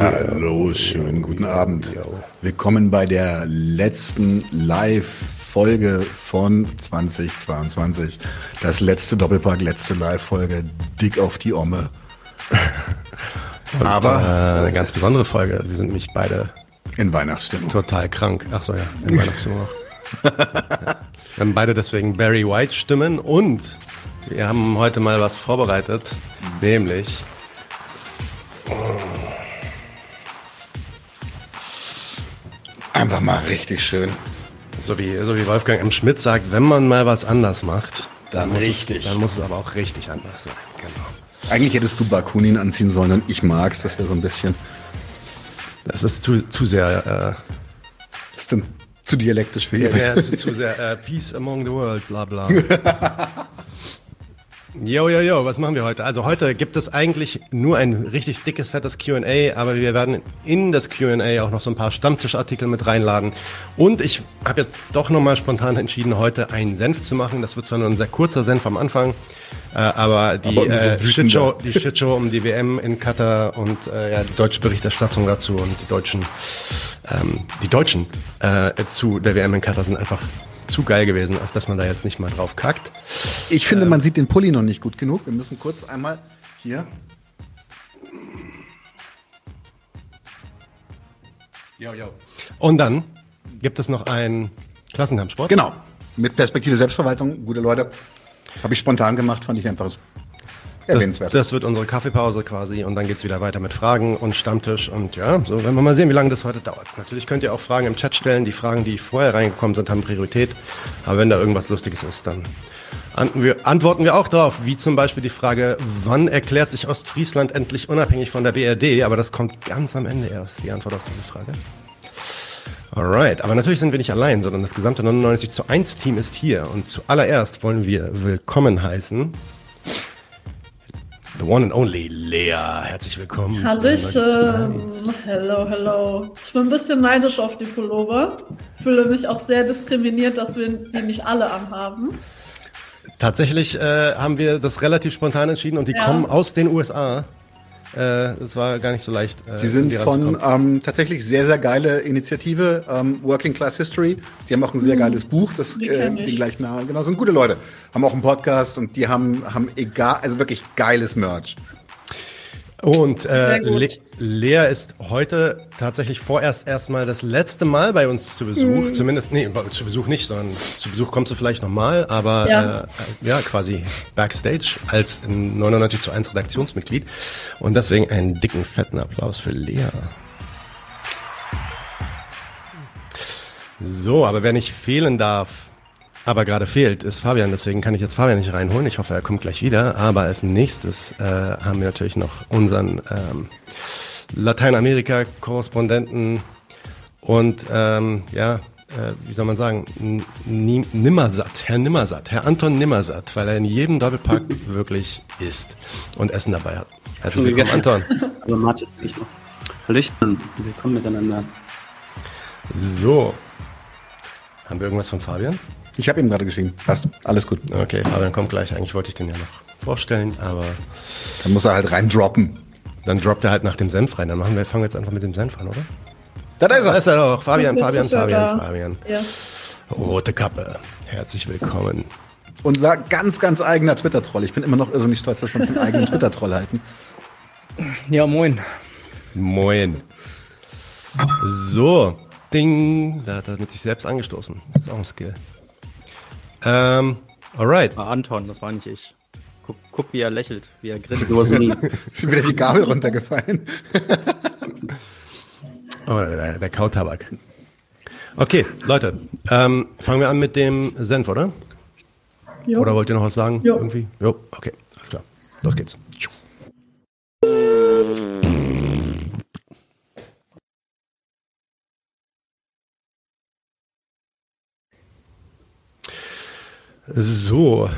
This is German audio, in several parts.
Hallo, schönen guten Abend. Willkommen bei der letzten Live-Folge von 2022. Das letzte Doppelpack, letzte Live-Folge, dick auf die Omme. Und, Aber äh, eine ganz besondere Folge. Wir sind nämlich beide in Weihnachtsstimmung. Total krank. Ach so, ja, in Weihnachtsstimmung. Wir haben beide deswegen Barry White Stimmen und wir haben heute mal was vorbereitet, nämlich Einfach mal richtig schön. So wie, so wie Wolfgang M. Schmidt sagt, wenn man mal was anders macht, dann, dann richtig. Es, dann muss es aber auch richtig anders sein. Genau. Eigentlich hättest du Bakunin anziehen sollen und ich mag's, das wäre so ein bisschen. Das ist zu, zu sehr. Äh, das ist dann zu dialektisch für ihn. Ja, zu, zu sehr äh, Peace among the world, bla bla. Jo, jo, jo, was machen wir heute? Also heute gibt es eigentlich nur ein richtig dickes, fettes Q&A, aber wir werden in das Q&A auch noch so ein paar Stammtischartikel mit reinladen. Und ich habe jetzt doch nochmal spontan entschieden, heute einen Senf zu machen. Das wird zwar nur ein sehr kurzer Senf am Anfang, äh, aber die, aber äh, Shitshow, die Shitshow um die WM in Katar und äh, ja, die deutsche Berichterstattung dazu und die deutschen, ähm, die Deutschen äh, zu der WM in Katar sind einfach zu geil gewesen, als dass man da jetzt nicht mal drauf kackt. Ich finde, ähm, man sieht den Pulli noch nicht gut genug. Wir müssen kurz einmal hier. Jo, jo. Und dann gibt es noch einen Klassenkampfsport. Genau. Mit Perspektive Selbstverwaltung. Gute Leute. Habe ich spontan gemacht, fand ich einfach. Das, das, wird unsere Kaffeepause quasi und dann geht's wieder weiter mit Fragen und Stammtisch und ja, so werden wir mal sehen, wie lange das heute dauert. Natürlich könnt ihr auch Fragen im Chat stellen. Die Fragen, die vorher reingekommen sind, haben Priorität. Aber wenn da irgendwas Lustiges ist, dann antworten wir auch drauf, wie zum Beispiel die Frage, wann erklärt sich Ostfriesland endlich unabhängig von der BRD? Aber das kommt ganz am Ende erst, die Antwort auf diese Frage. Alright, aber natürlich sind wir nicht allein, sondern das gesamte 99 zu 1 Team ist hier. Und zuallererst wollen wir willkommen heißen The one and only Lea. Herzlich willkommen. Hallöchen. Hello, hello. Ich bin ein bisschen neidisch auf die Pullover. Fühle mich auch sehr diskriminiert, dass wir die nicht alle anhaben. Tatsächlich äh, haben wir das relativ spontan entschieden und die ja. kommen aus den USA. Äh, es war gar nicht so leicht. Äh, die sind von ähm, tatsächlich sehr, sehr geile Initiative, ähm, Working Class History. Die haben auch ein sehr mhm. geiles Buch, das äh, den gleichen Namen, genau, sind gute Leute. Haben auch einen Podcast und die haben, haben egal, also wirklich geiles Merch. Und äh, Le Lea ist heute tatsächlich vorerst erstmal das letzte Mal bei uns zu Besuch. Mhm. Zumindest, nee, zu Besuch nicht, sondern zu Besuch kommst du vielleicht nochmal, aber ja. Äh, ja, quasi Backstage als 99 zu 1 Redaktionsmitglied. Und deswegen einen dicken, fetten Applaus für Lea. So, aber wer nicht fehlen darf, aber gerade fehlt, ist Fabian. Deswegen kann ich jetzt Fabian nicht reinholen. Ich hoffe, er kommt gleich wieder. Aber als nächstes äh, haben wir natürlich noch unseren ähm, Lateinamerika-Korrespondenten und ähm, ja, äh, wie soll man sagen, N Nimmersatt, Herr Nimmersatt, Herr Anton Nimmersatt, weil er in jedem Doppelpack wirklich isst und Essen dabei hat. Herzlich willkommen, Anton. Aber Martin, ich noch. Hallöchen, willkommen miteinander. So. Haben wir irgendwas von Fabian? Ich habe ihm gerade geschrieben. Passt. Alles gut. Okay, Fabian kommt gleich. Eigentlich wollte ich den ja noch vorstellen, aber. Dann muss er halt rein droppen. Dann droppt er halt nach dem Senf rein. Dann machen wir, fangen wir jetzt einfach mit dem Senf an, oder? Da ist er. Da ist er doch. Fabian, Fabian, Fabian, Fabian. Yes. Rote Kappe. Herzlich willkommen. Unser ganz, ganz eigener Twitter-Troll. Ich bin immer noch irrsinnig stolz, dass wir uns einen eigenen Twitter-Troll halten. Ja, moin. Moin. So. Ding. Da hat er mit sich selbst angestoßen. Das ist auch ein Skill. Ähm, alright. Das war Anton, das war nicht ich. Guck, guck wie er lächelt, wie er grinst. Sowas nie. Ist wieder die Gabel runtergefallen. oh, der, der Kautabak. Okay, Leute, ähm, fangen wir an mit dem Senf, oder? Jo. Oder wollt ihr noch was sagen? Jo. Irgendwie? Jo, okay, alles klar. Los geht's. So.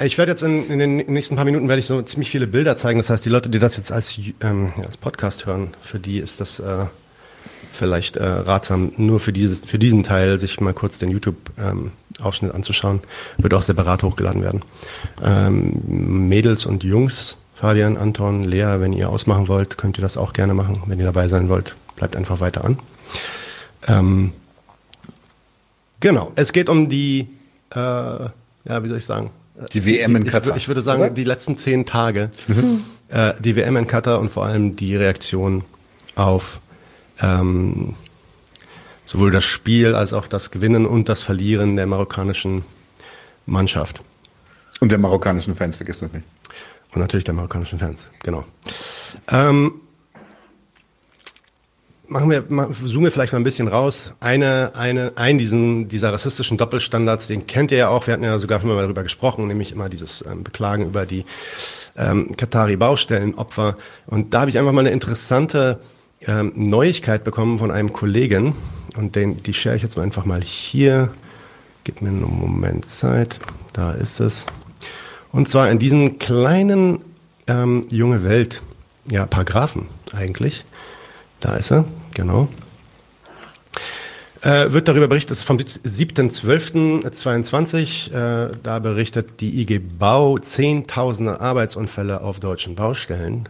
Ich werde jetzt in, in, den nächsten paar Minuten werde ich so ziemlich viele Bilder zeigen. Das heißt, die Leute, die das jetzt als, ähm, als Podcast hören, für die ist das äh, vielleicht äh, ratsam, nur für, dieses, für diesen Teil sich mal kurz den YouTube-Ausschnitt ähm, anzuschauen. Wird auch separat hochgeladen werden. Ähm, Mädels und Jungs Fabian, Anton, Lea, wenn ihr ausmachen wollt, könnt ihr das auch gerne machen. Wenn ihr dabei sein wollt, bleibt einfach weiter an. Genau, es geht um die, äh, ja, wie soll ich sagen? Die WM in Katar. Ich, ich würde sagen, Oder? die letzten zehn Tage. Mhm. Äh, die WM in Katar und vor allem die Reaktion auf ähm, sowohl das Spiel als auch das Gewinnen und das Verlieren der marokkanischen Mannschaft. Und der marokkanischen Fans, vergiss das nicht. Und natürlich der marokkanischen Fans, genau. Ähm, machen wir, zoomen wir vielleicht mal ein bisschen raus. Eine, eine, ein diesen, dieser rassistischen Doppelstandards, den kennt ihr ja auch. Wir hatten ja sogar schon mal darüber gesprochen, nämlich immer dieses ähm, Beklagen über die ähm, Katari-Baustellenopfer. Und da habe ich einfach mal eine interessante ähm, Neuigkeit bekommen von einem Kollegen. Und den, die share ich jetzt mal einfach mal hier. Gib mir einen Moment Zeit. Da ist es. Und zwar in diesem kleinen ähm, junge Welt, ja, Paragraphen eigentlich. Da ist er, genau. Äh, wird darüber berichtet, das ist vom 7.12.22, äh, da berichtet die IG Bau zehntausende Arbeitsunfälle auf deutschen Baustellen.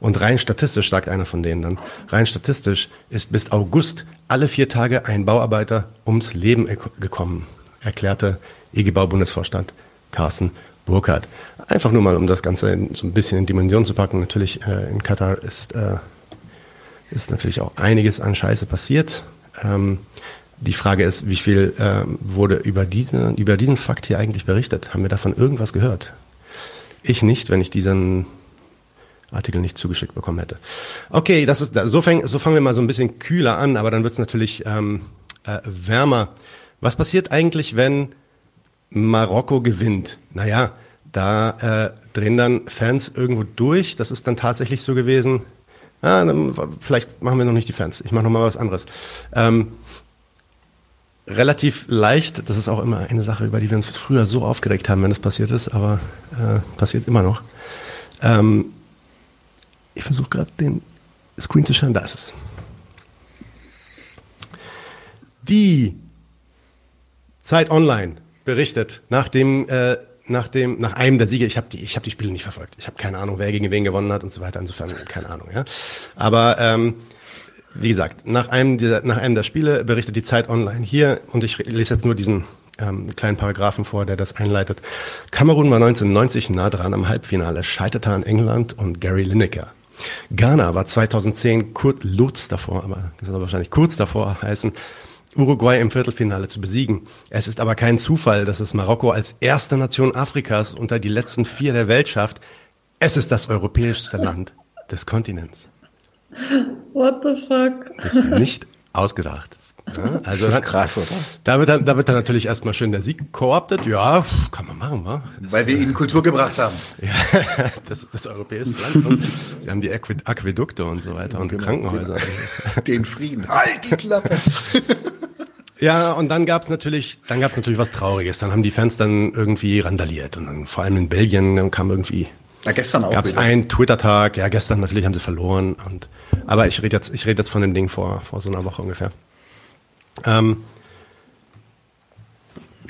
Und rein statistisch, sagt einer von denen dann, rein statistisch ist bis August alle vier Tage ein Bauarbeiter ums Leben gekommen, erklärte IG Bau-Bundesvorstand Carsten Burkhardt. Einfach nur mal, um das Ganze so ein bisschen in Dimension zu packen. Natürlich äh, in Katar ist äh, ist natürlich auch einiges an Scheiße passiert. Ähm, die Frage ist, wie viel ähm, wurde über, diese, über diesen Fakt hier eigentlich berichtet? Haben wir davon irgendwas gehört? Ich nicht, wenn ich diesen Artikel nicht zugeschickt bekommen hätte. Okay, das ist, so, fang, so fangen wir mal so ein bisschen kühler an, aber dann wird es natürlich ähm, äh, wärmer. Was passiert eigentlich, wenn Marokko gewinnt? Naja, da äh, drehen dann Fans irgendwo durch. Das ist dann tatsächlich so gewesen. Ah, dann, vielleicht machen wir noch nicht die Fans. Ich mache noch mal was anderes. Ähm, relativ leicht, das ist auch immer eine Sache, über die wir uns früher so aufgeregt haben, wenn das passiert ist, aber äh, passiert immer noch. Ähm, ich versuche gerade den Screen zu schauen, da ist es. Die Zeit Online berichtet nach dem äh, nach dem, nach einem der Siege, ich habe die, ich habe die Spiele nicht verfolgt. Ich habe keine Ahnung, wer gegen wen gewonnen hat und so weiter. Insofern keine Ahnung. Ja, aber ähm, wie gesagt, nach einem dieser, nach einem der Spiele berichtet die Zeit Online hier und ich lese jetzt nur diesen ähm, kleinen Paragraphen vor, der das einleitet. Kamerun war 1990 nah dran am Halbfinale, scheiterte an England und Gary Lineker. Ghana war 2010 Kurt Lutz davor, aber das soll wahrscheinlich kurz davor heißen, Uruguay im Viertelfinale zu besiegen. Es ist aber kein Zufall, dass es Marokko als erste Nation Afrikas unter die letzten vier der Welt schafft. Es ist das europäischste Land des Kontinents. What the fuck? Das ist nicht ausgedacht. Ja, also das ist krass, oder? Da wird, dann, da wird dann natürlich erstmal schön der Sieg kooptet. Ja, kann man machen, wa? Weil wir ihnen Kultur gebracht haben. Ja, das ist das europäische Land. Sie haben die Aquädukte und so weiter und genau, Krankenhäuser. Den, den Frieden. Halt die Klappe! Ja, und dann gab's natürlich, dann gab's natürlich was Trauriges. Dann haben die Fans dann irgendwie randaliert und dann vor allem in Belgien kam irgendwie. Ja, gestern auch. Gab's einen Twitter-Tag. Ja, gestern natürlich haben sie verloren. Und aber ich rede jetzt, ich rede jetzt von dem Ding vor vor so einer Woche ungefähr. Ähm,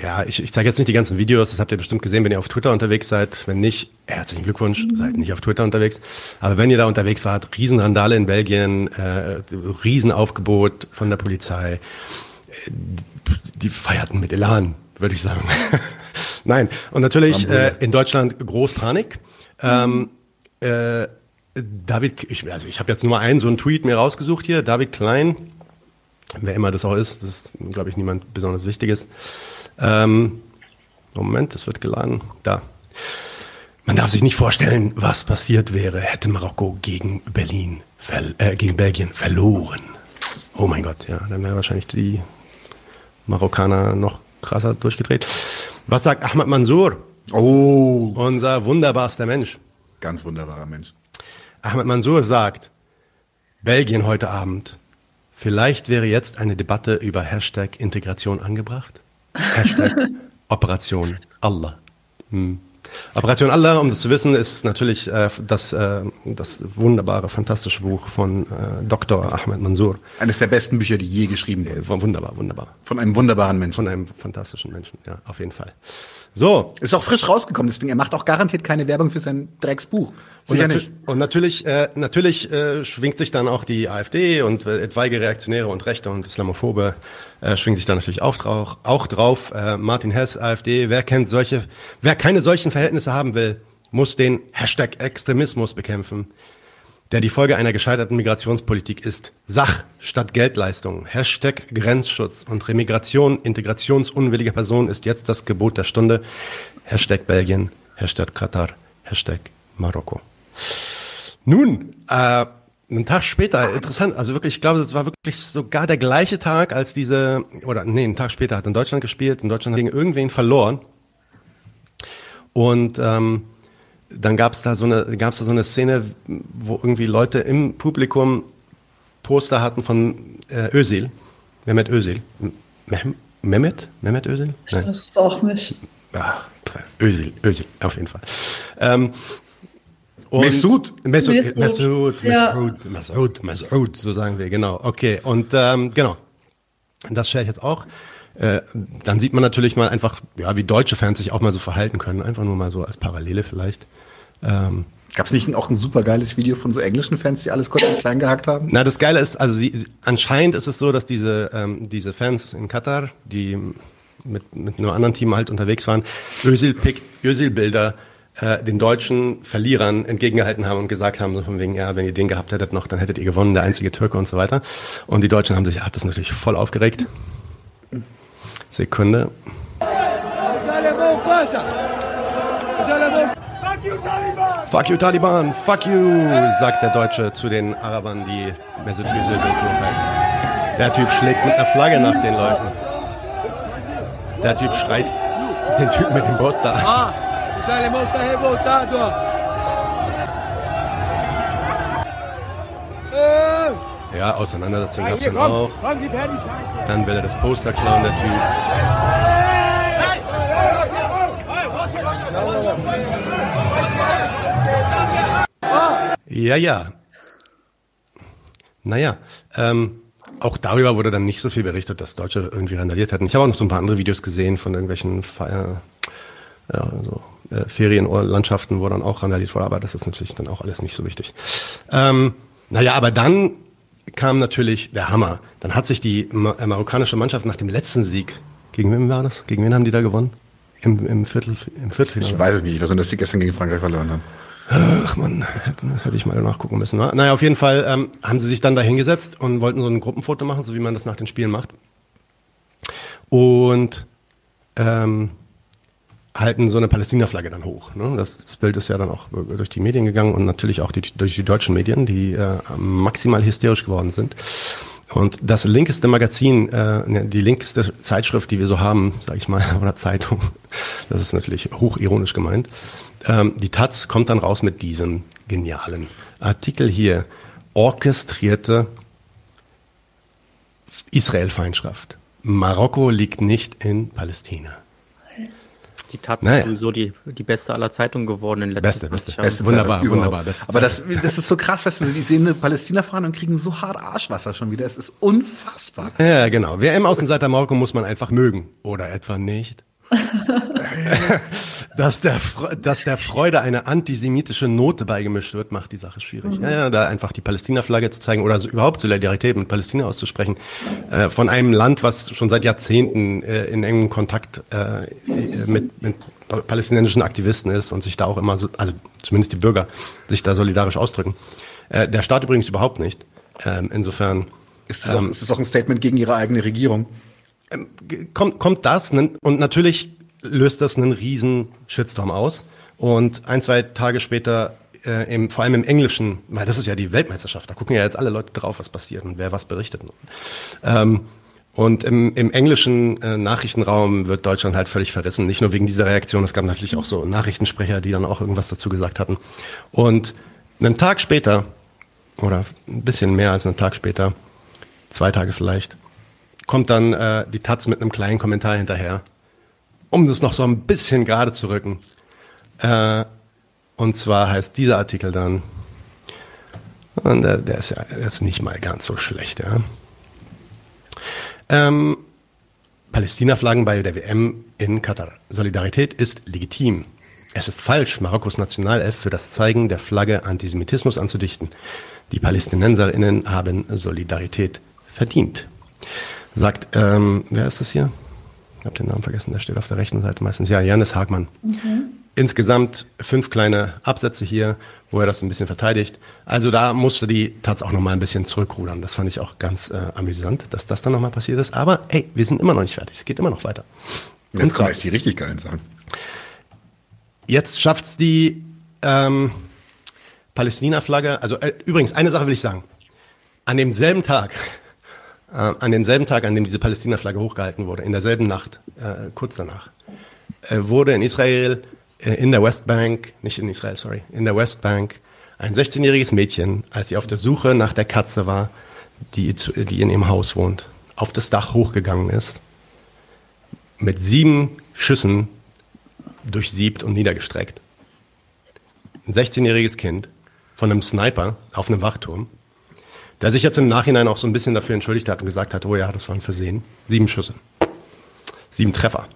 ja, ich, ich zeige jetzt nicht die ganzen Videos, das habt ihr bestimmt gesehen, wenn ihr auf Twitter unterwegs seid. Wenn nicht, herzlichen Glückwunsch, seid nicht auf Twitter unterwegs. Aber wenn ihr da unterwegs wart, Riesenrandale in Belgien, äh, Riesenaufgebot von der Polizei, die feierten mit Elan, würde ich sagen. Nein, und natürlich äh, in Deutschland groß Panik. Ähm, äh, David, ich, also ich habe jetzt nur einen so einen Tweet mir rausgesucht hier. David Klein, wer immer das auch ist, das ist, glaube ich, niemand besonders Wichtiges. Ähm, Moment, das wird geladen. Da. Man darf sich nicht vorstellen, was passiert wäre, hätte Marokko gegen Berlin, äh, gegen Belgien verloren. Oh mein Gott, ja, dann wäre wahrscheinlich die Marokkaner noch krasser durchgedreht. Was sagt Ahmad Mansour? Oh. Unser wunderbarster Mensch. Ganz wunderbarer Mensch. Ahmad Mansour sagt, Belgien heute Abend. Vielleicht wäre jetzt eine Debatte über Hashtag Integration angebracht. Hashtag Operation Allah. Hm. Operation Allah, um das zu wissen, ist natürlich äh, das, äh, das wunderbare, fantastische Buch von äh, Dr. Ahmed Mansour. Eines der besten Bücher, die je geschrieben wurden. Äh, wunderbar, wunderbar. Von einem wunderbaren Menschen. Von einem fantastischen Menschen, ja, auf jeden Fall. So. Ist auch frisch rausgekommen, deswegen er macht auch garantiert keine Werbung für sein Drecksbuch. Sicher und, nicht. und natürlich, äh, natürlich äh, schwingt sich dann auch die AfD und äh, etwaige Reaktionäre und Rechte und Islamophobe äh, schwingt sich da natürlich auch drauf. Auch drauf. Äh, Martin Hess, AfD. Wer kennt solche? Wer keine solchen Verhältnisse haben will, muss den Hashtag Extremismus bekämpfen der die Folge einer gescheiterten Migrationspolitik ist. Sach statt Geldleistung. Hashtag Grenzschutz und Remigration integrationsunwilliger Personen ist jetzt das Gebot der Stunde. Hashtag Belgien, Hashtag Katar, Hashtag Marokko. Nun, äh, einen Tag später, interessant, also wirklich, ich glaube, es war wirklich sogar der gleiche Tag, als diese, oder nee, einen Tag später hat in Deutschland gespielt, in Deutschland hat gegen irgendwen verloren. Und ähm, dann gab es da so eine, da so eine Szene, wo irgendwie Leute im Publikum Poster hatten von äh, Özil, Mehmet Özil. Mehmet? Mehmet Özil? Ich weiß es auch nicht. Ach, Özil, Özil, auf jeden Fall. Ähm, Mesut. Mesut, Mesut, Mesut, ja. Mesut, Mesut, Mesut, so sagen wir, genau. Okay, und ähm, genau, das share ich jetzt auch. Äh, dann sieht man natürlich mal einfach, ja, wie deutsche Fans sich auch mal so verhalten können. Einfach nur mal so als Parallele vielleicht. Ähm, Gab es nicht auch ein super geiles Video von so englischen Fans, die alles kurz und klein gehackt haben? Na, das Geile ist, also sie, sie, anscheinend ist es so, dass diese, ähm, diese Fans in Katar, die mit, mit einem anderen Team halt unterwegs waren, Özil-Bilder Özil äh, den deutschen Verlierern entgegengehalten haben und gesagt haben, so von wegen, ja, wenn ihr den gehabt hättet noch, dann hättet ihr gewonnen, der einzige Türke und so weiter. Und die Deutschen haben sich, hat das natürlich voll aufgeregt. Sekunde. Fuck you Taliban, fuck you, sagt der Deutsche zu den Arabern, die Mesut Özil halten. Der Typ schlägt mit einer Flagge nach den Leuten. Der Typ schreit den Typ mit dem Poster an. Ah, ja, Auseinandersetzung gab es dann auch. Dann will er das Poster klauen, der Typ. Ja, ja. Naja, ähm, auch darüber wurde dann nicht so viel berichtet, dass Deutsche irgendwie randaliert hatten. Ich habe auch noch so ein paar andere Videos gesehen von irgendwelchen Feier, ja, so, äh, Ferienlandschaften, wo dann auch randaliert wurde, aber das ist natürlich dann auch alles nicht so wichtig. Ähm, naja, aber dann kam natürlich der Hammer. Dann hat sich die äh, marokkanische Mannschaft nach dem letzten Sieg, gegen wen war das? Gegen wen haben die da gewonnen? Im, im, Viertel, im Viertelfinale? Ich weiß es nicht. Ich weiß nur, dass die gestern gegen Frankreich verloren haben. Ach man, hätte ich mal nachgucken müssen. Naja, auf jeden Fall ähm, haben sie sich dann da hingesetzt und wollten so ein Gruppenfoto machen, so wie man das nach den Spielen macht. Und ähm, halten so eine Palästina-Flagge dann hoch. Ne? Das, das, Bild ist ja dann auch durch die Medien gegangen und natürlich auch die, durch die deutschen Medien, die äh, maximal hysterisch geworden sind. Und das linkeste Magazin, äh, ne, die linkste Zeitschrift, die wir so haben, sage ich mal, oder Zeitung, das ist natürlich hochironisch gemeint, ähm, die Taz kommt dann raus mit diesem genialen Artikel hier. Orchestrierte Israel-Feindschaft. Marokko liegt nicht in Palästina. Die Taz naja. ist sowieso die, die beste aller Zeitungen geworden in den letzten beste, beste, beste Wunderbar, Zeit, wunderbar. Beste Aber das, das ist so krass, weißt du, die sehen eine Palästina fahren und kriegen so hart Arschwasser schon wieder. Es ist unfassbar. Ja, genau. Wer im Außenseiter Marokko muss man einfach mögen. Oder etwa nicht. dass, der, dass der Freude eine antisemitische Note beigemischt wird, macht die Sache schwierig. Mhm. Ja, ja, da einfach die Palästina-Flagge zu zeigen oder so überhaupt Solidarität mit Palästina auszusprechen, äh, von einem Land, was schon seit Jahrzehnten äh, in engem Kontakt äh, mit, mit palästinensischen Aktivisten ist und sich da auch immer, so, also zumindest die Bürger, sich da solidarisch ausdrücken. Äh, der Staat übrigens überhaupt nicht. Ähm, insofern ist es, auch, ähm, ist es auch ein Statement gegen ihre eigene Regierung. Ähm, kommt, kommt das und natürlich löst das einen riesen Shitstorm aus. Und ein, zwei Tage später, äh, im, vor allem im Englischen, weil das ist ja die Weltmeisterschaft, da gucken ja jetzt alle Leute drauf, was passiert und wer was berichtet. Ähm, und im, im englischen äh, Nachrichtenraum wird Deutschland halt völlig verrissen. Nicht nur wegen dieser Reaktion, es gab natürlich auch so Nachrichtensprecher, die dann auch irgendwas dazu gesagt hatten. Und einen Tag später, oder ein bisschen mehr als einen Tag später, zwei Tage vielleicht, kommt dann äh, die Taz mit einem kleinen Kommentar hinterher um das noch so ein bisschen gerade zu rücken. Äh, und zwar heißt dieser Artikel dann, und der, der ist ja der ist nicht mal ganz so schlecht, ja. Ähm, Palästina-Flaggen bei der WM in Katar. Solidarität ist legitim. Es ist falsch, Marokkos Nationalelf für das Zeigen der Flagge Antisemitismus anzudichten. Die PalästinenserInnen haben Solidarität verdient. Sagt, ähm, wer ist das hier? Ich habe den Namen vergessen, der steht auf der rechten Seite meistens. Ja, Janis Hagmann. Mhm. Insgesamt fünf kleine Absätze hier, wo er das ein bisschen verteidigt. Also da musste die Taz auch noch mal ein bisschen zurückrudern. Das fand ich auch ganz äh, amüsant, dass das dann noch mal passiert ist. Aber hey, wir sind immer noch nicht fertig. Es geht immer noch weiter. Jetzt kommen erst die richtig geilen Sachen. Jetzt schafft's die ähm, Palästina-Flagge. Also äh, übrigens, eine Sache will ich sagen. An demselben Tag, äh, an demselben Tag, an dem diese Palästina-Flagge hochgehalten wurde, in derselben Nacht, äh, kurz danach, äh, wurde in Israel äh, in der Westbank, nicht in Israel, sorry, in der Westbank, ein 16-jähriges Mädchen, als sie auf der Suche nach der Katze war, die, die in ihrem Haus wohnt, auf das Dach hochgegangen ist, mit sieben Schüssen durchsiebt und niedergestreckt. Ein 16-jähriges Kind von einem Sniper auf einem Wachturm, der sich jetzt im Nachhinein auch so ein bisschen dafür entschuldigt hat und gesagt hat, oh ja, das war ein Versehen. Sieben Schüsse. Sieben Treffer.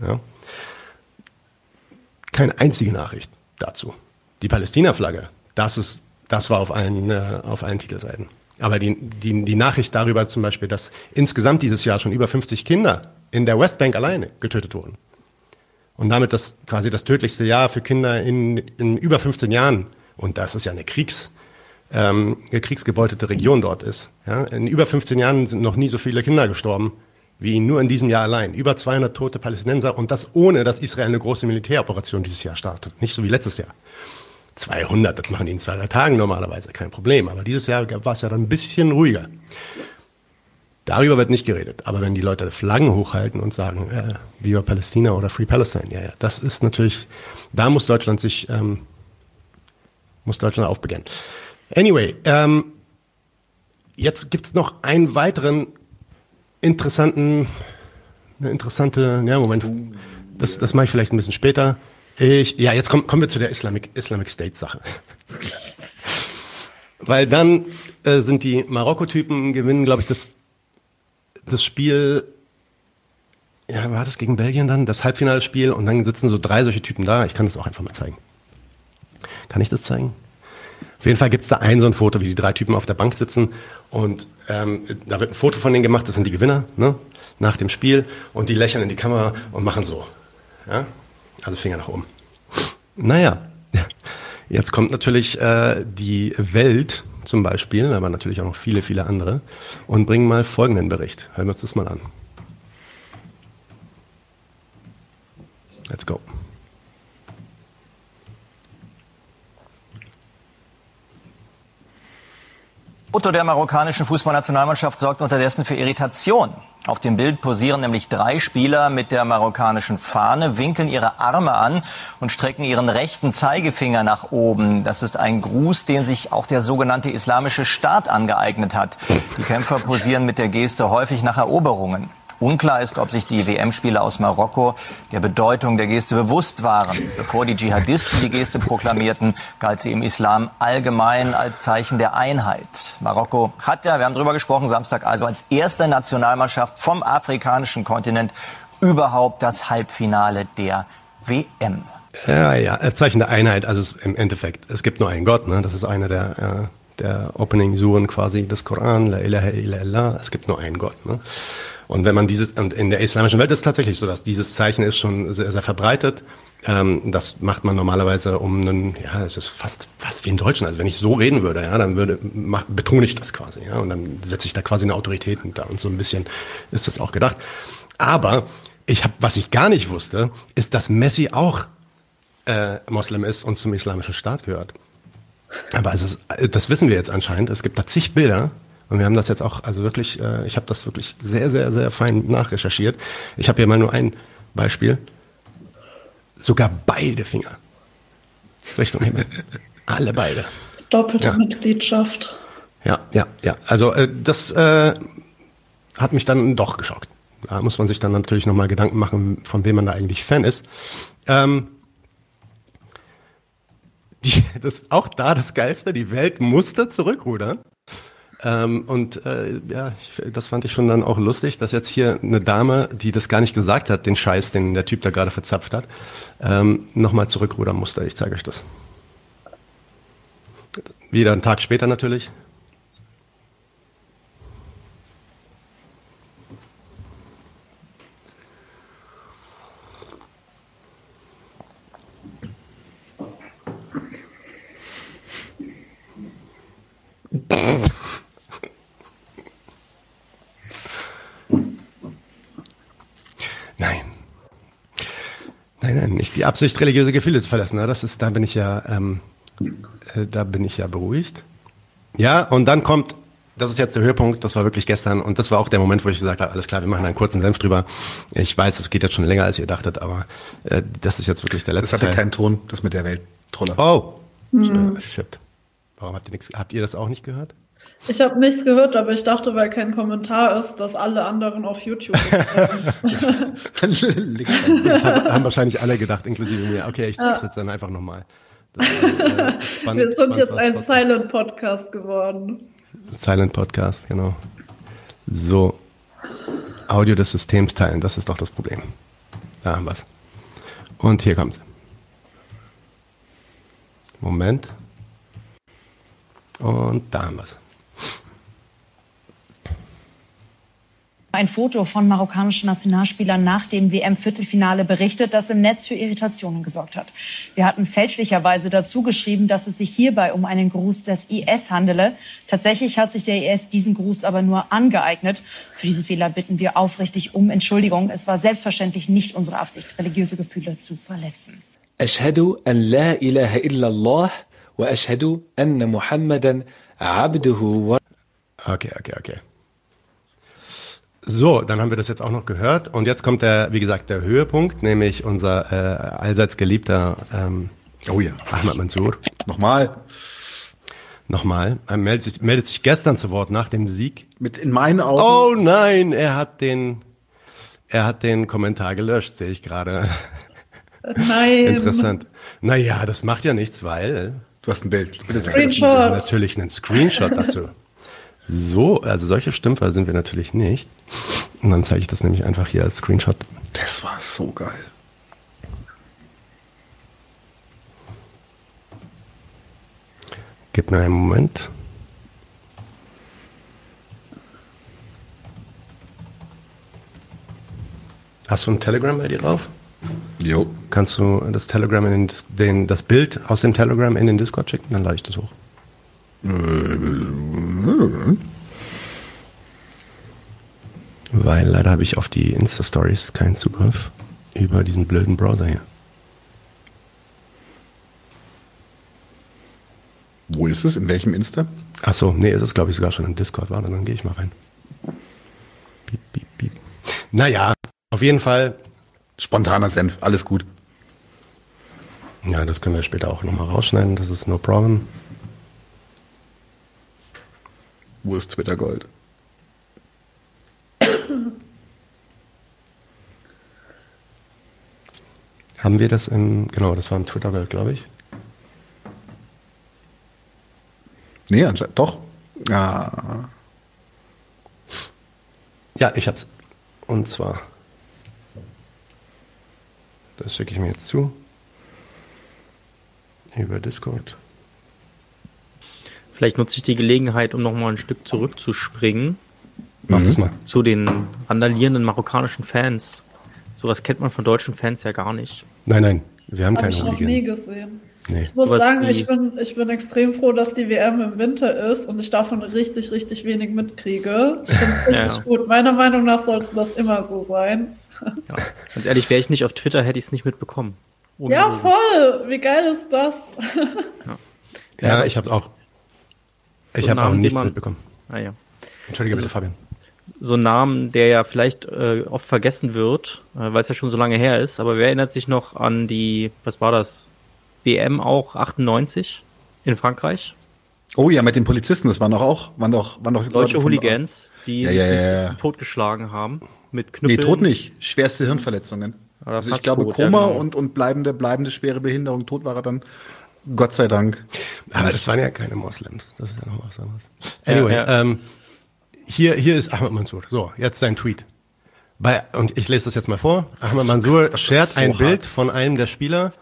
Ja keine einzige Nachricht dazu. Die Palästina-Flagge, das ist, das war auf allen, äh, auf allen Titelseiten. Aber die, die, die Nachricht darüber zum Beispiel, dass insgesamt dieses Jahr schon über 50 Kinder in der Westbank alleine getötet wurden. Und damit das quasi das tödlichste Jahr für Kinder in, in über 15 Jahren. Und das ist ja eine Kriegs, ähm, eine kriegsgebeutete Region dort ist. Ja? In über 15 Jahren sind noch nie so viele Kinder gestorben wie nur in diesem Jahr allein. Über 200 tote Palästinenser und das ohne, dass Israel eine große Militäroperation dieses Jahr startet. Nicht so wie letztes Jahr. 200, das machen die in zwei, drei Tagen normalerweise, kein Problem. Aber dieses Jahr war es ja dann ein bisschen ruhiger. Darüber wird nicht geredet. Aber wenn die Leute Flaggen hochhalten und sagen, äh, Viva Palästina oder Free Palestine, ja, ja, das ist natürlich, da muss Deutschland sich, ähm, muss Deutschland aufbegehren. Anyway, ähm, jetzt gibt's noch einen weiteren interessanten, eine interessante, ja, Moment, das, das mache ich vielleicht ein bisschen später. Ich, ja, jetzt kommen, kommen wir zu der Islamic, Islamic State Sache. Weil dann äh, sind die Marokko-Typen gewinnen, glaube ich, das, das Spiel, ja, war das gegen Belgien dann, das Halbfinalspiel und dann sitzen so drei solche Typen da. Ich kann das auch einfach mal zeigen. Kann ich das zeigen? Auf jeden Fall gibt es da ein so ein Foto, wie die drei Typen auf der Bank sitzen und ähm, da wird ein Foto von denen gemacht, das sind die Gewinner, ne? nach dem Spiel und die lächeln in die Kamera und machen so. Ja? Also Finger nach oben. Naja, jetzt kommt natürlich äh, die Welt zum Beispiel, aber natürlich auch noch viele, viele andere und bringen mal folgenden Bericht. Hören wir uns das mal an. Let's go. Foto der marokkanischen Fußballnationalmannschaft sorgt unterdessen für Irritation. Auf dem Bild posieren nämlich drei Spieler mit der marokkanischen Fahne, winkeln ihre Arme an und strecken ihren rechten Zeigefinger nach oben. Das ist ein Gruß, den sich auch der sogenannte Islamische Staat angeeignet hat. Die Kämpfer posieren mit der Geste häufig nach Eroberungen. Unklar ist, ob sich die WM-Spieler aus Marokko der Bedeutung der Geste bewusst waren. Bevor die Dschihadisten die Geste proklamierten, galt sie im Islam allgemein als Zeichen der Einheit. Marokko hat ja, wir haben darüber gesprochen, Samstag also als erste Nationalmannschaft vom afrikanischen Kontinent überhaupt das Halbfinale der WM. Ja, ja, als Zeichen der Einheit, also im Endeffekt, es gibt nur einen Gott, ne? das ist eine der, äh, der Opening-Suren quasi des Koran, La ilaha illallah, es gibt nur einen Gott. Ne? Und wenn man dieses, und in der islamischen Welt ist es tatsächlich so, dass dieses Zeichen ist schon sehr, sehr verbreitet. Ähm, das macht man normalerweise um einen, ja, es ist fast, fast wie in Deutschen. Also wenn ich so reden würde, ja, dann würde, mach, betone ich das quasi, ja, und dann setze ich da quasi eine Autorität da und so ein bisschen ist das auch gedacht. Aber ich habe, was ich gar nicht wusste, ist, dass Messi auch äh, Moslem ist und zum islamischen Staat gehört. Aber ist, das wissen wir jetzt anscheinend. Es gibt da zig Bilder, und wir haben das jetzt auch, also wirklich, äh, ich habe das wirklich sehr, sehr, sehr fein nachrecherchiert. Ich habe hier mal nur ein Beispiel. Sogar beide Finger. Richtung Himmel. Alle beide. Doppelte ja. Mitgliedschaft. Ja, ja, ja. Also äh, das äh, hat mich dann doch geschockt. Da muss man sich dann natürlich nochmal Gedanken machen, von wem man da eigentlich Fan ist. Ähm, die, das ist auch da das Geilste, die Welt musste zurückrudern Ähm, und äh, ja, ich, das fand ich schon dann auch lustig, dass jetzt hier eine Dame, die das gar nicht gesagt hat, den Scheiß, den der Typ da gerade verzapft hat, ähm, nochmal zurückrudern musste. Ich zeige euch das. Wieder einen Tag später natürlich. Nein, nein, nicht die Absicht, religiöse Gefühle zu verlassen. Das ist, da bin ich ja, ähm, äh, da bin ich ja beruhigt. Ja, und dann kommt, das ist jetzt der Höhepunkt, das war wirklich gestern und das war auch der Moment, wo ich gesagt habe, alles klar, wir machen einen kurzen Senf drüber. Ich weiß, es geht jetzt schon länger, als ihr dachtet, aber äh, das ist jetzt wirklich der letzte Das hatte keinen Ton, das mit der Welttrolle. Oh, mhm. shit. Warum habt ihr nichts, habt ihr das auch nicht gehört? Ich habe nichts gehört, aber ich dachte, weil kein Kommentar ist, dass alle anderen auf YouTube haben wahrscheinlich alle gedacht, inklusive mir. Okay, ich zeig's jetzt dann einfach nochmal. Äh, Wir sind jetzt ein Silent Podcast geworden. Silent Podcast, genau. So, Audio des Systems teilen, das ist doch das Problem. Da haben wir's. Und hier kommt's. Moment. Und da haben wir's. ein Foto von marokkanischen Nationalspielern nach dem WM-Viertelfinale berichtet, das im Netz für Irritationen gesorgt hat. Wir hatten fälschlicherweise dazu geschrieben, dass es sich hierbei um einen Gruß des IS handele. Tatsächlich hat sich der IS diesen Gruß aber nur angeeignet. Für diesen Fehler bitten wir aufrichtig um Entschuldigung. Es war selbstverständlich nicht unsere Absicht, religiöse Gefühle zu verletzen. أشهد أن لا إله إلا الله وأشهد أن محمدا عبده و Okay, okay, okay. So, dann haben wir das jetzt auch noch gehört. Und jetzt kommt der, wie gesagt, der Höhepunkt, nämlich unser äh, allseits geliebter ähm, oh ja. Ahmad Mansour. Nochmal. Nochmal. Er meldet sich, meldet sich gestern zu Wort nach dem Sieg. Mit in meinen Augen. Oh nein, er hat den, er hat den Kommentar gelöscht, sehe ich gerade. Nein. Interessant. Naja, das macht ja nichts, weil. Du hast ein Bild. Bitte Screenshot. Natürlich einen Screenshot dazu. So, also solche Stümpfer sind wir natürlich nicht. Und dann zeige ich das nämlich einfach hier als Screenshot. Das war so geil. Gib mir einen Moment. Hast du ein Telegram bei dir drauf? Jo. Kannst du das Telegram in den, den, das Bild aus dem Telegram in den Discord schicken? Dann lade ich das hoch. Weil leider habe ich auf die Insta-Stories keinen Zugriff über diesen blöden Browser hier. Wo ist es? In welchem Insta? Ach so, nee, ist es glaube ich sogar schon im Discord. Warte, dann gehe ich mal rein. Piep, piep, piep. Naja, auf jeden Fall. Spontaner Senf, alles gut. Ja, das können wir später auch nochmal rausschneiden, das ist no problem. Wo ist Twitter Gold? Haben wir das im, genau, das war im Twitter Gold, glaube ich. Nee, anscheinend, doch. Ja. Ja, ich hab's. Und zwar, das schicke ich mir jetzt zu. Über Discord. Vielleicht nutze ich die Gelegenheit, um nochmal ein Stück zurückzuspringen. Mach mhm. das mal. Zu den randalierenden marokkanischen Fans. Sowas kennt man von deutschen Fans ja gar nicht. Nein, nein, wir haben Hab keine ich noch nie gesehen. Nee. Ich muss Was sagen, ich bin, ich bin extrem froh, dass die WM im Winter ist und ich davon richtig, richtig wenig mitkriege. Ich finde es richtig ja. gut. Meiner Meinung nach sollte das immer so sein. Ja. Ganz ehrlich, wäre ich nicht auf Twitter, hätte ich es nicht mitbekommen. Ohne ja, voll. Wie geil ist das? Ja, ja ich habe auch ich habe auch nichts man, mitbekommen. Ah, ja. Entschuldige bitte, Fabian. So ein Namen, der ja vielleicht äh, oft vergessen wird, äh, weil es ja schon so lange her ist, aber wer erinnert sich noch an die, was war das? WM auch 98 in Frankreich? Oh ja, mit den Polizisten, das waren doch auch, waren doch, waren doch Deutsche Leute Hooligans, die ja, ja, ja, ja. totgeschlagen haben mit Knüppeln. Nee, tot nicht, schwerste Hirnverletzungen. Also ich glaube tot, Koma genau. und, und bleibende, bleibende schwere Behinderung, tot war er dann Gott sei Dank. Aber das waren ja keine Moslems. Das ist ja noch was anderes. Anyway, ja, ja. Ähm, hier, hier ist Ahmed Mansour. So, jetzt sein Tweet. Bei, und ich lese das jetzt mal vor. Ahmed Mansour schert so ein hart. Bild von einem der Spieler,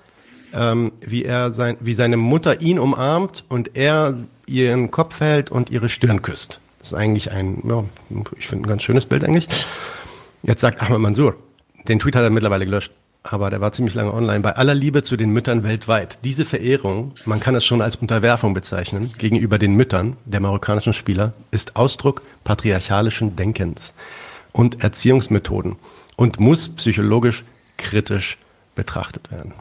ähm, wie er sein, wie seine Mutter ihn umarmt und er ihren Kopf hält und ihre Stirn küsst. Das ist eigentlich ein, ja, ich finde ein ganz schönes Bild eigentlich. Jetzt sagt Ahmed Mansour, den Tweet hat er mittlerweile gelöscht, aber der war ziemlich lange online. Bei aller Liebe zu den Müttern weltweit. Diese Verehrung, man kann es schon als Unterwerfung bezeichnen, gegenüber den Müttern der marokkanischen Spieler, ist Ausdruck patriarchalischen Denkens und Erziehungsmethoden und muss psychologisch kritisch betrachtet werden.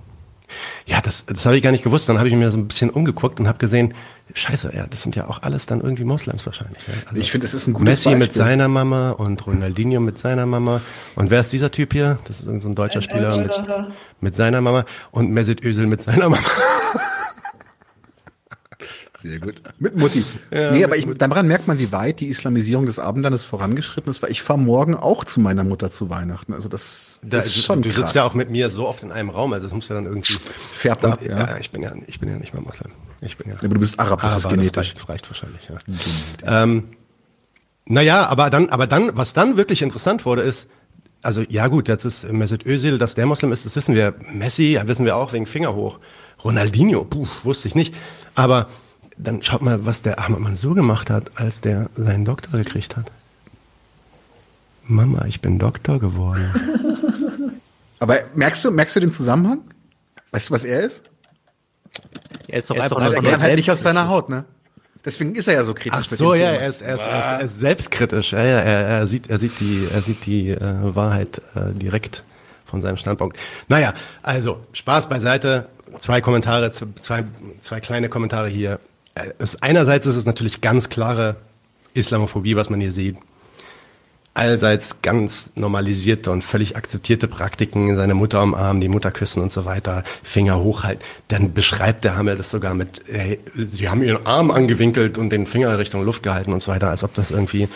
Ja, das, das habe ich gar nicht gewusst. Dann habe ich mir so ein bisschen umgeguckt und habe gesehen, scheiße, ja, das sind ja auch alles dann irgendwie Moslems wahrscheinlich. Ja. Also ich finde, es ist ein gutes Messi Beispiel. mit seiner Mama und Ronaldinho mit seiner Mama. Und wer ist dieser Typ hier? Das ist so ein deutscher ein Spieler mit, mit seiner Mama und Mesut Özil mit seiner Mama. Sehr gut. Mit Mutti. Ja, nee, aber ich, daran merkt man, wie weit die Islamisierung des Abendlandes vorangeschritten ist, weil ich fahre morgen auch zu meiner Mutter zu Weihnachten. Also das, das ist schon Du krass. sitzt ja auch mit mir so oft in einem Raum, also das muss ja dann irgendwie... Färbt ab, ja. ja. ich bin ja. Ich bin ja nicht mehr Moslem. Ich bin ja... Aber du bist Arab, das ist genetisch. Das reicht, reicht wahrscheinlich, ja. Ähm, naja, aber dann, aber dann, was dann wirklich interessant wurde, ist, also ja gut, jetzt ist Mesut Özil, dass der Moslem ist, das wissen wir. Messi, wissen wir auch wegen Finger hoch. Ronaldinho, puh, wusste ich nicht. Aber dann schaut mal, was der Ahmad Mansour gemacht hat, als der seinen Doktor gekriegt hat. Mama, ich bin Doktor geworden. Aber merkst du, merkst du den Zusammenhang? Weißt du, was er ist? Er ist doch er einfach ist doch, er halt nicht aus seiner Haut, ne? Deswegen ist er ja so kritisch. Ach so, ja, er ist, er, ist, er, ist, er ist selbstkritisch. Ja, ja, er, er sieht, er sieht die, er sieht die äh, Wahrheit äh, direkt von seinem Standpunkt. Naja, also Spaß beiseite. Zwei Kommentare, zwei, zwei kleine Kommentare hier es, einerseits ist es natürlich ganz klare Islamophobie, was man hier sieht. Allseits ganz normalisierte und völlig akzeptierte Praktiken, seine Mutter umarmen, die Mutter küssen und so weiter, Finger hochhalten. Dann beschreibt der Hamel das sogar mit, hey, sie haben ihren Arm angewinkelt und den Finger Richtung Luft gehalten und so weiter, als ob das irgendwie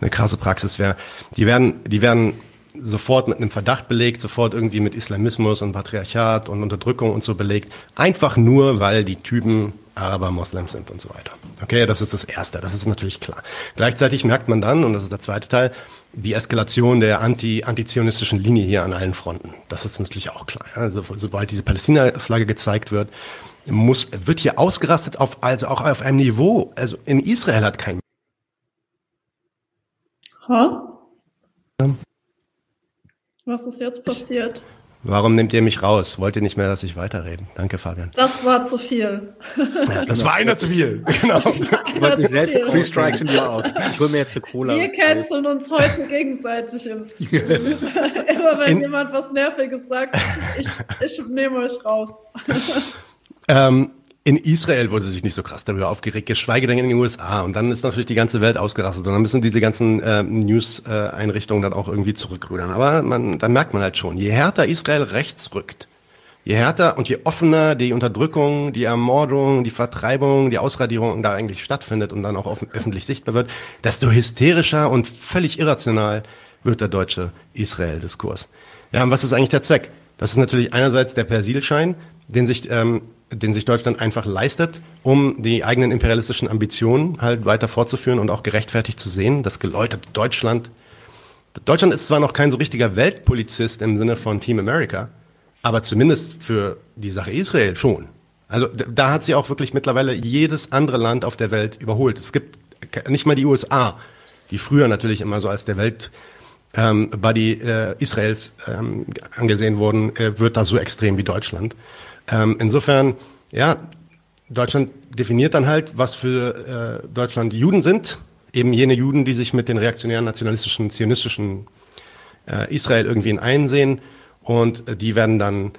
eine krasse Praxis wäre. Die werden, die werden sofort mit einem Verdacht belegt, sofort irgendwie mit Islamismus und Patriarchat und Unterdrückung und so belegt. Einfach nur, weil die Typen Araber Moslems sind und so weiter. Okay, das ist das Erste, das ist natürlich klar. Gleichzeitig merkt man dann, und das ist der zweite Teil, die Eskalation der anti, antizionistischen Linie hier an allen Fronten. Das ist natürlich auch klar. Also sobald diese Palästina-Flagge gezeigt wird, muss, wird hier ausgerastet auf, also auch auf einem Niveau. Also in Israel hat kein. Ha? Was ist jetzt passiert? Warum nehmt ihr mich raus? Wollt ihr nicht mehr, dass ich weiterrede? Danke, Fabian. Das war zu viel. Ja, das war einer zu viel. Genau. Ich wollte selbst Three Strikes and you're out. Ich hol mir jetzt eine Cola. Wir canceln uns heute gegenseitig im Stream. Immer wenn In jemand was Nerviges sagt, ich, ich nehme euch raus. Ähm, in Israel wurde sich nicht so krass darüber aufgeregt, geschweige denn in den USA. Und dann ist natürlich die ganze Welt ausgerastet. Und dann müssen diese ganzen äh, News-Einrichtungen dann auch irgendwie zurückrudern. Aber man, dann merkt man halt schon, je härter Israel rechts rückt, je härter und je offener die Unterdrückung, die Ermordung, die Vertreibung, die Ausradierung da eigentlich stattfindet und dann auch öffentlich sichtbar wird, desto hysterischer und völlig irrational wird der deutsche Israel-Diskurs. Ja, und was ist eigentlich der Zweck? Das ist natürlich einerseits der Persilschein, den sich ähm, den sich Deutschland einfach leistet, um die eigenen imperialistischen Ambitionen halt weiter fortzuführen und auch gerechtfertigt zu sehen. Das geläuterte Deutschland. Deutschland ist zwar noch kein so richtiger Weltpolizist im Sinne von Team America, aber zumindest für die Sache Israel schon. Also da hat sie auch wirklich mittlerweile jedes andere Land auf der Welt überholt. Es gibt nicht mal die USA, die früher natürlich immer so als der Welt ähm, Buddy äh, Israels ähm, angesehen wurden, äh, wird da so extrem wie Deutschland. Ähm, insofern, ja, Deutschland definiert dann halt, was für äh, Deutschland Juden sind. Eben jene Juden, die sich mit den reaktionären, nationalistischen, zionistischen äh, Israel irgendwie in einsehen. Und äh, die werden dann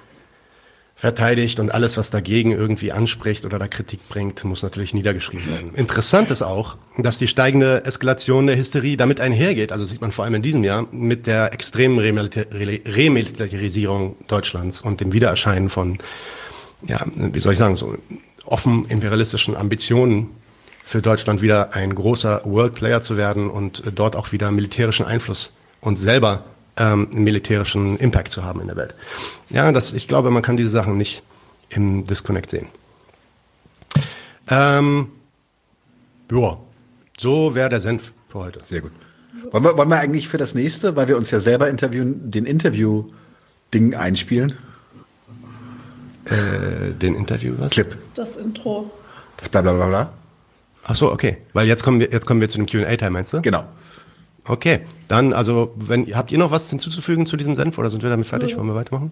verteidigt und alles, was dagegen irgendwie anspricht oder da Kritik bringt, muss natürlich niedergeschrieben werden. Interessant ist auch, dass die steigende Eskalation der Hysterie damit einhergeht, also sieht man vor allem in diesem Jahr, mit der extremen Remilitarisierung Deutschlands und dem Wiedererscheinen von ja, wie soll ich sagen, so offen imperialistischen Ambitionen für Deutschland wieder ein großer World Player zu werden und dort auch wieder militärischen Einfluss und selber ähm, militärischen Impact zu haben in der Welt. Ja, das, ich glaube, man kann diese Sachen nicht im Disconnect sehen. Ähm, ja, so wäre der Senf für heute. Sehr gut. Wollen wir, wollen wir eigentlich für das nächste, weil wir uns ja selber interviewen, den Interview-Ding einspielen? Äh, den Interview was? Clip. Das Intro. Das bla bla bla bla. Ach so, okay. Weil jetzt kommen wir, jetzt kommen wir zu dem Q&A-Teil, meinst du? Genau. Okay, dann also, wenn habt ihr noch was hinzuzufügen zu diesem Senf oder sind wir damit fertig? Ja. Wollen wir weitermachen?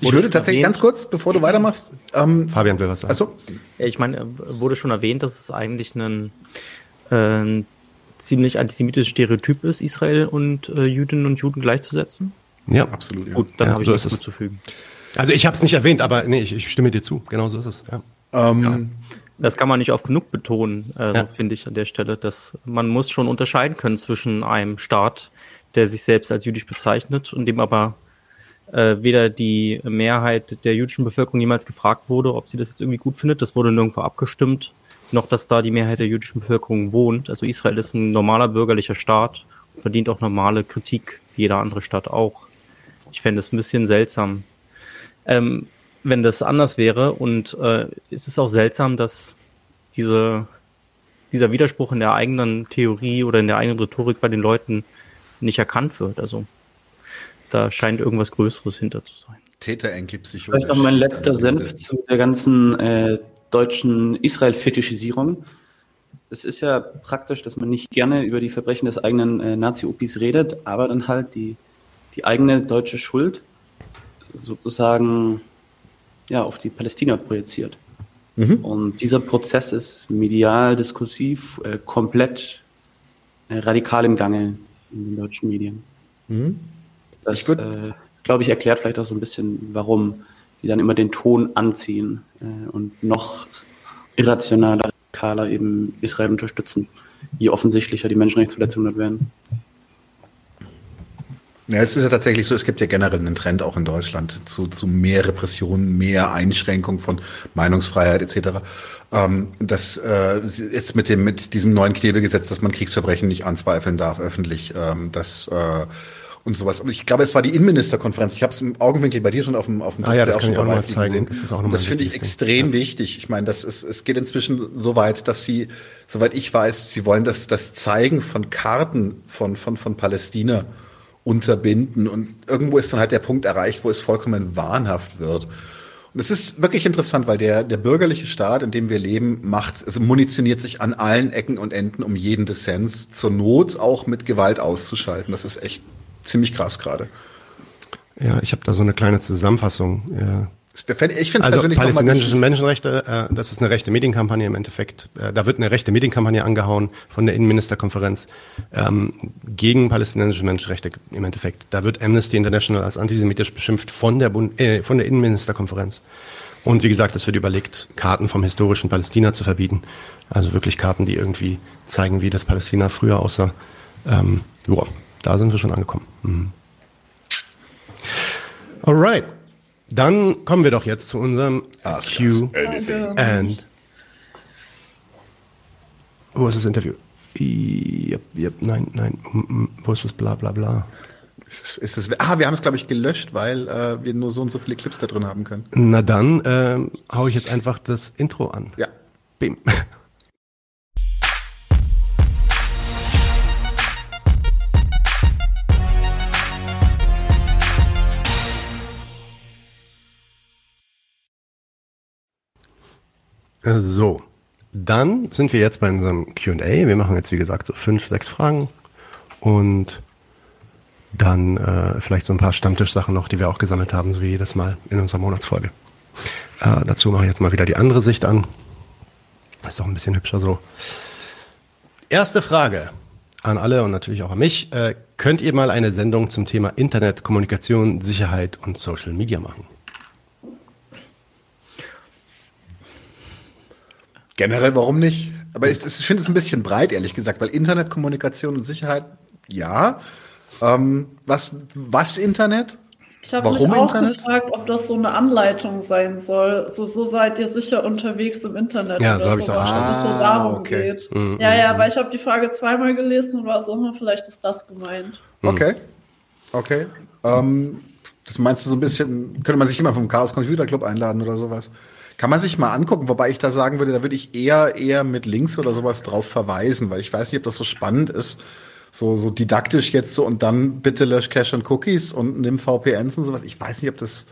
Ich würde tatsächlich erwähnt, ganz kurz, bevor du weitermachst. Ähm, Fabian will was sagen. Also, ich meine, wurde schon erwähnt, dass es eigentlich ein äh, ziemlich antisemitisches Stereotyp ist, Israel und äh, Jüdinnen und Juden gleichzusetzen. Ja, absolut. Ja. Gut, dann ja, habe ich so nichts hinzuzufügen. Also ich habe es nicht erwähnt, aber nee, ich, ich, stimme dir zu. Genau so ist es. Ja. Ähm, ja. Das kann man nicht oft genug betonen, äh, ja. finde ich an der Stelle, dass man muss schon unterscheiden können zwischen einem Staat, der sich selbst als jüdisch bezeichnet und dem aber äh, weder die Mehrheit der jüdischen Bevölkerung jemals gefragt wurde, ob sie das jetzt irgendwie gut findet. Das wurde nirgendwo abgestimmt, noch dass da die Mehrheit der jüdischen Bevölkerung wohnt. Also Israel ist ein normaler bürgerlicher Staat und verdient auch normale Kritik, wie jeder andere Staat auch. Ich fände es ein bisschen seltsam, ähm, wenn das anders wäre. Und äh, es ist auch seltsam, dass diese, dieser Widerspruch in der eigenen Theorie oder in der eigenen Rhetorik bei den Leuten nicht erkannt wird. Also da scheint irgendwas Größeres hinter zu sein. Täterenkelpsychose. Vielleicht noch mein letzter Senf zu der ganzen äh, deutschen Israel-Fetischisierung. Es ist ja praktisch, dass man nicht gerne über die Verbrechen des eigenen äh, Nazi-Opis redet, aber dann halt die, die eigene deutsche Schuld sozusagen ja, auf die Palästina projiziert. Mhm. Und dieser Prozess ist medial, diskursiv, äh, komplett äh, radikal im Gange in den deutschen Medien. Mhm. Das, äh, glaube ich, erklärt vielleicht auch so ein bisschen, warum die dann immer den Ton anziehen äh, und noch irrationaler, radikaler eben Israel unterstützen, je offensichtlicher die Menschenrechtsverletzungen dort werden. Ja, es ist ja tatsächlich so, es gibt ja generell einen Trend auch in Deutschland zu, zu mehr Repressionen, mehr Einschränkung von Meinungsfreiheit etc. Ähm, das äh, jetzt mit dem mit diesem neuen Knebelgesetz, dass man Kriegsverbrechen nicht anzweifeln darf öffentlich, ähm, das äh, und sowas. Und ich glaube, es war die Innenministerkonferenz. Ich habe es im Augenwinkel bei dir schon auf dem auf dem ah, ja, das kann ich auch mal zeigen. Das, ist auch das finde ich extrem ja. wichtig. Ich meine, das ist es geht inzwischen so weit, dass sie, soweit ich weiß, sie wollen das das Zeigen von Karten von von von Palästina unterbinden. Und irgendwo ist dann halt der Punkt erreicht, wo es vollkommen wahnhaft wird. Und es ist wirklich interessant, weil der, der bürgerliche Staat, in dem wir leben, macht, also munitioniert sich an allen Ecken und Enden, um jeden Dissens zur Not auch mit Gewalt auszuschalten. Das ist echt ziemlich krass gerade. Ja, ich habe da so eine kleine Zusammenfassung. Ja. Ich finde also palästinensische Menschenrechte, äh, das ist eine rechte Medienkampagne im Endeffekt. Äh, da wird eine rechte Medienkampagne angehauen von der Innenministerkonferenz ähm, gegen palästinensische Menschenrechte im Endeffekt. Da wird Amnesty International als antisemitisch beschimpft von der, Bund, äh, von der Innenministerkonferenz. Und wie gesagt, es wird überlegt, Karten vom historischen Palästina zu verbieten. Also wirklich Karten, die irgendwie zeigen, wie das Palästina früher aussah. Ähm, joa, da sind wir schon angekommen. Mhm. Alright. Dann kommen wir doch jetzt zu unserem Ask Q and. Wo ist das Interview? Yep, yep, nein, nein. Wo ist das bla bla bla? Ist, ist das, ah, wir haben es, glaube ich, gelöscht, weil äh, wir nur so und so viele Clips da drin haben können. Na dann äh, hau ich jetzt einfach das Intro an. Ja. Bim. So, dann sind wir jetzt bei unserem QA. Wir machen jetzt, wie gesagt, so fünf, sechs Fragen und dann äh, vielleicht so ein paar Stammtischsachen noch, die wir auch gesammelt haben, so wie jedes Mal in unserer Monatsfolge. Äh, dazu mache ich jetzt mal wieder die andere Sicht an. Das ist doch ein bisschen hübscher so. Erste Frage an alle und natürlich auch an mich. Äh, könnt ihr mal eine Sendung zum Thema Internet, Kommunikation, Sicherheit und Social Media machen? Generell, warum nicht? Aber ich, ich finde es ein bisschen breit, ehrlich gesagt, weil Internetkommunikation und Sicherheit, ja. Ähm, was, was Internet? Ich habe mich auch Internet? gefragt, ob das so eine Anleitung sein soll. So, so seid ihr sicher unterwegs im Internet. Ja, so habe ich auch verstanden. Es so darum ah, okay. geht. Mhm, ja, ja, mhm, weil ich habe die Frage zweimal gelesen und war so, hm, vielleicht ist das gemeint. Mhm. Okay. Okay. Ähm, das meinst du so ein bisschen, könnte man sich immer vom Chaos Computer Club einladen oder sowas? Kann man sich mal angucken, wobei ich da sagen würde, da würde ich eher eher mit Links oder sowas drauf verweisen, weil ich weiß nicht, ob das so spannend ist, so so didaktisch jetzt so und dann bitte lösch Cache und Cookies und nimm VPNs und sowas. Ich weiß nicht, ob das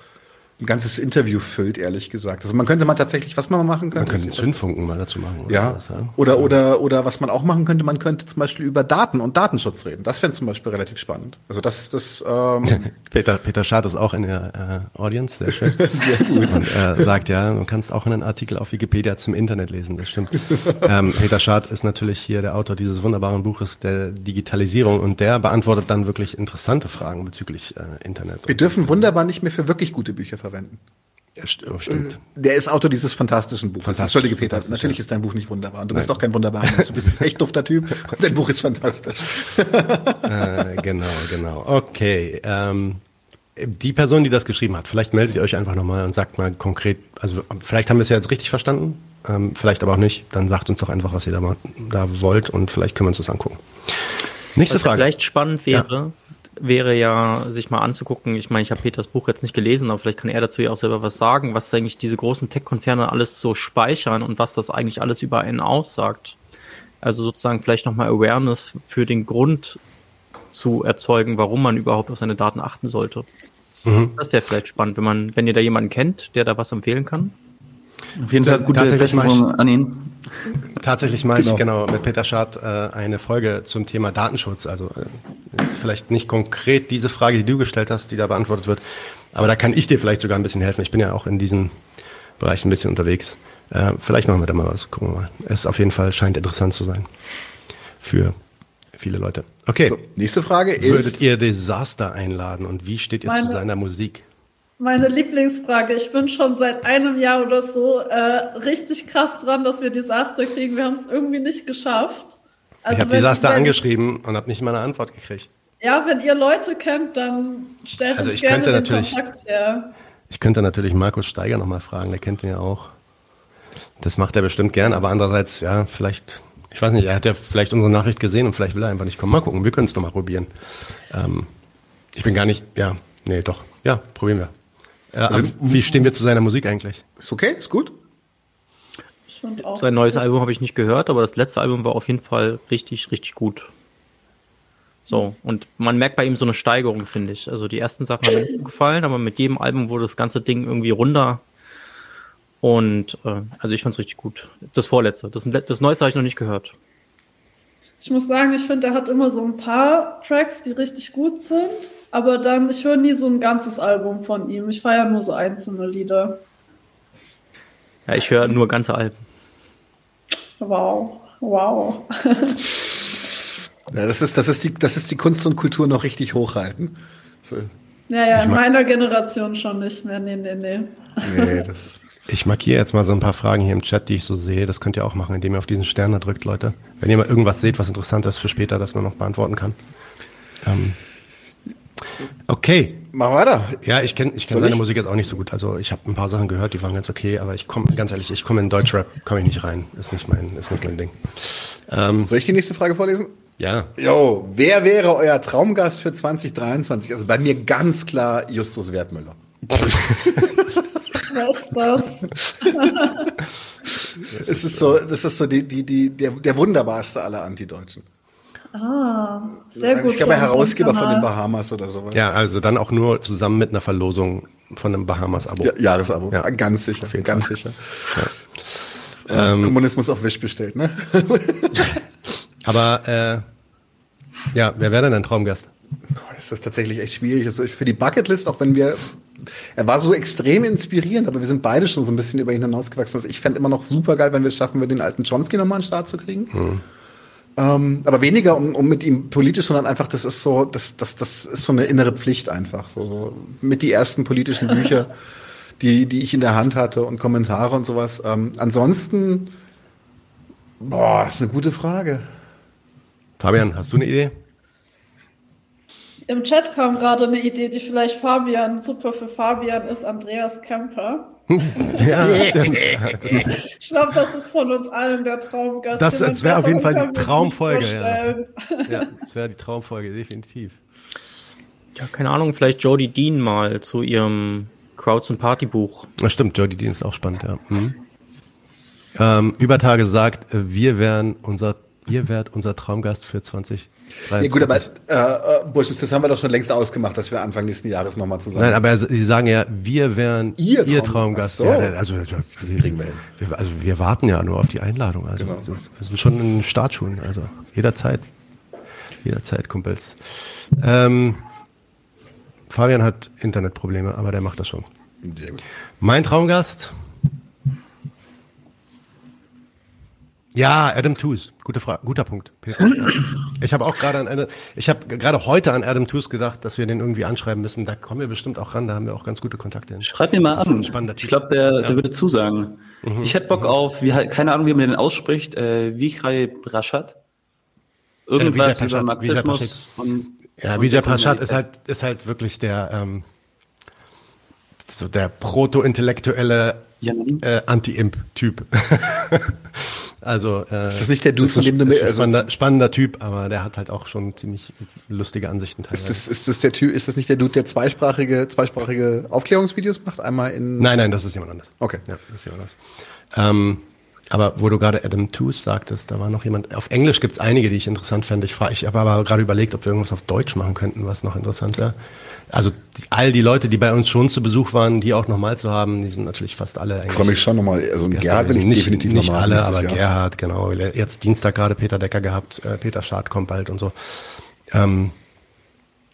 ein ganzes Interview füllt, ehrlich gesagt. Also man könnte mal tatsächlich, was man machen könnte. Man könnte einen Zündfunken mal dazu machen. Oder ja. Was, ja. Oder, oder, oder was man auch machen könnte, man könnte zum Beispiel über Daten und Datenschutz reden. Das fände zum Beispiel relativ spannend. Also das, das, ähm Peter, Peter Schad ist auch in der äh, Audience, sehr schön. sehr gut. Und äh, sagt, ja, du kannst auch einen Artikel auf Wikipedia zum Internet lesen, das stimmt. ähm, Peter Schad ist natürlich hier der Autor dieses wunderbaren Buches der Digitalisierung und der beantwortet dann wirklich interessante Fragen bezüglich äh, Internet. Wir dürfen wunderbar nicht mehr für wirklich gute Bücher verwenden. Ja, oh, stimmt. Äh, der ist Autor dieses fantastischen Buches. Fantastisch, Entschuldige, Peter, natürlich ja. ist dein Buch nicht wunderbar. Und du Nein. bist auch kein wunderbarer Mensch. Du bist ein echt dufter Typ und dein Buch ist fantastisch. äh, genau, genau. Okay. Ähm, die Person, die das geschrieben hat, vielleicht meldet ihr euch einfach nochmal und sagt mal konkret, also vielleicht haben wir es ja jetzt richtig verstanden, ähm, vielleicht aber auch nicht. Dann sagt uns doch einfach, was ihr da, mal, da wollt und vielleicht können wir uns das angucken. Nächste was Frage. Vielleicht spannend wäre, ja wäre ja, sich mal anzugucken. Ich meine, ich habe Peters Buch jetzt nicht gelesen, aber vielleicht kann er dazu ja auch selber was sagen, was eigentlich diese großen Tech-Konzerne alles so speichern und was das eigentlich alles über einen aussagt. Also sozusagen vielleicht nochmal Awareness für den Grund zu erzeugen, warum man überhaupt auf seine Daten achten sollte. Mhm. Das wäre vielleicht spannend, wenn man, wenn ihr da jemanden kennt, der da was empfehlen kann. Auf jeden Fall gute Besserung an ihn. Tatsächlich mache genau. ich genau mit Peter Schad äh, eine Folge zum Thema Datenschutz. Also äh, vielleicht nicht konkret diese Frage, die du gestellt hast, die da beantwortet wird, aber da kann ich dir vielleicht sogar ein bisschen helfen. Ich bin ja auch in diesem Bereich ein bisschen unterwegs. Äh, vielleicht machen wir da mal was. Gucken wir mal. Es auf jeden Fall scheint interessant zu sein für viele Leute. Okay. So, nächste Frage ist. Würdet ihr Desaster einladen und wie steht ihr zu seiner Musik? Meine Lieblingsfrage. Ich bin schon seit einem Jahr oder so äh, richtig krass dran, dass wir Desaster kriegen. Wir haben es irgendwie nicht geschafft. Also ich habe Desaster wenn, angeschrieben und habe nicht mal eine Antwort gekriegt. Ja, wenn ihr Leute kennt, dann stellt also uns gerne den natürlich, Kontakt her. Ich könnte natürlich Markus Steiger nochmal fragen, der kennt ihn ja auch. Das macht er bestimmt gern, aber andererseits, ja, vielleicht, ich weiß nicht, er hat ja vielleicht unsere Nachricht gesehen und vielleicht will er einfach nicht kommen. Mal gucken, wir können es doch mal probieren. Ähm, ich bin gar nicht, ja, nee, doch, ja, probieren wir. Ja, also, wie stehen wir zu seiner Musik eigentlich? Ist okay, ist gut. Sein neues Album habe ich nicht gehört, aber das letzte Album war auf jeden Fall richtig, richtig gut. So, und man merkt bei ihm so eine Steigerung, finde ich. Also die ersten Sachen haben mir nicht gut gefallen, aber mit jedem Album wurde das ganze Ding irgendwie runder. Und äh, also ich fand es richtig gut. Das vorletzte. Das, das neueste habe ich noch nicht gehört. Ich muss sagen, ich finde, er hat immer so ein paar Tracks, die richtig gut sind. Aber dann, ich höre nie so ein ganzes Album von ihm. Ich feiere nur so einzelne Lieder. Ja, ich höre nur ganze Alben. Wow, wow. ja, das ist, das ist die, das ist die Kunst und Kultur noch richtig hochhalten. So. Ja, ja, in meiner Generation schon nicht mehr. Nee, nee, nee. Nee, das. Ich markiere jetzt mal so ein paar Fragen hier im Chat, die ich so sehe. Das könnt ihr auch machen, indem ihr auf diesen Stern drückt, Leute. Wenn ihr mal irgendwas seht, was interessant ist für später, dass man noch beantworten kann. Ähm, Okay. Mach weiter. Ja, ich kenne ich kenn seine ich? Musik jetzt auch nicht so gut. Also ich habe ein paar Sachen gehört, die waren ganz okay, aber ich komme, ganz ehrlich, ich komme in Deutschrap, komme ich nicht rein. Ist nicht mein, ist nicht mein Ding. Ähm, Soll ich die nächste Frage vorlesen? Ja. Jo, wer wäre euer Traumgast für 2023? Also bei mir ganz klar Justus Wertmüller. Was ist das? es ist so, das ist so die, die, die, der, der wunderbarste aller Antideutschen. Ah, sehr gut. Ich glaube, Herausgeber von den Bahamas oder sowas. Ja, also dann auch nur zusammen mit einer Verlosung von einem Bahamas-Abo. Ja, Jahresabo. Ja. Ganz sicher. Ganz sicher. Ja. Ähm, Kommunismus auf Wisch bestellt, ne? Aber äh, ja, wer wäre denn dein Traumgast? Das ist tatsächlich echt schwierig. Also für die Bucketlist, auch wenn wir er war so extrem inspirierend, aber wir sind beide schon so ein bisschen über ihn hinausgewachsen. Also ich fände immer noch super geil, wenn wir es schaffen, wir den alten Chomsky nochmal an den Start zu kriegen. Hm. Ähm, aber weniger um, um mit ihm politisch, sondern einfach, das ist so, das, das, das ist so eine innere Pflicht einfach. So, so mit die ersten politischen Bücher, die, die ich in der Hand hatte und Kommentare und sowas. Ähm, ansonsten, boah, ist eine gute Frage. Fabian, hast du eine Idee? Im Chat kam gerade eine Idee, die vielleicht Fabian, super für Fabian ist, Andreas Kemper. Ja, ich glaube, das ist von uns allen der Traumgast. Das, das wäre auf jeden Fall die Traumfolge. Ja. ja, das wäre die Traumfolge, definitiv. Ja, keine Ahnung, vielleicht Jodie Dean mal zu ihrem Crowds und Partybuch. Das stimmt, Jody Dean ist auch spannend, ja. Mhm. Ähm, Übertage sagt, wir wären unser, ihr wärt unser Traumgast für 20. Ja gut, aber äh, äh Busch, das haben wir doch schon längst ausgemacht, dass wir Anfang nächsten Jahres nochmal zusammen. Nein, aber Sie sagen ja, wir wären ihr, ihr Traumgast. So. Ja, also das kriegen wir hin. Wir, also wir warten ja nur auf die Einladung. Also genau. wir sind schon in Startschuhen. Also jederzeit, jederzeit, Kumpels. Ähm, Fabian hat Internetprobleme, aber der macht das schon. Sehr gut. Mein Traumgast Ja, Adam Tooze. Gute Frage, guter Punkt. Peter. Ich habe auch gerade an eine, ich habe gerade heute an Adam Tooze gedacht, dass wir den irgendwie anschreiben müssen. Da kommen wir bestimmt auch ran. Da haben wir auch ganz gute Kontakte hin. Schreib mir mal an. Ich glaube, der, ja. der würde zusagen. Mhm. Ich hätte Bock mhm. auf, wie, keine Ahnung, wie man den ausspricht, äh, Vichai Brashat. Irgendwas ja, über Marxismus. Und, ja, Vijay Prasad ist halt, ist halt wirklich der, ähm, so der proto-intellektuelle äh, Anti-Imp-Typ. also äh, ist das nicht der Dude, von dem du mir also spannender, spannender Typ, aber der hat halt auch schon ziemlich lustige Ansichten teilweise. Ist das, ist das der Typ? Ist das nicht der Dude, der zweisprachige zweisprachige Aufklärungsvideos macht? Einmal in Nein, nein, das ist jemand anders. Okay, ja, das ist jemand anders. Ähm, aber wo du gerade Adam Tooze sagtest, da war noch jemand. Auf Englisch gibt es einige, die ich interessant fände. Ich, frage, ich habe aber gerade überlegt, ob wir irgendwas auf Deutsch machen könnten, was noch interessant wäre. Also all die Leute, die bei uns schon zu Besuch waren, die auch nochmal zu haben, die sind natürlich fast alle. Ich freue mich schon nochmal. Also Gerhard will ich nicht, definitiv nicht nochmal. Nicht alle, aber Jahr. Gerhard, genau. Jetzt Dienstag gerade Peter Decker gehabt, äh, Peter Schad kommt bald und so. Ähm,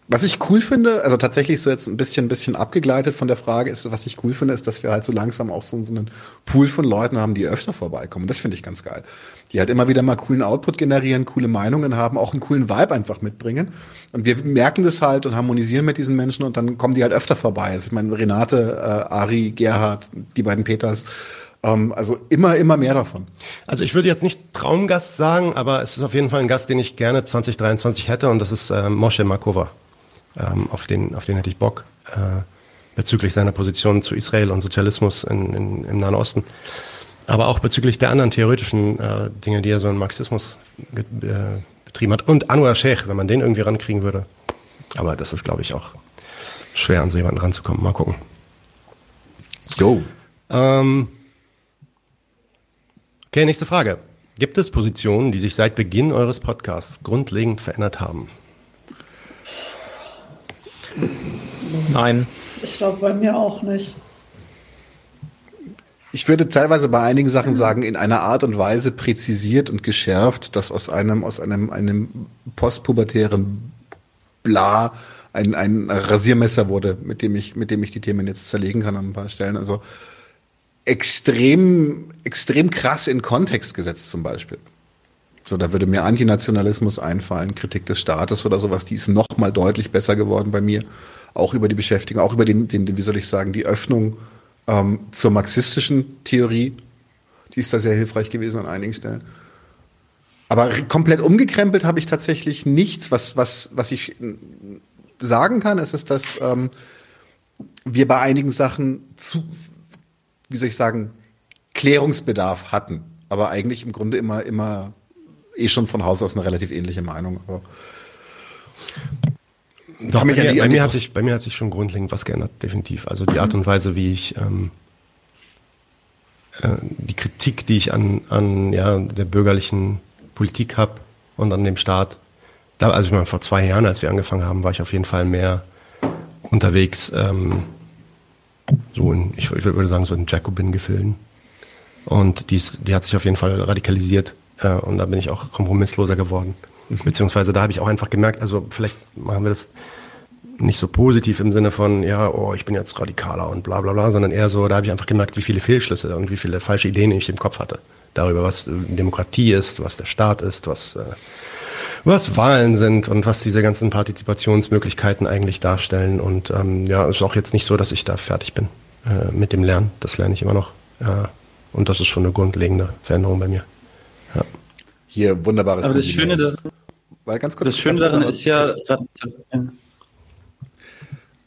was ich cool finde, also tatsächlich so jetzt ein bisschen, ein bisschen abgegleitet von der Frage ist, was ich cool finde, ist, dass wir halt so langsam auch so, einen Pool von Leuten haben, die öfter vorbeikommen. Das finde ich ganz geil. Die halt immer wieder mal coolen Output generieren, coole Meinungen haben, auch einen coolen Vibe einfach mitbringen. Und wir merken das halt und harmonisieren mit diesen Menschen und dann kommen die halt öfter vorbei. Also ich meine, Renate, äh, Ari, Gerhard, die beiden Peters, ähm, also immer, immer mehr davon. Also ich würde jetzt nicht Traumgast sagen, aber es ist auf jeden Fall ein Gast, den ich gerne 2023 hätte und das ist äh, Moshe Markova. Ähm, auf, den, auf den hätte ich Bock äh, bezüglich seiner Position zu Israel und Sozialismus in, in, im Nahen Osten. Aber auch bezüglich der anderen theoretischen äh, Dinge, die er so in Marxismus äh, betrieben hat. Und Anwar Sheikh, wenn man den irgendwie rankriegen würde. Aber das ist, glaube ich, auch schwer, an so jemanden ranzukommen. Mal gucken. Jo. Ähm, okay, nächste Frage. Gibt es Positionen, die sich seit Beginn eures Podcasts grundlegend verändert haben? Nein. Ich glaube bei mir auch nicht. Ich würde teilweise bei einigen Sachen sagen, in einer Art und Weise präzisiert und geschärft, dass aus einem, aus einem, einem postpubertären Bla ein, ein Rasiermesser wurde, mit dem ich, mit dem ich die Themen jetzt zerlegen kann an ein paar Stellen. Also extrem, extrem krass in Kontext gesetzt zum Beispiel. So, da würde mir Antinationalismus einfallen, Kritik des Staates oder sowas, die ist noch mal deutlich besser geworden bei mir. Auch über die Beschäftigung, auch über den, den wie soll ich sagen, die Öffnung ähm, zur marxistischen Theorie. Die ist da sehr hilfreich gewesen an einigen Stellen. Aber komplett umgekrempelt habe ich tatsächlich nichts, was, was, was ich sagen kann. Es ist, dass ähm, wir bei einigen Sachen zu, wie soll ich sagen, Klärungsbedarf hatten. Aber eigentlich im Grunde immer, immer eh schon von Haus aus eine relativ ähnliche Meinung. Aber Doch, bei, mir, bei, mir hat sich, bei mir hat sich schon grundlegend was geändert, definitiv. Also die Art und Weise, wie ich ähm, äh, die Kritik, die ich an, an ja, der bürgerlichen Politik habe und an dem Staat. Da, also ich meine, vor zwei Jahren, als wir angefangen haben, war ich auf jeden Fall mehr unterwegs, ähm, so in, ich, ich würde sagen, so in Jacobin-Gefilden. Und dies, die hat sich auf jeden Fall radikalisiert. Äh, und da bin ich auch kompromissloser geworden. Beziehungsweise da habe ich auch einfach gemerkt, also vielleicht machen wir das nicht so positiv im Sinne von, ja, oh, ich bin jetzt radikaler und bla bla bla, sondern eher so, da habe ich einfach gemerkt, wie viele Fehlschlüsse und wie viele falsche Ideen ich im Kopf hatte. Darüber, was Demokratie ist, was der Staat ist, was, äh, was Wahlen sind und was diese ganzen Partizipationsmöglichkeiten eigentlich darstellen. Und ähm, ja, es ist auch jetzt nicht so, dass ich da fertig bin äh, mit dem Lernen. Das lerne ich immer noch. Äh, und das ist schon eine grundlegende Veränderung bei mir. Hier wunderbares Aber das Schöne, da, Weil ganz kurz, das Schöne daran ist ja.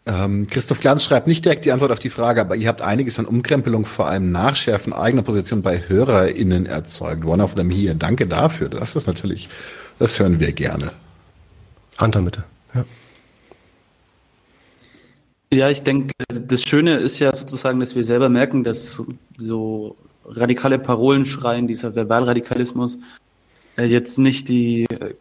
Ähm, Christoph Glanz schreibt nicht direkt die Antwort auf die Frage, aber ihr habt einiges an Umkrempelung, vor allem Nachschärfen eigener Position bei HörerInnen erzeugt. One of them here. Danke dafür. Das ist natürlich, das hören wir gerne. Anton, bitte. Ja. Ja, ich denke, das Schöne ist ja sozusagen, dass wir selber merken, dass so radikale Parolen schreien, dieser Verbalradikalismus, jetzt nicht die äh,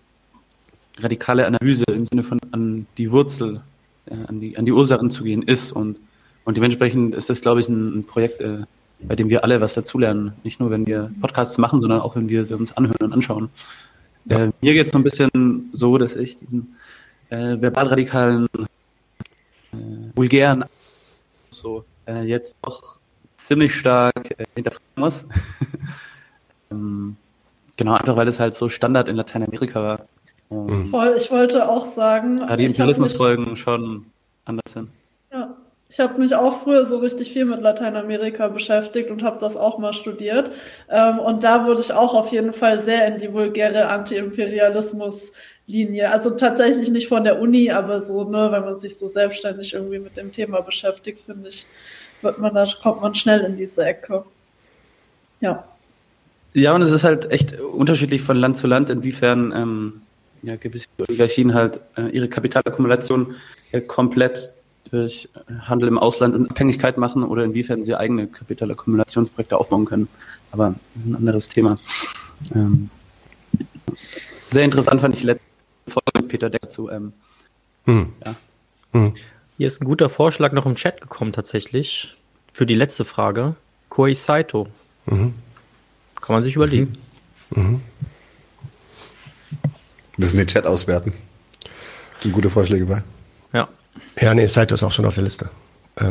radikale Analyse im Sinne von an die Wurzel, äh, an, die, an die Ursachen zu gehen ist. Und, und dementsprechend ist das, glaube ich, ein, ein Projekt, äh, bei dem wir alle was dazulernen. Nicht nur, wenn wir Podcasts machen, sondern auch, wenn wir sie uns anhören und anschauen. Ja. Äh, mir geht es so ein bisschen so, dass ich diesen äh, verbalradikalen, äh, vulgären so äh, jetzt doch ziemlich stark äh, hinterfragen muss. ähm, genau, einfach weil es halt so Standard in Lateinamerika war. Mhm. Voll, ich wollte auch sagen. Ja, die Imperialismusfolgen schon anders sind. Ja, ich habe mich auch früher so richtig viel mit Lateinamerika beschäftigt und habe das auch mal studiert. Ähm, und da wurde ich auch auf jeden Fall sehr in die vulgäre Anti-Imperialismus-Linie. Also tatsächlich nicht von der Uni, aber so, ne, wenn man sich so selbstständig irgendwie mit dem Thema beschäftigt, finde ich, wird man da, kommt man schnell in diese Ecke. Ja. Ja, und es ist halt echt unterschiedlich von Land zu Land, inwiefern ähm, ja, gewisse Oligarchien halt äh, ihre Kapitalakkumulation äh, komplett durch Handel im Ausland und Abhängigkeit machen oder inwiefern sie eigene Kapitalakkumulationsprojekte aufbauen können. Aber das ist ein anderes Thema. Ähm, sehr interessant fand ich die letzte Folge mit Peter Deck zu. Ähm, hm. ja. hm. Hier ist ein guter Vorschlag noch im Chat gekommen tatsächlich für die letzte Frage. Koei Saito. Mhm. Kann man sich überlegen. Mhm. Mhm. Müssen den Chat auswerten. Sind gute Vorschläge bei. Ja. Ja, nee, Saito ist auch schon auf der Liste. Äh,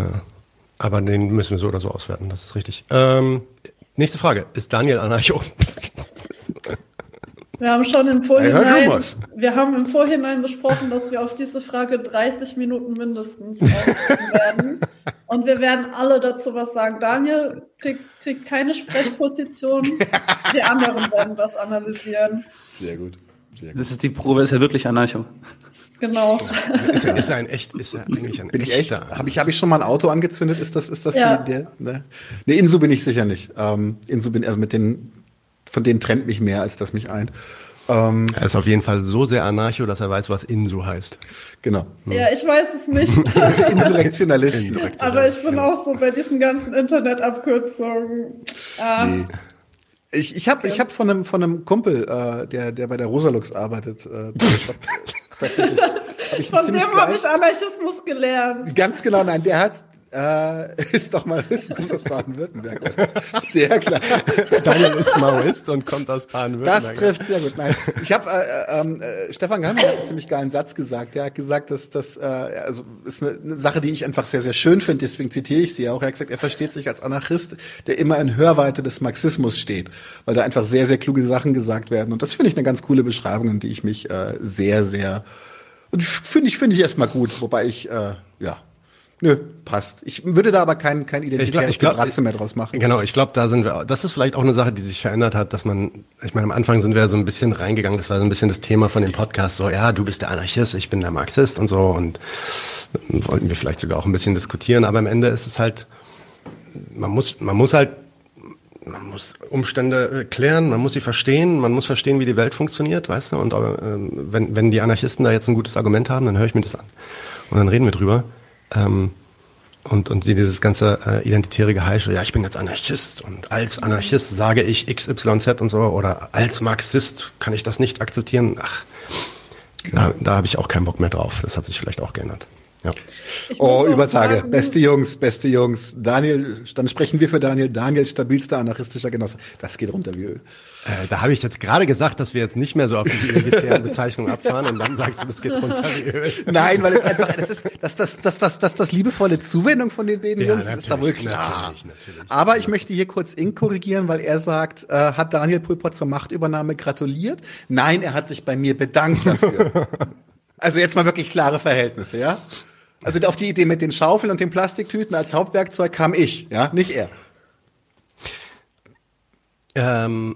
aber den müssen wir so oder so auswerten, das ist richtig. Ähm, nächste Frage. Ist Daniel Anarcho? Wir haben schon im Vorhinein, wir haben im Vorhinein besprochen, dass wir auf diese Frage 30 Minuten mindestens werden. Und wir werden alle dazu was sagen. Daniel kriegt, kriegt keine Sprechposition. Die anderen werden das analysieren. Sehr gut. Das ist die Probe, ist ja wirklich Anarcho. Genau. Ist, ist er ein echt, ist er eigentlich ein bin ich echt? Habe ich, hab ich schon mal ein Auto angezündet? Ist das, ist das ja. die, der, ne? Ne, Insu bin ich sicher nicht. Ähm, Insu bin, also mit den, von denen trennt mich mehr, als das mich eint. Ähm, er ist auf jeden Fall so sehr anarcho, dass er weiß, was Insu heißt. Genau. Ja, ich weiß es nicht. Insurrektionalist. Aber ich bin genau. auch so bei diesen ganzen Internetabkürzungen. Ah. Nee. Ich, ich habe ich hab von einem von einem Kumpel, äh, der der bei der Rosalux arbeitet, äh, tatsächlich. Hab ich von dem habe ich Anarchismus gelernt. Ganz genau, nein, der hat äh, ist doch Maoist, kommt aus Baden-Württemberg. Sehr klar. Daniel ist Maoist und kommt aus Baden-Württemberg. Das trifft sehr gut. Nein, ich habe äh, ähm, äh, Stefan Geheim hat einen ziemlich geilen Satz gesagt. Der hat gesagt, dass das äh, also ist eine, eine Sache, die ich einfach sehr sehr schön finde. Deswegen zitiere ich sie auch. Er hat gesagt, er versteht sich als Anarchist, der immer in Hörweite des Marxismus steht, weil da einfach sehr sehr kluge Sachen gesagt werden. Und das finde ich eine ganz coole Beschreibung, in die ich mich äh, sehr sehr und finde ich finde ich erstmal gut, wobei ich äh, ja Nö, passt. Ich würde da aber kein, kein identitäres Bratze mehr draus machen. Genau, ich glaube, da sind wir, das ist vielleicht auch eine Sache, die sich verändert hat, dass man, ich meine, am Anfang sind wir so ein bisschen reingegangen, das war so ein bisschen das Thema von dem Podcast, so, ja, du bist der Anarchist, ich bin der Marxist und so und wollten wir vielleicht sogar auch ein bisschen diskutieren, aber am Ende ist es halt, man muss, man muss halt man muss Umstände äh, klären, man muss sie verstehen, man muss verstehen, wie die Welt funktioniert, weißt du? Und äh, wenn, wenn die Anarchisten da jetzt ein gutes Argument haben, dann höre ich mir das an. Und dann reden wir drüber. Ähm, und, und sie dieses ganze äh, identitäre Geheische, ja, ich bin jetzt Anarchist und als Anarchist sage ich XYZ und so oder als Marxist kann ich das nicht akzeptieren. Ach, da, da habe ich auch keinen Bock mehr drauf. Das hat sich vielleicht auch geändert. Ja. Oh, Übertage. Sagen, beste Jungs, beste Jungs. Daniel, dann sprechen wir für Daniel. Daniel, stabilster anarchistischer Genosse. Das geht runter wie Öl. Äh, da habe ich jetzt gerade gesagt, dass wir jetzt nicht mehr so auf diese elitären Bezeichnungen abfahren und dann sagst du, das geht runter wie Öl. Nein, weil es einfach, das ist, das, das, das, das, das, das liebevolle Zuwendung von den beiden ja, Jungs, das ist da wohl klar. Natürlich, natürlich, Aber ich möchte hier kurz Ink korrigieren, weil er sagt, äh, hat Daniel Pulpot zur Machtübernahme gratuliert? Nein, er hat sich bei mir bedankt dafür. also jetzt mal wirklich klare Verhältnisse, ja? Also auf die Idee mit den Schaufeln und den Plastiktüten als Hauptwerkzeug kam ich, ja, nicht er. Ähm,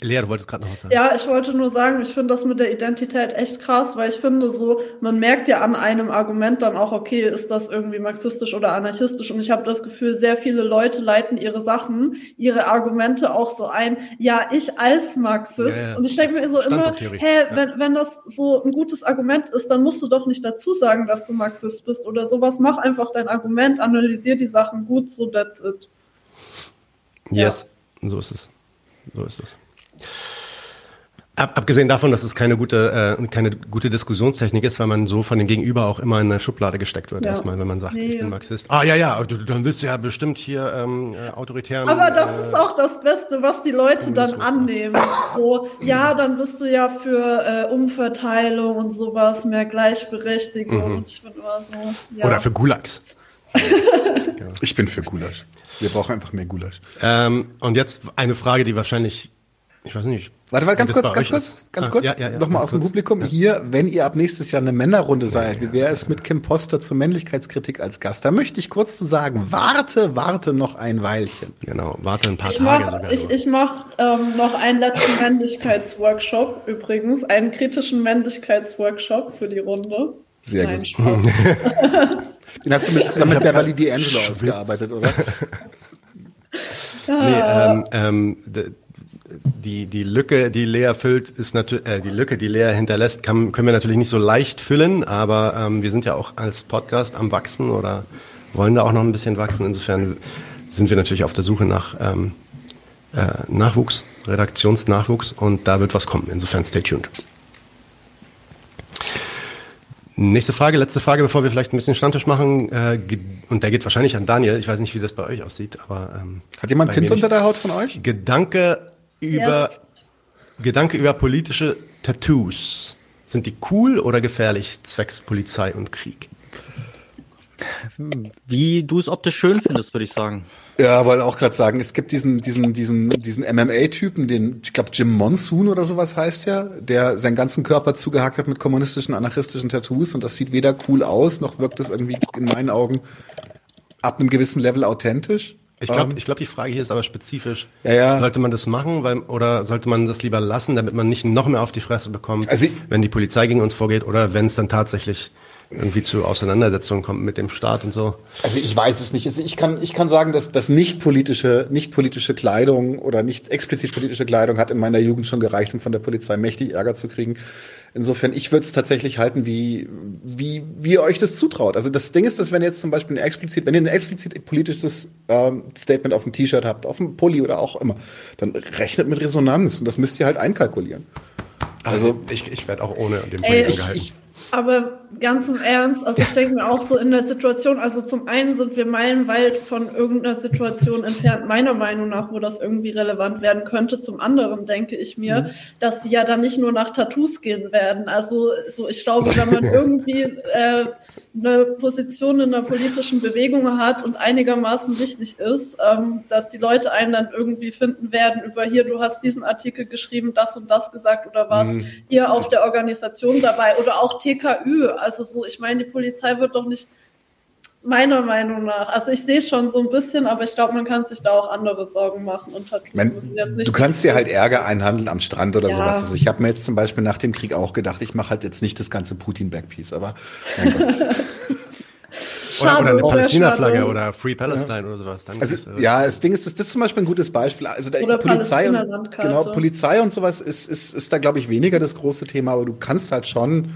Lea, du wolltest gerade noch was sagen. Ja, ich wollte nur sagen, ich finde das mit der Identität echt krass, weil ich finde so, man merkt ja an einem Argument dann auch, okay, ist das irgendwie marxistisch oder anarchistisch? Und ich habe das Gefühl, sehr viele Leute leiten ihre Sachen, ihre Argumente auch so ein, ja, ich als Marxist. Ja, ja. Und ich denke mir so immer, hä, ja. wenn, wenn das so ein gutes Argument ist, dann musst du doch nicht dazu sagen, dass du Marxist bist oder sowas. Mach einfach dein Argument, analysier die Sachen gut, so that's it. Yes, so ist es. So ist es. Ab, abgesehen davon, dass es keine gute, äh, keine gute Diskussionstechnik ist, weil man so von dem Gegenüber auch immer in eine Schublade gesteckt wird, ja. erstmal, wenn man sagt, nee, ich bin Marxist. Ah ja, ja, du, dann willst du ja bestimmt hier ähm, äh, autoritären. Aber das äh, ist auch das Beste, was die Leute dann annehmen. So, ja, dann bist du ja für äh, Umverteilung und sowas, mehr Gleichberechtigung. Mhm. Und ich bin immer so. Ja. Oder für Gulags. ich bin für Gulasch. Wir brauchen einfach mehr Gulasch. Ähm, und jetzt eine Frage, die wahrscheinlich, ich weiß nicht. Warte, warte, ganz kurz, ganz kurz, ganz ah, kurz. Ja, ja, ja, Nochmal aus dem Publikum. Hier, wenn ihr ab nächstes Jahr eine Männerrunde seid, wie wäre es mit Kim Poster zur Männlichkeitskritik als Gast? Da möchte ich kurz zu sagen, warte, warte noch ein Weilchen. Genau, warte ein paar ich Tage mach, sogar. Ich, ich mache ähm, noch einen letzten Männlichkeitsworkshop übrigens, einen kritischen Männlichkeitsworkshop für die Runde. Sehr Nein, gut. Spaß. Den hast du mit, zusammen mit Beverly D'Angelo ausgearbeitet, oder? nee, ähm, ähm, die, die Lücke, die Lea füllt, ist natürlich, äh, die Lücke, die Lea hinterlässt, kann, können wir natürlich nicht so leicht füllen, aber ähm, wir sind ja auch als Podcast am Wachsen oder wollen da auch noch ein bisschen wachsen. Insofern sind wir natürlich auf der Suche nach ähm, äh, Nachwuchs, Redaktionsnachwuchs und da wird was kommen. Insofern stay tuned. Nächste Frage, letzte Frage, bevor wir vielleicht ein bisschen Stammtisch machen. Äh, und der geht wahrscheinlich an Daniel. Ich weiß nicht, wie das bei euch aussieht, aber ähm, hat jemand Tint unter der Haut von euch? Gedanke über yes. Gedanke über politische Tattoos. Sind die cool oder gefährlich zwecks Polizei und Krieg? Wie du es optisch schön findest, würde ich sagen. Ja, wollte auch gerade sagen, es gibt diesen, diesen, diesen, diesen MMA-Typen, den, ich glaube, Jim Monsoon oder sowas heißt ja, der seinen ganzen Körper zugehackt hat mit kommunistischen, anarchistischen Tattoos und das sieht weder cool aus, noch wirkt es irgendwie in meinen Augen ab einem gewissen Level authentisch. Ich glaube, ähm, ich glaub, die Frage hier ist aber spezifisch. Ja, ja. Sollte man das machen, weil, oder sollte man das lieber lassen, damit man nicht noch mehr auf die Fresse bekommt, also wenn die Polizei gegen uns vorgeht, oder wenn es dann tatsächlich irgendwie zu Auseinandersetzungen kommt mit dem Staat und so? Also ich weiß es nicht. Also ich kann, ich kann sagen, dass, dass nicht politische, nicht politische Kleidung oder nicht explizit politische Kleidung hat in meiner Jugend schon gereicht, um von der Polizei mächtig Ärger zu kriegen. Insofern, ich würde es tatsächlich halten, wie, wie, wie ihr euch das zutraut. Also das Ding ist, dass wenn ihr jetzt zum Beispiel ein explizit, wenn ihr ein explizit politisches ähm, Statement auf dem T-Shirt habt, auf dem Pulli oder auch immer, dann rechnet mit Resonanz und das müsst ihr halt einkalkulieren. Also ich, ich werde auch ohne den Pulli angehalten. Ich, aber ganz im Ernst, also ich denke mir auch so in der Situation, also zum einen sind wir meilenweit von irgendeiner Situation entfernt, meiner Meinung nach, wo das irgendwie relevant werden könnte. Zum anderen denke ich mir, mhm. dass die ja dann nicht nur nach Tattoos gehen werden. Also so, ich glaube, wenn man irgendwie äh, eine Position in einer politischen Bewegung hat und einigermaßen wichtig ist, ähm, dass die Leute einen dann irgendwie finden werden über hier, du hast diesen Artikel geschrieben, das und das gesagt oder warst mhm. hier auf der Organisation dabei oder auch TKÜ. Also so, ich meine, die Polizei wird doch nicht Meiner Meinung nach. Also ich sehe schon so ein bisschen, aber ich glaube, man kann sich da auch andere Sorgen machen und Tattoos Man, müssen jetzt nicht. Du kannst dir halt Ärger einhandeln am Strand oder ja. sowas. Also ich habe mir jetzt zum Beispiel nach dem Krieg auch gedacht, ich mache halt jetzt nicht das ganze Putin-Backpiece, aber mein Gott. oder, oder eine Palästina-Flagge oder Free Palestine ja. oder sowas. Dann also, ist, äh, ja, das Ding ist, das, das ist zum Beispiel ein gutes Beispiel. Also der Polizei und, genau, Polizei und sowas ist, ist, ist da, glaube ich, weniger das große Thema, aber du kannst halt schon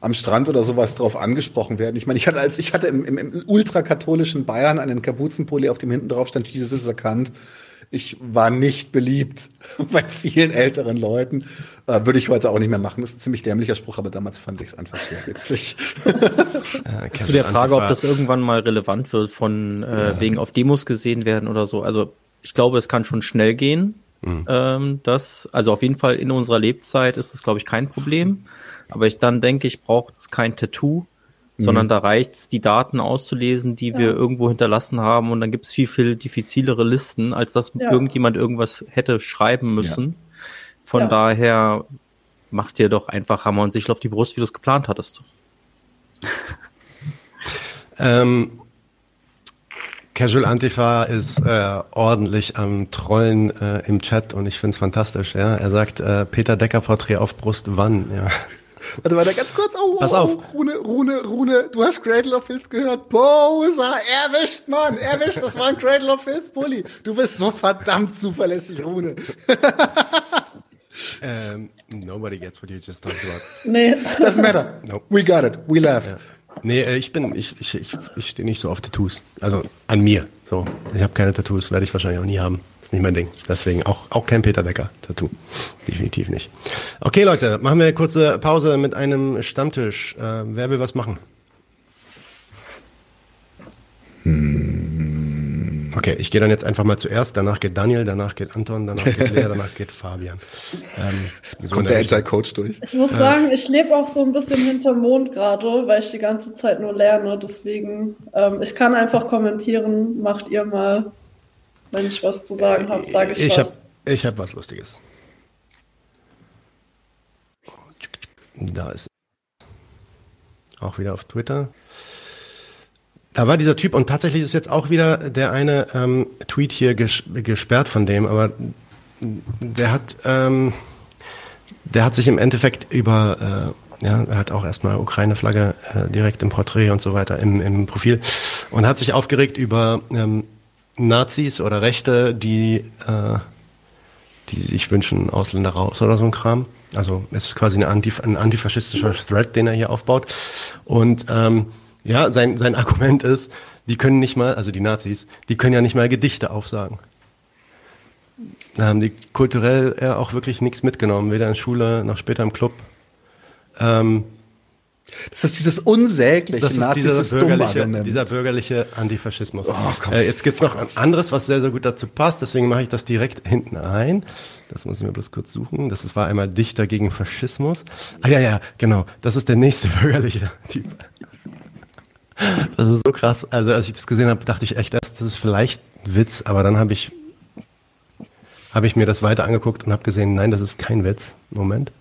am Strand oder sowas drauf angesprochen werden. Ich meine, ich hatte als ich hatte im, im, im ultrakatholischen Bayern einen Kapuzenpulli, auf dem hinten drauf stand, Jesus ist erkannt. Ich war nicht beliebt bei vielen älteren Leuten. Äh, würde ich heute auch nicht mehr machen. Das ist ein ziemlich dämlicher Spruch, aber damals fand ich es einfach sehr witzig. äh, Zu der Frage, ob das irgendwann mal relevant wird, von äh, ja. wegen auf Demos gesehen werden oder so. Also ich glaube, es kann schon schnell gehen. Mhm. Ähm, das, also auf jeden Fall in unserer Lebzeit ist es, glaube ich, kein Problem. Aber ich dann denke ich, braucht es kein Tattoo, mhm. sondern da reicht es, die Daten auszulesen, die ja. wir irgendwo hinterlassen haben. Und dann gibt es viel, viel diffizilere Listen, als dass ja. irgendjemand irgendwas hätte schreiben müssen. Ja. Von daher macht dir doch einfach Hammer und Sichel auf die Brust, wie du es geplant hattest. ähm, Casual Antifa ist äh, ordentlich am Trollen äh, im Chat und ich find's fantastisch. Ja, er sagt äh, Peter Decker Porträt auf Brust wann? Ja. Warte, warte, ganz kurz. Oh, Pass auf. Oh, Rune, Rune, Rune, du hast Cradle of Filth gehört. Poser, erwischt, Mann, erwischt. Das war ein Cradle of Filth Bully. Du bist so verdammt zuverlässig, Rune. um, nobody gets what you just talked about. Nee. Doesn't matter. Nope. We got it. We laughed. Ja. Nee, äh, ich bin, ich, ich, ich, ich stehe nicht so auf Tattoos. Also an mir. So. Ich habe keine Tattoos, werde ich wahrscheinlich auch nie haben. Ist nicht mein Ding. Deswegen auch, auch kein Peter Decker Tattoo. Definitiv nicht. Okay, Leute, machen wir eine kurze Pause mit einem Stammtisch. Äh, wer will was machen? Hm. Okay, ich gehe dann jetzt einfach mal zuerst, danach geht Daniel, danach geht Anton, danach geht Lea, danach geht Fabian. Ähm, so Kommt der Agile Coach durch? Ich muss sagen, ich lebe auch so ein bisschen hinterm Mond gerade, weil ich die ganze Zeit nur lerne. Deswegen, ähm, ich kann einfach kommentieren, macht ihr mal. Wenn ich was zu sagen habe, sage ich, ich was. Hab, ich habe was Lustiges. Da ist auch wieder auf Twitter. Da war dieser Typ und tatsächlich ist jetzt auch wieder der eine ähm, Tweet hier ges gesperrt von dem, aber der hat, ähm, der hat sich im Endeffekt über, äh, ja, er hat auch erstmal Ukraine-Flagge äh, direkt im Porträt und so weiter im, im Profil und hat sich aufgeregt über ähm, Nazis oder Rechte, die, äh, die sich wünschen, Ausländer raus oder so ein Kram. Also es ist quasi eine Antif ein antifaschistischer Thread, den er hier aufbaut. Und ähm, ja, sein, sein Argument ist, die können nicht mal, also die Nazis, die können ja nicht mal Gedichte aufsagen. Da haben die kulturell ja auch wirklich nichts mitgenommen, weder in Schule noch später im Club. Ähm, das ist dieses unsägliche das ist dieser bürgerliche, dieser bürgerliche Antifaschismus. Oh, äh, jetzt gibt's noch ein anderes, was sehr, sehr gut dazu passt, deswegen mache ich das direkt hinten ein. Das muss ich mir bloß kurz suchen. Das war einmal Dichter gegen Faschismus. Ah ja, ja, genau. Das ist der nächste bürgerliche Typ. Das ist so krass. Also als ich das gesehen habe, dachte ich echt, das ist vielleicht ein Witz, aber dann habe ich habe ich mir das weiter angeguckt und habe gesehen, nein, das ist kein Witz. Moment.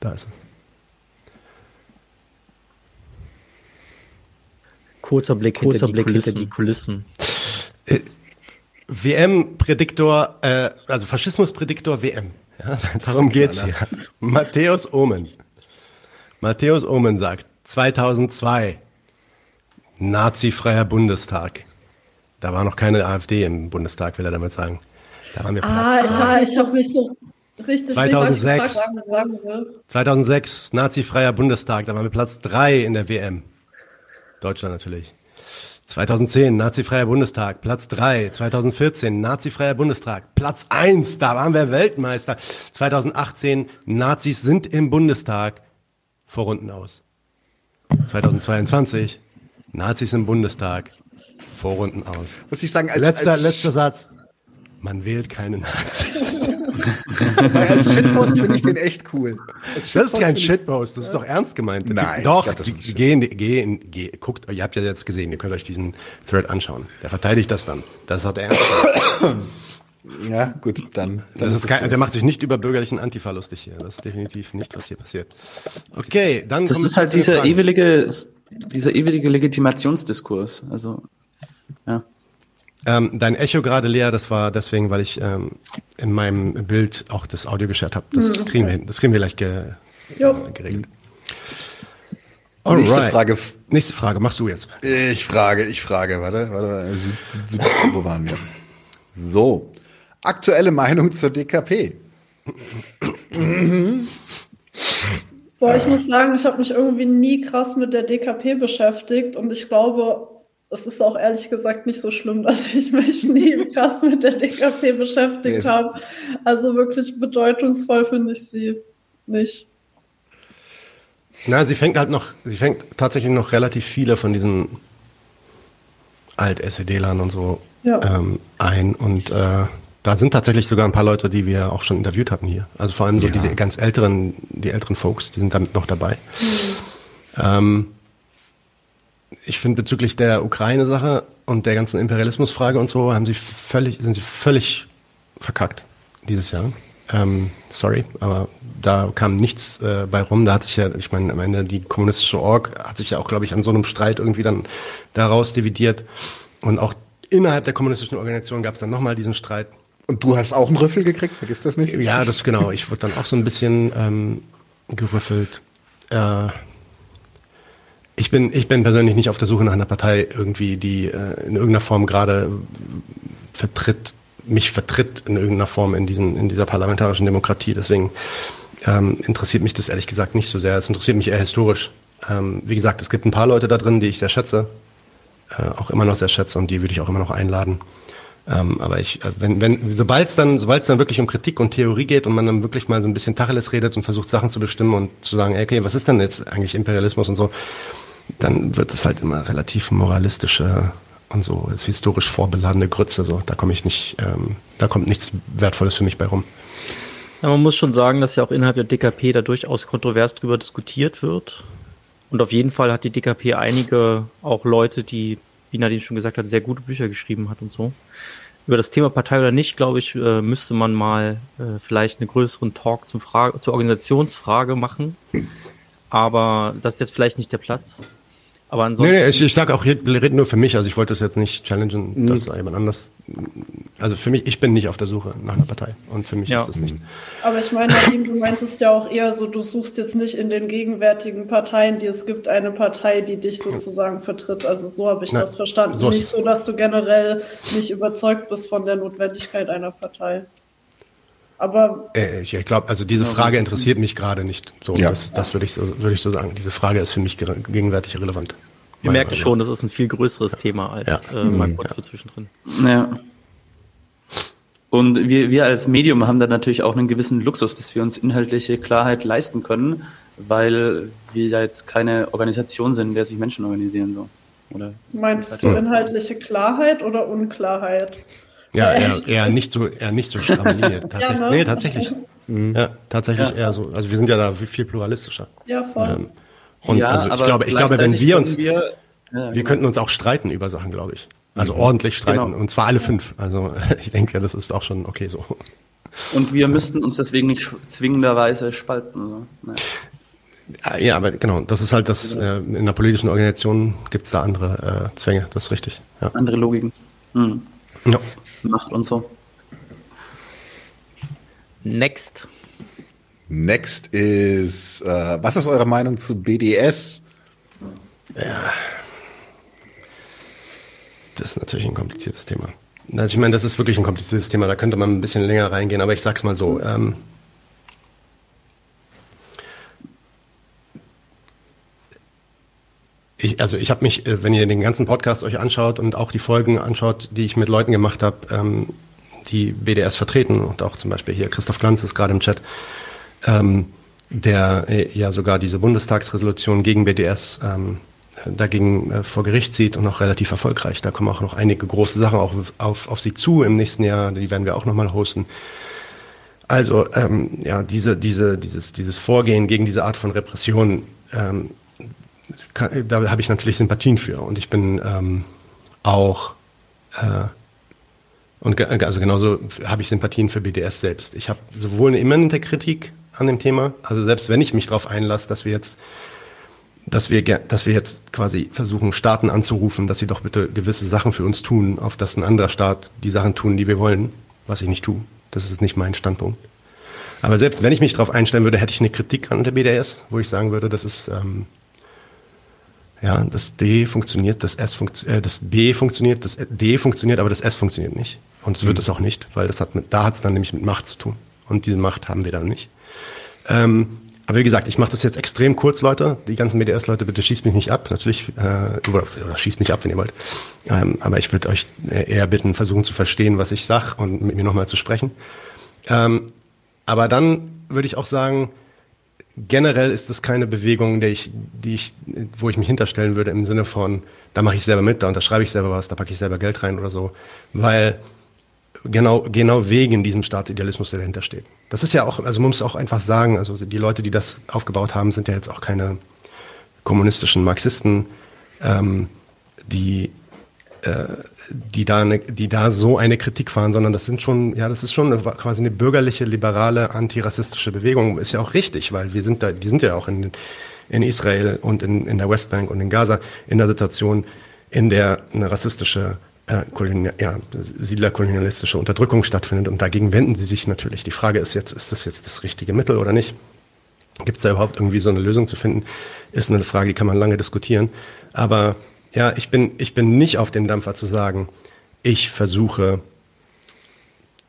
Da ist er. Kurzer Blick, Kurzer hinter, Blick die hinter die Kulissen. Äh, WM-Prädiktor, äh, also Faschismus-Prädiktor WM. Ja, darum geht's hier. Matthäus Omen. Matthäus Omen sagt, 2002, nazifreier Bundestag. Da war noch keine AfD im Bundestag, will er damit sagen. Da waren wir ah, Platz. Ich habe hab mich so richtig 2006, gefragt, 2006, nazifreier Bundestag, da waren wir Platz 3 in der WM. Deutschland natürlich. 2010, nazifreier Bundestag, Platz 3. 2014, nazifreier Bundestag, Platz 1, da waren wir Weltmeister. 2018, Nazis sind im Bundestag, Vorrunden aus. 2022, Nazis im Bundestag, Vorrunden aus. Muss ich sagen, als, letzter, als letzter Satz. Man wählt keine Nazis. Weil als Shitpost finde ich den echt cool. Das ist kein Shitpost, das ist doch ernst gemeint. Nein. Doch, glaub, gehen, gehen, gehen, guckt, ihr habt ja jetzt gesehen, ihr könnt euch diesen Thread anschauen. Der verteidigt das dann. Das hat er ernst Ja, gut, dann. dann ist ist kein, der macht sich nicht über bürgerlichen Antifa lustig hier. Das ist definitiv nicht, was hier passiert. Okay, dann. Das ist halt dieser ewige, dieser ewige Legitimationsdiskurs. Also, ja. Ähm, dein Echo gerade, Lea, das war deswegen, weil ich ähm, in meinem Bild auch das Audio geschert habe. Das mhm. kriegen wir hin. Das kriegen wir gleich ge äh, geregelt. Alright. Nächste Frage. Nächste Frage, machst du jetzt. Ich frage, ich frage, warte, warte, warte. wo waren wir? So. Aktuelle Meinung zur DKP. Boah, ich muss sagen, ich habe mich irgendwie nie krass mit der DKP beschäftigt und ich glaube, es ist auch ehrlich gesagt nicht so schlimm, dass ich mich nie krass mit der DKP beschäftigt habe. Also wirklich bedeutungsvoll finde ich sie nicht. Na, sie fängt halt noch, sie fängt tatsächlich noch relativ viele von diesen Alt-SED-Lern und so ja. ähm, ein und äh, da sind tatsächlich sogar ein paar Leute, die wir auch schon interviewt hatten hier. Also vor allem so ja. diese ganz älteren, die älteren Folks, die sind damit noch dabei. Mhm. Ähm, ich finde bezüglich der Ukraine-Sache und der ganzen Imperialismusfrage und so haben sie völlig, sind sie völlig verkackt dieses Jahr. Ähm, sorry, aber da kam nichts äh, bei rum. Da hat sich ja, ich meine, am Ende die kommunistische Org hat sich ja auch, glaube ich, an so einem Streit irgendwie dann daraus dividiert. Und auch innerhalb der kommunistischen Organisation gab es dann nochmal diesen Streit. Und du hast auch einen Rüffel gekriegt, vergiss das nicht? Ja, das genau. Ich wurde dann auch so ein bisschen ähm, gerüffelt. Äh, ich bin, ich bin persönlich nicht auf der Suche nach einer Partei irgendwie, die äh, in irgendeiner Form gerade vertritt, mich vertritt in irgendeiner Form in, diesen, in dieser parlamentarischen Demokratie. Deswegen ähm, interessiert mich das ehrlich gesagt nicht so sehr. Es interessiert mich eher historisch. Ähm, wie gesagt, es gibt ein paar Leute da drin, die ich sehr schätze, äh, auch immer noch sehr schätze und die würde ich auch immer noch einladen. Ähm, aber ich, äh, wenn, wenn, sobald es dann, sobald es dann wirklich um Kritik und Theorie geht und man dann wirklich mal so ein bisschen Tacheles redet und versucht Sachen zu bestimmen und zu sagen, okay, was ist denn jetzt eigentlich Imperialismus und so, dann wird es halt immer relativ moralistische und so ist historisch vorbeladene Grütze. So, da komme ich nicht, ähm, da kommt nichts Wertvolles für mich bei rum. Ja, man muss schon sagen, dass ja auch innerhalb der DKP da durchaus kontrovers drüber diskutiert wird. Und auf jeden Fall hat die DKP einige auch Leute, die, wie Nadine schon gesagt hat, sehr gute Bücher geschrieben hat und so. Über das Thema Partei oder nicht, glaube ich, äh, müsste man mal äh, vielleicht einen größeren Talk zum Frage, zur Organisationsfrage machen. Aber das ist jetzt vielleicht nicht der Platz. Aber ansonsten. Nee, nee ich, ich sage auch, ich rede nur für mich, also ich wollte das jetzt nicht challengen, mhm. dass jemand anders. Also für mich, ich bin nicht auf der Suche nach einer Partei und für mich ja. ist das nicht. Aber ich meine, Nadine, du meinst es ja auch eher so, du suchst jetzt nicht in den gegenwärtigen Parteien, die es gibt, eine Partei, die dich sozusagen vertritt. Also so habe ich Na, das verstanden. So nicht so, dass du generell nicht überzeugt bist von der Notwendigkeit einer Partei. Aber äh, ich, ich glaube, also diese Frage interessiert mich gerade nicht. So, ja. das, das würde ich so, würde ich so sagen. Diese Frage ist für mich gegenwärtig relevant. Wir merken schon, das ist ein viel größeres Thema als ja. äh, mal mhm. kurz für zwischendrin. Ja. Und wir, wir als Medium haben da natürlich auch einen gewissen Luxus, dass wir uns inhaltliche Klarheit leisten können, weil wir ja jetzt keine Organisation sind, in der sich Menschen organisieren. So. Oder Meinst du inhaltliche Klarheit oder Unklarheit? Ja, eher, eher nicht so, eher nicht so Linie. Tatsächlich. Ja, ne? Nee, tatsächlich. Mhm. Ja, tatsächlich ja. eher so. Also wir sind ja da viel pluralistischer. Ja, voll. Ähm, und ja, also ich glaube, ich glaube, wenn wir uns, wir, ja, wir könnten uns auch streiten über Sachen, glaube ich. Also mhm. ordentlich streiten. Genau. Und zwar alle fünf. Also ich denke, das ist auch schon okay so. Und wir müssten uns deswegen nicht zwingenderweise spalten. So. Naja. Ja, aber genau, das ist halt das, äh, in einer politischen Organisation gibt es da andere äh, Zwänge, das ist richtig. Ja. Andere Logiken. Mhm. Ja. Macht und so. Next. Next ist, äh, was ist eure Meinung zu BDS? Ja. Das ist natürlich ein kompliziertes Thema. Also ich meine, das ist wirklich ein kompliziertes Thema, da könnte man ein bisschen länger reingehen, aber ich sag's mal so. Ähm, ich, also ich habe mich, äh, wenn ihr den ganzen Podcast euch anschaut und auch die Folgen anschaut, die ich mit Leuten gemacht habe, ähm, die BDS vertreten und auch zum Beispiel hier Christoph Glanz ist gerade im Chat, ähm, der äh, ja sogar diese Bundestagsresolution gegen BDS ähm, dagegen äh, vor Gericht zieht und auch relativ erfolgreich. Da kommen auch noch einige große Sachen auch auf, auf sie zu im nächsten Jahr, die werden wir auch nochmal hosten. Also ähm, ja, diese, diese, dieses, dieses Vorgehen gegen diese Art von Repression ähm, kann, da habe ich natürlich Sympathien für und ich bin ähm, auch äh, und ge also genauso habe ich Sympathien für BDS selbst. Ich habe sowohl eine immanente Kritik an dem Thema, also selbst wenn ich mich darauf einlasse, dass wir jetzt dass wir, dass wir jetzt quasi versuchen, Staaten anzurufen, dass sie doch bitte gewisse Sachen für uns tun, auf dass ein anderer Staat die Sachen tun, die wir wollen, was ich nicht tue. Das ist nicht mein Standpunkt. Aber selbst wenn ich mich darauf einstellen würde, hätte ich eine Kritik an der BDS, wo ich sagen würde, das ist ähm, ja, das D funktioniert, das S funktioniert, äh, das B funktioniert, das D funktioniert, aber das S funktioniert nicht. Und es wird mhm. es auch nicht, weil das hat mit, da hat es dann nämlich mit Macht zu tun. Und diese Macht haben wir dann nicht. Ähm, aber wie gesagt, ich mache das jetzt extrem kurz, Leute. Die ganzen BDS-Leute, bitte schießt mich nicht ab. Natürlich, äh, oder, oder schießt mich ab, wenn ihr wollt. Ähm, aber ich würde euch eher bitten, versuchen zu verstehen, was ich sag und mit mir nochmal zu sprechen. Ähm, aber dann würde ich auch sagen, generell ist das keine Bewegung, der ich, die ich, wo ich mich hinterstellen würde im Sinne von, da mache ich selber mit, da unterschreibe ich selber was, da packe ich selber Geld rein oder so, weil genau, genau wegen diesem Staatsidealismus, der dahinter steht. Das ist ja auch, also man muss auch einfach sagen, also die Leute, die das aufgebaut haben, sind ja jetzt auch keine kommunistischen Marxisten, ähm, die äh, die da eine, die da so eine Kritik fahren, sondern das sind schon, ja, das ist schon eine, quasi eine bürgerliche, liberale, antirassistische Bewegung. Ist ja auch richtig, weil wir sind da, die sind ja auch in, in Israel und in, in der Westbank und in Gaza in der Situation, in der eine rassistische äh, ja, siedlerkolonialistische Unterdrückung stattfindet und dagegen wenden sie sich natürlich. Die Frage ist jetzt, ist das jetzt das richtige Mittel oder nicht? Gibt es da überhaupt irgendwie so eine Lösung zu finden? Ist eine Frage, die kann man lange diskutieren. Aber ja, ich bin, ich bin nicht auf dem Dampfer zu sagen, ich versuche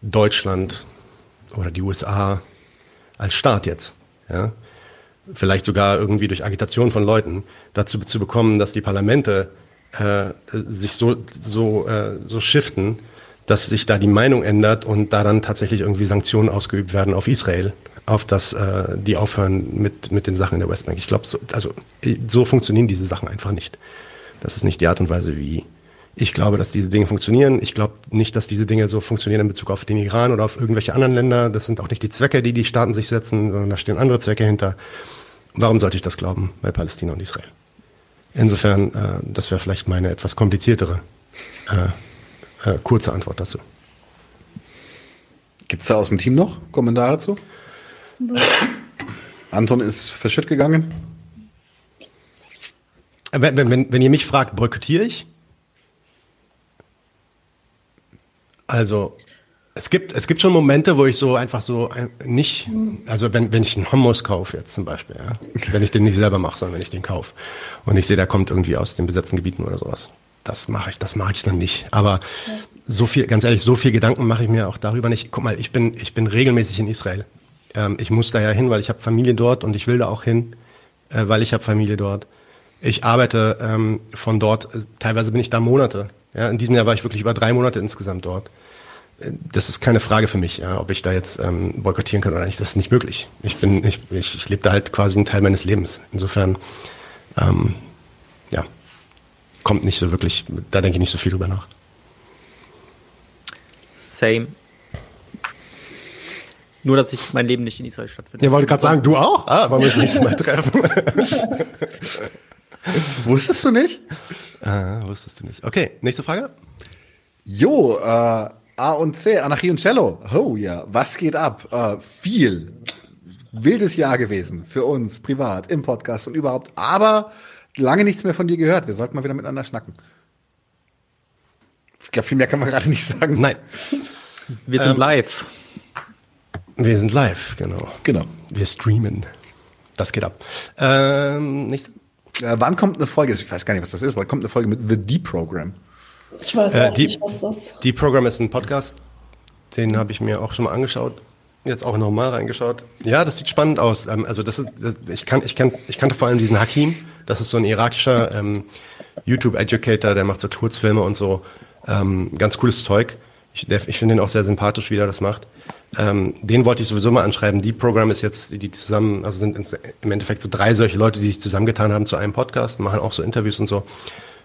Deutschland oder die USA als Staat jetzt, ja, vielleicht sogar irgendwie durch Agitation von Leuten dazu zu bekommen, dass die Parlamente äh, sich so, so, äh, so shiften, dass sich da die Meinung ändert und da dann tatsächlich irgendwie Sanktionen ausgeübt werden auf Israel, auf das äh, die aufhören mit, mit den Sachen in der Westbank. Ich glaube, so, also so funktionieren diese Sachen einfach nicht. Das ist nicht die Art und Weise, wie ich glaube, dass diese Dinge funktionieren. Ich glaube nicht, dass diese Dinge so funktionieren in Bezug auf den Iran oder auf irgendwelche anderen Länder. Das sind auch nicht die Zwecke, die die Staaten sich setzen, sondern da stehen andere Zwecke hinter. Warum sollte ich das glauben bei Palästina und Israel? Insofern, äh, das wäre vielleicht meine etwas kompliziertere äh, äh, kurze Antwort dazu. Gibt es da aus dem Team noch Kommentare zu? Anton ist verschütt gegangen. Wenn, wenn, wenn ihr mich fragt, boykottiere ich? Also, es gibt, es gibt schon Momente, wo ich so einfach so nicht, also wenn, wenn ich einen Hummus kaufe jetzt zum Beispiel, ja, wenn ich den nicht selber mache, sondern wenn ich den kaufe und ich sehe, der kommt irgendwie aus den besetzten Gebieten oder sowas, das mache ich, das mache ich dann nicht. Aber so viel, ganz ehrlich, so viel Gedanken mache ich mir auch darüber nicht. Guck mal, ich bin, ich bin regelmäßig in Israel. Ähm, ich muss da ja hin, weil ich habe Familie dort und ich will da auch hin, äh, weil ich habe Familie dort. Ich arbeite ähm, von dort, teilweise bin ich da Monate. Ja, in diesem Jahr war ich wirklich über drei Monate insgesamt dort. Äh, das ist keine Frage für mich, ja, ob ich da jetzt ähm, boykottieren kann oder nicht. Das ist nicht möglich. Ich bin, ich, ich, ich lebe da halt quasi einen Teil meines Lebens. Insofern, ähm, ja, kommt nicht so wirklich, da denke ich nicht so viel drüber nach. Same. Nur, dass ich mein Leben nicht in Israel stattfindet. Ja, wollte gerade sagen, du auch? Ah, wollen wir uns nächstes Mal treffen. Wusstest du nicht? Ah, wusstest du nicht. Okay, nächste Frage. Jo, äh, A und C, Anarchie und Cello. Oh ja, was geht ab? Äh, viel. Wildes Jahr gewesen für uns, privat, im Podcast und überhaupt. Aber lange nichts mehr von dir gehört. Wir sollten mal wieder miteinander schnacken. Ich glaube, viel mehr kann man gerade nicht sagen. Nein. Wir sind ähm, live. Wir sind live, genau. Genau. Wir streamen. Das geht ab. Ähm, nächste. Äh, wann kommt eine Folge? Ich weiß gar nicht, was das ist. Wann kommt eine Folge mit The D-Program? Ich weiß äh, auch äh, nicht, was das D-Program ist ein Podcast. Den habe ich mir auch schon mal angeschaut. Jetzt auch nochmal reingeschaut. Ja, das sieht spannend aus. Ähm, also das ist, das, ich kann, ich kann, ich kannte vor allem diesen Hakim. Das ist so ein irakischer ähm, YouTube-Educator, der macht so Kurzfilme und so. Ähm, ganz cooles Zeug. Ich, ich finde ihn auch sehr sympathisch, wie er das macht. Ähm, den wollte ich sowieso mal anschreiben. Die Programm ist jetzt, die zusammen, also sind im Endeffekt so drei solche Leute, die sich zusammengetan haben zu einem Podcast, machen auch so Interviews und so.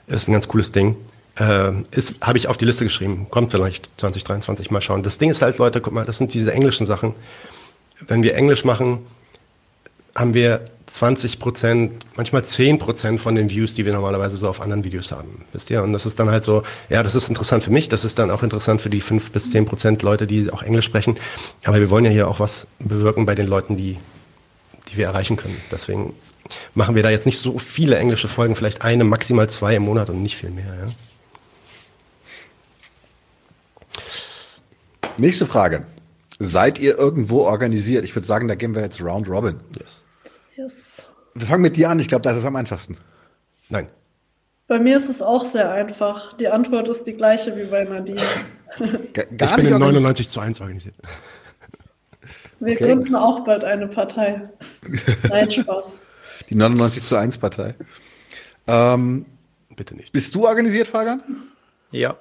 Ist ein ganz cooles Ding. Äh, ist, habe ich auf die Liste geschrieben. Kommt vielleicht 2023 mal schauen. Das Ding ist halt, Leute, guck mal, das sind diese englischen Sachen. Wenn wir Englisch machen, haben wir 20 Prozent, manchmal 10 Prozent von den Views, die wir normalerweise so auf anderen Videos haben. Wisst ihr? Und das ist dann halt so, ja, das ist interessant für mich, das ist dann auch interessant für die 5 bis 10 Prozent Leute, die auch Englisch sprechen. Aber wir wollen ja hier auch was bewirken bei den Leuten, die, die wir erreichen können. Deswegen machen wir da jetzt nicht so viele englische Folgen, vielleicht eine, maximal zwei im Monat und nicht viel mehr. Ja? Nächste Frage. Seid ihr irgendwo organisiert? Ich würde sagen, da gehen wir jetzt Round Robin. Yes. Yes. Wir fangen mit dir an. Ich glaube, das ist am einfachsten. Nein. Bei mir ist es auch sehr einfach. Die Antwort ist die gleiche wie bei Nadine. Gar ich bin in 99 zu 1 organisiert. Wir okay. gründen auch bald eine Partei. Nein, Spaß. Die 99 zu 1 Partei. Ähm, Bitte nicht. Bist du organisiert, Fagan? Ja.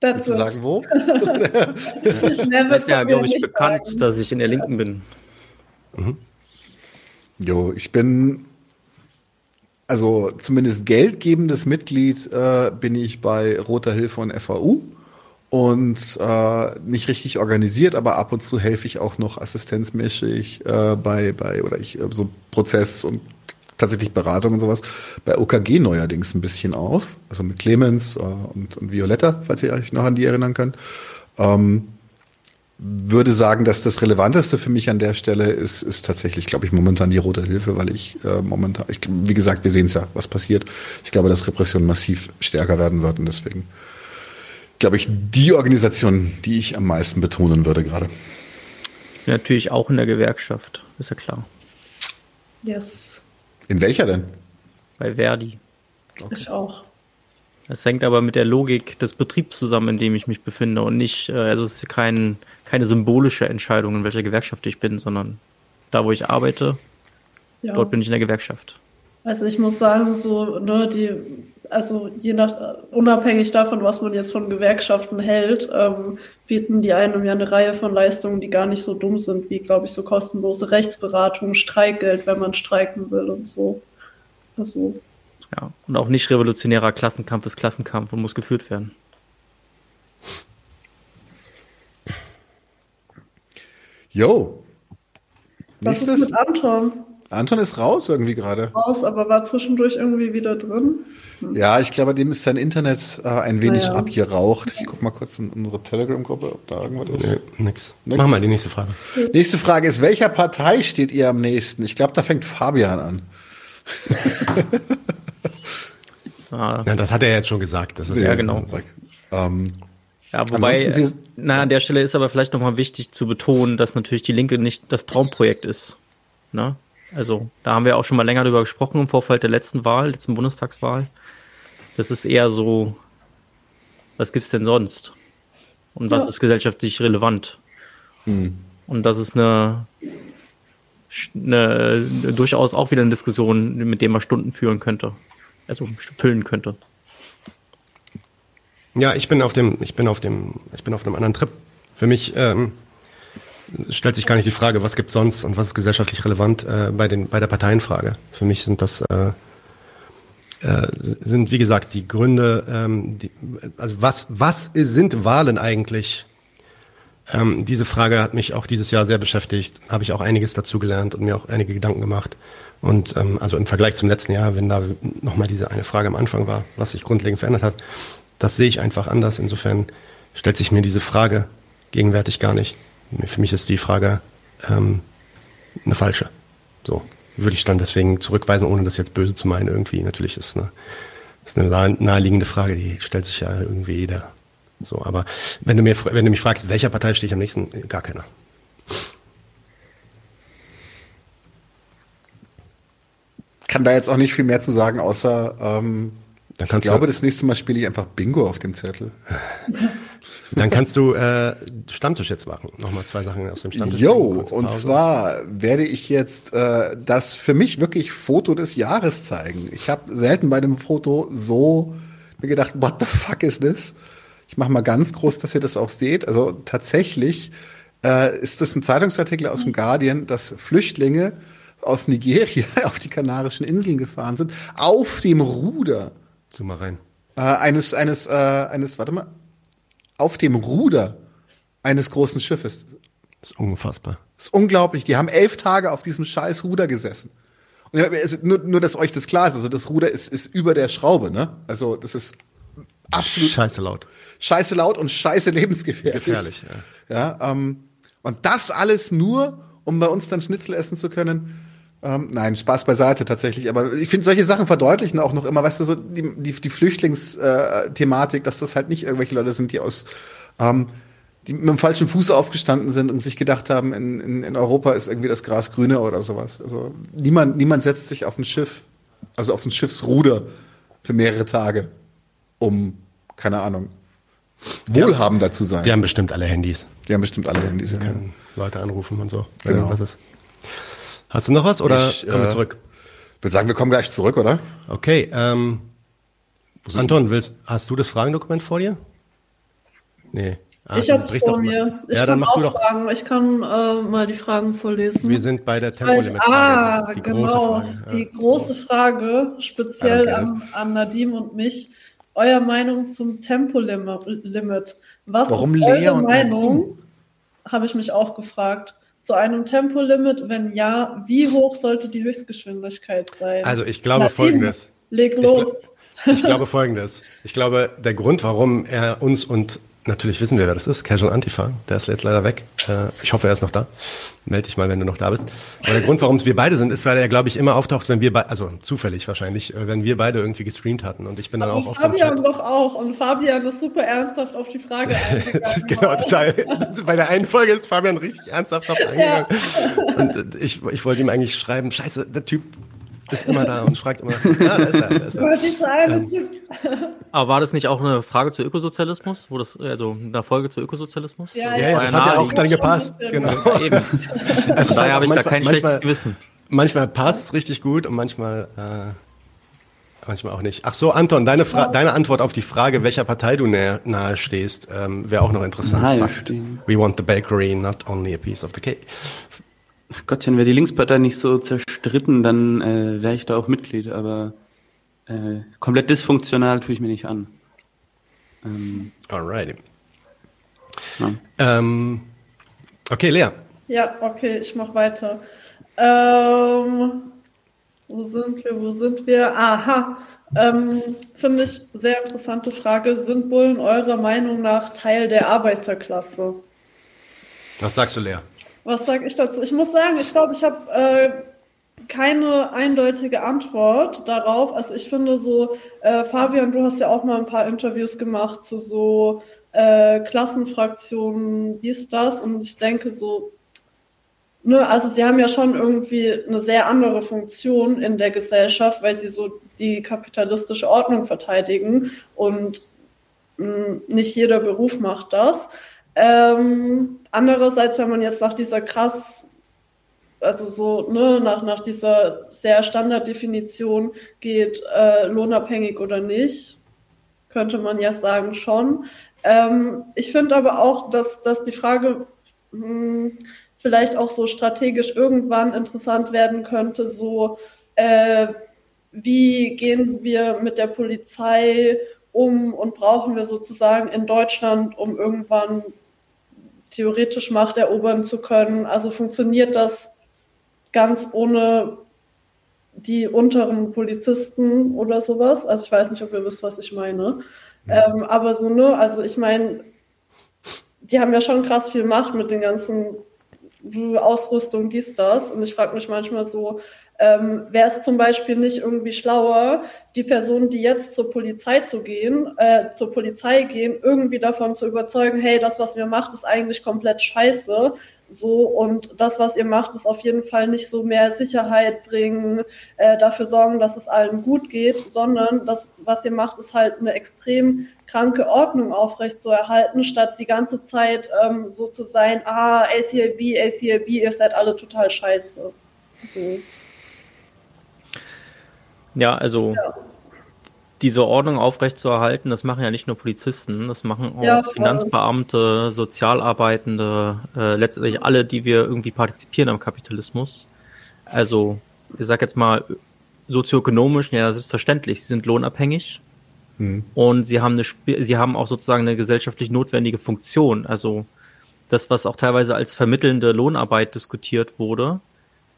Dazu. Sagen, wo? das ist ja, glaube ich, bekannt, sagen. dass ich in der Linken bin. Mhm. Jo, ich bin also zumindest geldgebendes Mitglied äh, bin ich bei Roter Hilfe und FAU und äh, nicht richtig organisiert, aber ab und zu helfe ich auch noch assistenzmäßig äh, bei bei oder ich äh, so Prozess und tatsächlich Beratung und sowas. Bei OKG neuerdings ein bisschen aus. Also mit Clemens äh, und, und Violetta, falls ihr euch noch an die erinnern könnt. Ähm, würde sagen, dass das Relevanteste für mich an der Stelle ist, ist tatsächlich, glaube ich, momentan die Rote Hilfe, weil ich äh, momentan, ich, wie gesagt, wir sehen es ja, was passiert. Ich glaube, dass Repression massiv stärker werden wird und deswegen glaube ich, die Organisation, die ich am meisten betonen würde gerade. Natürlich auch in der Gewerkschaft, ist ja klar. Yes. In welcher denn? Bei Verdi. Okay. Ich auch. Das hängt aber mit der Logik des Betriebs zusammen, in dem ich mich befinde und nicht, äh, also es ist kein, keine symbolische Entscheidung, in welcher Gewerkschaft ich bin, sondern da, wo ich arbeite, ja. dort bin ich in der Gewerkschaft. Also ich muss sagen, so, ne, die, also je nach, unabhängig davon, was man jetzt von Gewerkschaften hält, ähm, bieten die einem ja eine Reihe von Leistungen, die gar nicht so dumm sind, wie, glaube ich, so kostenlose Rechtsberatung, Streikgeld, wenn man streiken will und so. Also ja, und auch nicht revolutionärer Klassenkampf ist Klassenkampf und muss geführt werden. Jo. Was ist mit Anton? Anton ist raus irgendwie gerade. Raus, aber war zwischendurch irgendwie wieder drin. Hm. Ja, ich glaube, dem ist sein Internet äh, ein wenig naja. abgeraucht. Ich gucke mal kurz in unsere Telegram-Gruppe, ob da irgendwas ist. Nee, nix. nix. Mach mal die nächste Frage. Nächste Frage ist, welcher Partei steht ihr am nächsten? Ich glaube, da fängt Fabian an. Ah. Ja, das hat er jetzt schon gesagt. Das ist ja, genau. Ähm, ja, wobei, na, an der Stelle ist aber vielleicht nochmal wichtig zu betonen, dass natürlich die Linke nicht das Traumprojekt ist. Ne? Also, da haben wir auch schon mal länger drüber gesprochen im Vorfeld der letzten Wahl, letzten Bundestagswahl. Das ist eher so, was gibt's denn sonst? Und was ja. ist gesellschaftlich relevant? Hm. Und das ist eine, eine, durchaus auch wieder eine Diskussion, mit der man Stunden führen könnte also füllen könnte. Ja, ich bin auf dem, ich bin auf dem, ich bin auf einem anderen Trip. Für mich ähm, stellt sich gar nicht die Frage, was gibt sonst und was ist gesellschaftlich relevant äh, bei den bei der Parteienfrage. Für mich sind das äh, äh, sind wie gesagt die Gründe, ähm, die, also was was sind Wahlen eigentlich? Ähm, diese Frage hat mich auch dieses Jahr sehr beschäftigt. Habe ich auch einiges dazu gelernt und mir auch einige Gedanken gemacht. Und ähm, also im Vergleich zum letzten Jahr, wenn da nochmal diese eine Frage am Anfang war, was sich grundlegend verändert hat, das sehe ich einfach anders. Insofern stellt sich mir diese Frage gegenwärtig gar nicht. Für mich ist die Frage ähm, eine falsche. So würde ich dann deswegen zurückweisen, ohne das jetzt böse zu meinen. Irgendwie natürlich ist eine, ist eine naheliegende Frage, die stellt sich ja irgendwie jeder. So, aber wenn du mir, wenn du mich fragst, welcher Partei stehe ich am nächsten, gar keiner. kann da jetzt auch nicht viel mehr zu sagen, außer ähm, ich glaube, das nächste Mal spiele ich einfach Bingo auf dem Zettel. Dann kannst du äh, Stammtisch jetzt machen. Nochmal zwei Sachen aus dem Stammtisch. Jo, und zwar werde ich jetzt äh, das für mich wirklich Foto des Jahres zeigen. Ich habe selten bei dem Foto so mir gedacht, what the fuck is this? Ich mache mal ganz groß, dass ihr das auch seht. Also tatsächlich äh, ist das ein Zeitungsartikel aus dem Guardian, dass Flüchtlinge aus Nigeria auf die Kanarischen Inseln gefahren sind, auf dem Ruder. So mal rein. Äh, eines, eines, äh, eines, warte mal, auf dem Ruder eines großen Schiffes. Das ist unfassbar. Das ist unglaublich. Die haben elf Tage auf diesem scheiß Ruder gesessen. Und nur, nur, dass euch das klar ist, also das Ruder ist, ist über der Schraube, ne? Also das ist absolut scheiße laut. Scheiße laut und scheiße lebensgefährlich. Gefährlich, ja. ja ähm, und das alles nur, um bei uns dann Schnitzel essen zu können. Ähm, nein, Spaß beiseite tatsächlich. Aber ich finde, solche Sachen verdeutlichen auch noch immer, weißt du, so die, die, die Flüchtlingsthematik, dass das halt nicht irgendwelche Leute sind, die aus ähm, die mit dem falschen Fuß aufgestanden sind und sich gedacht haben, in, in, in Europa ist irgendwie das Gras grüner oder sowas. Also niemand, niemand setzt sich auf ein Schiff, also auf ein Schiffsruder für mehrere Tage, um, keine Ahnung, wohlhabender zu sein. Die haben bestimmt alle Handys. Die haben bestimmt alle Handys. Ja. Leute anrufen und so. Genau. Was ist. Hast du noch was oder ich, kommen wir äh, zurück? Ich würde sagen, wir kommen gleich zurück, oder? Okay. Ähm, Anton, willst, hast du das Fragendokument vor dir? Nee. Ah, ich habe es vor mir. Ich ja, kann auch Fragen. Ich kann äh, mal die Fragen vorlesen. Wir sind bei der Tempolimit-Frage. Ah, die genau. Große Frage. Die ja. große Frage, speziell an, an Nadim und mich. Euer Meinung zum Tempolimit. Was Warum ist eure Meinung? Habe ich mich auch gefragt zu einem Tempolimit? Wenn ja, wie hoch sollte die Höchstgeschwindigkeit sein? Also ich glaube Nadine, folgendes. Leg los. Ich, ich glaube folgendes. Ich glaube, der Grund, warum er uns und Natürlich wissen wir, wer das ist. Casual Antifa. Der ist jetzt leider weg. Äh, ich hoffe, er ist noch da. Meld dich mal, wenn du noch da bist. Aber der Grund, warum es wir beide sind, ist, weil er, glaube ich, immer auftaucht, wenn wir beide, also zufällig wahrscheinlich, äh, wenn wir beide irgendwie gestreamt hatten. Und ich bin dann Aber auch auf Fabian doch auch. Und Fabian ist super ernsthaft auf die Frage eingegangen. genau, total. Bei der einen Folge ist Fabian richtig ernsthaft drauf eingegangen. Ja. Und äh, ich, ich wollte ihm eigentlich schreiben, scheiße, der Typ ist immer da und fragt immer, ja, da ist er, da ist er. Ähm, aber war das nicht auch eine Frage zu Ökosozialismus? Wo das, also eine Folge zu Ökosozialismus? Ja, ja, ja das hat ja auch dann gepasst. Genau. Ja, eben. Also daher habe ich da kein schlechtes Gewissen. Manchmal passt es richtig gut und manchmal, äh, manchmal auch nicht. Ach so, Anton, deine, Fra deine Antwort auf die Frage, welcher Partei du nahe, nahe stehst, ähm, wäre auch noch interessant. Nahe We want the bakery, not only a piece of the cake. Ach Gottchen, wäre die Linkspartei nicht so zerstritten, dann äh, wäre ich da auch Mitglied, aber äh, komplett dysfunktional tue ich mir nicht an. Ähm, Alrighty. Ja. Ähm, okay, Lea. Ja, okay, ich mache weiter. Ähm, wo sind wir? Wo sind wir? Aha. Ähm, Finde ich sehr interessante Frage. Sind Bullen eurer Meinung nach Teil der Arbeiterklasse? Was sagst du, Lea? Was sage ich dazu? Ich muss sagen, ich glaube, ich habe äh, keine eindeutige Antwort darauf. Also ich finde so, äh, Fabian, du hast ja auch mal ein paar Interviews gemacht zu so äh, Klassenfraktionen, dies, das. Und ich denke so, ne, also sie haben ja schon irgendwie eine sehr andere Funktion in der Gesellschaft, weil sie so die kapitalistische Ordnung verteidigen und mh, mm, nicht jeder Beruf macht das. Ähm, andererseits, wenn man jetzt nach dieser krass, also so, ne, nach, nach dieser sehr Standarddefinition geht, äh, lohnabhängig oder nicht, könnte man ja sagen schon. Ähm, ich finde aber auch, dass, dass die Frage mh, hm, vielleicht auch so strategisch irgendwann interessant werden könnte, so äh, wie gehen wir mit der Polizei um und brauchen wir sozusagen in Deutschland, um irgendwann theoretisch Macht erobern zu können. Also funktioniert das ganz ohne die unteren Polizisten oder sowas. Also ich weiß nicht, ob ihr wisst, was ich meine. Ja. Ähm, aber so, ne, also ich meine, die haben ja schon krass viel Macht mit den ganzen Ausrüstung, dies, das. Und ich frage mich manchmal so, ähm, Wäre es zum Beispiel nicht irgendwie schlauer, die Personen, die jetzt zur Polizei zu gehen, äh, zur Polizei gehen, irgendwie davon zu überzeugen, hey, das, was ihr macht, ist eigentlich komplett scheiße. So, und das, was ihr macht, ist auf jeden Fall nicht so mehr Sicherheit bringen, äh, dafür sorgen, dass es allen gut geht, sondern das, was ihr macht, ist halt eine extrem kranke Ordnung aufrechtzuerhalten, statt die ganze Zeit ähm, so zu sein, ah, ACLB, ACLB, ihr seid alle total scheiße. So. Ja, also ja. diese Ordnung aufrechtzuerhalten, das machen ja nicht nur Polizisten, das machen auch ja, Finanzbeamte, Sozialarbeitende, äh, letztendlich alle, die wir irgendwie partizipieren am Kapitalismus. Also, ich sag jetzt mal, sozioökonomisch, ja, selbstverständlich, sie sind lohnabhängig. Mhm. Und sie haben eine, sie haben auch sozusagen eine gesellschaftlich notwendige Funktion. Also das, was auch teilweise als vermittelnde Lohnarbeit diskutiert wurde,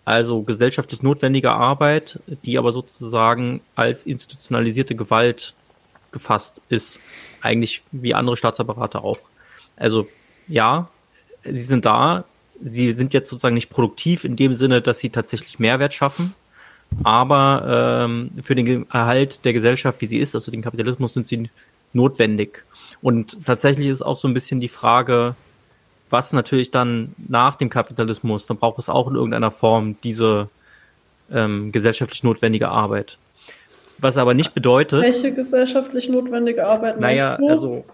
also gesellschaftlich notwendige Arbeit, die aber sozusagen als institutionalisierte Gewalt gefasst ist. Eigentlich wie andere Staatsapparate auch. Also ja, sie sind da. Sie sind jetzt sozusagen nicht produktiv in dem Sinne, dass sie tatsächlich Mehrwert schaffen. Aber ähm, für den Erhalt der Gesellschaft, wie sie ist, also den Kapitalismus, sind sie notwendig. Und tatsächlich ist auch so ein bisschen die Frage, was natürlich dann nach dem Kapitalismus, dann braucht es auch in irgendeiner Form diese ähm, gesellschaftlich notwendige Arbeit. Was aber nicht bedeutet. Welche gesellschaftlich notwendige Arbeit naja, du? also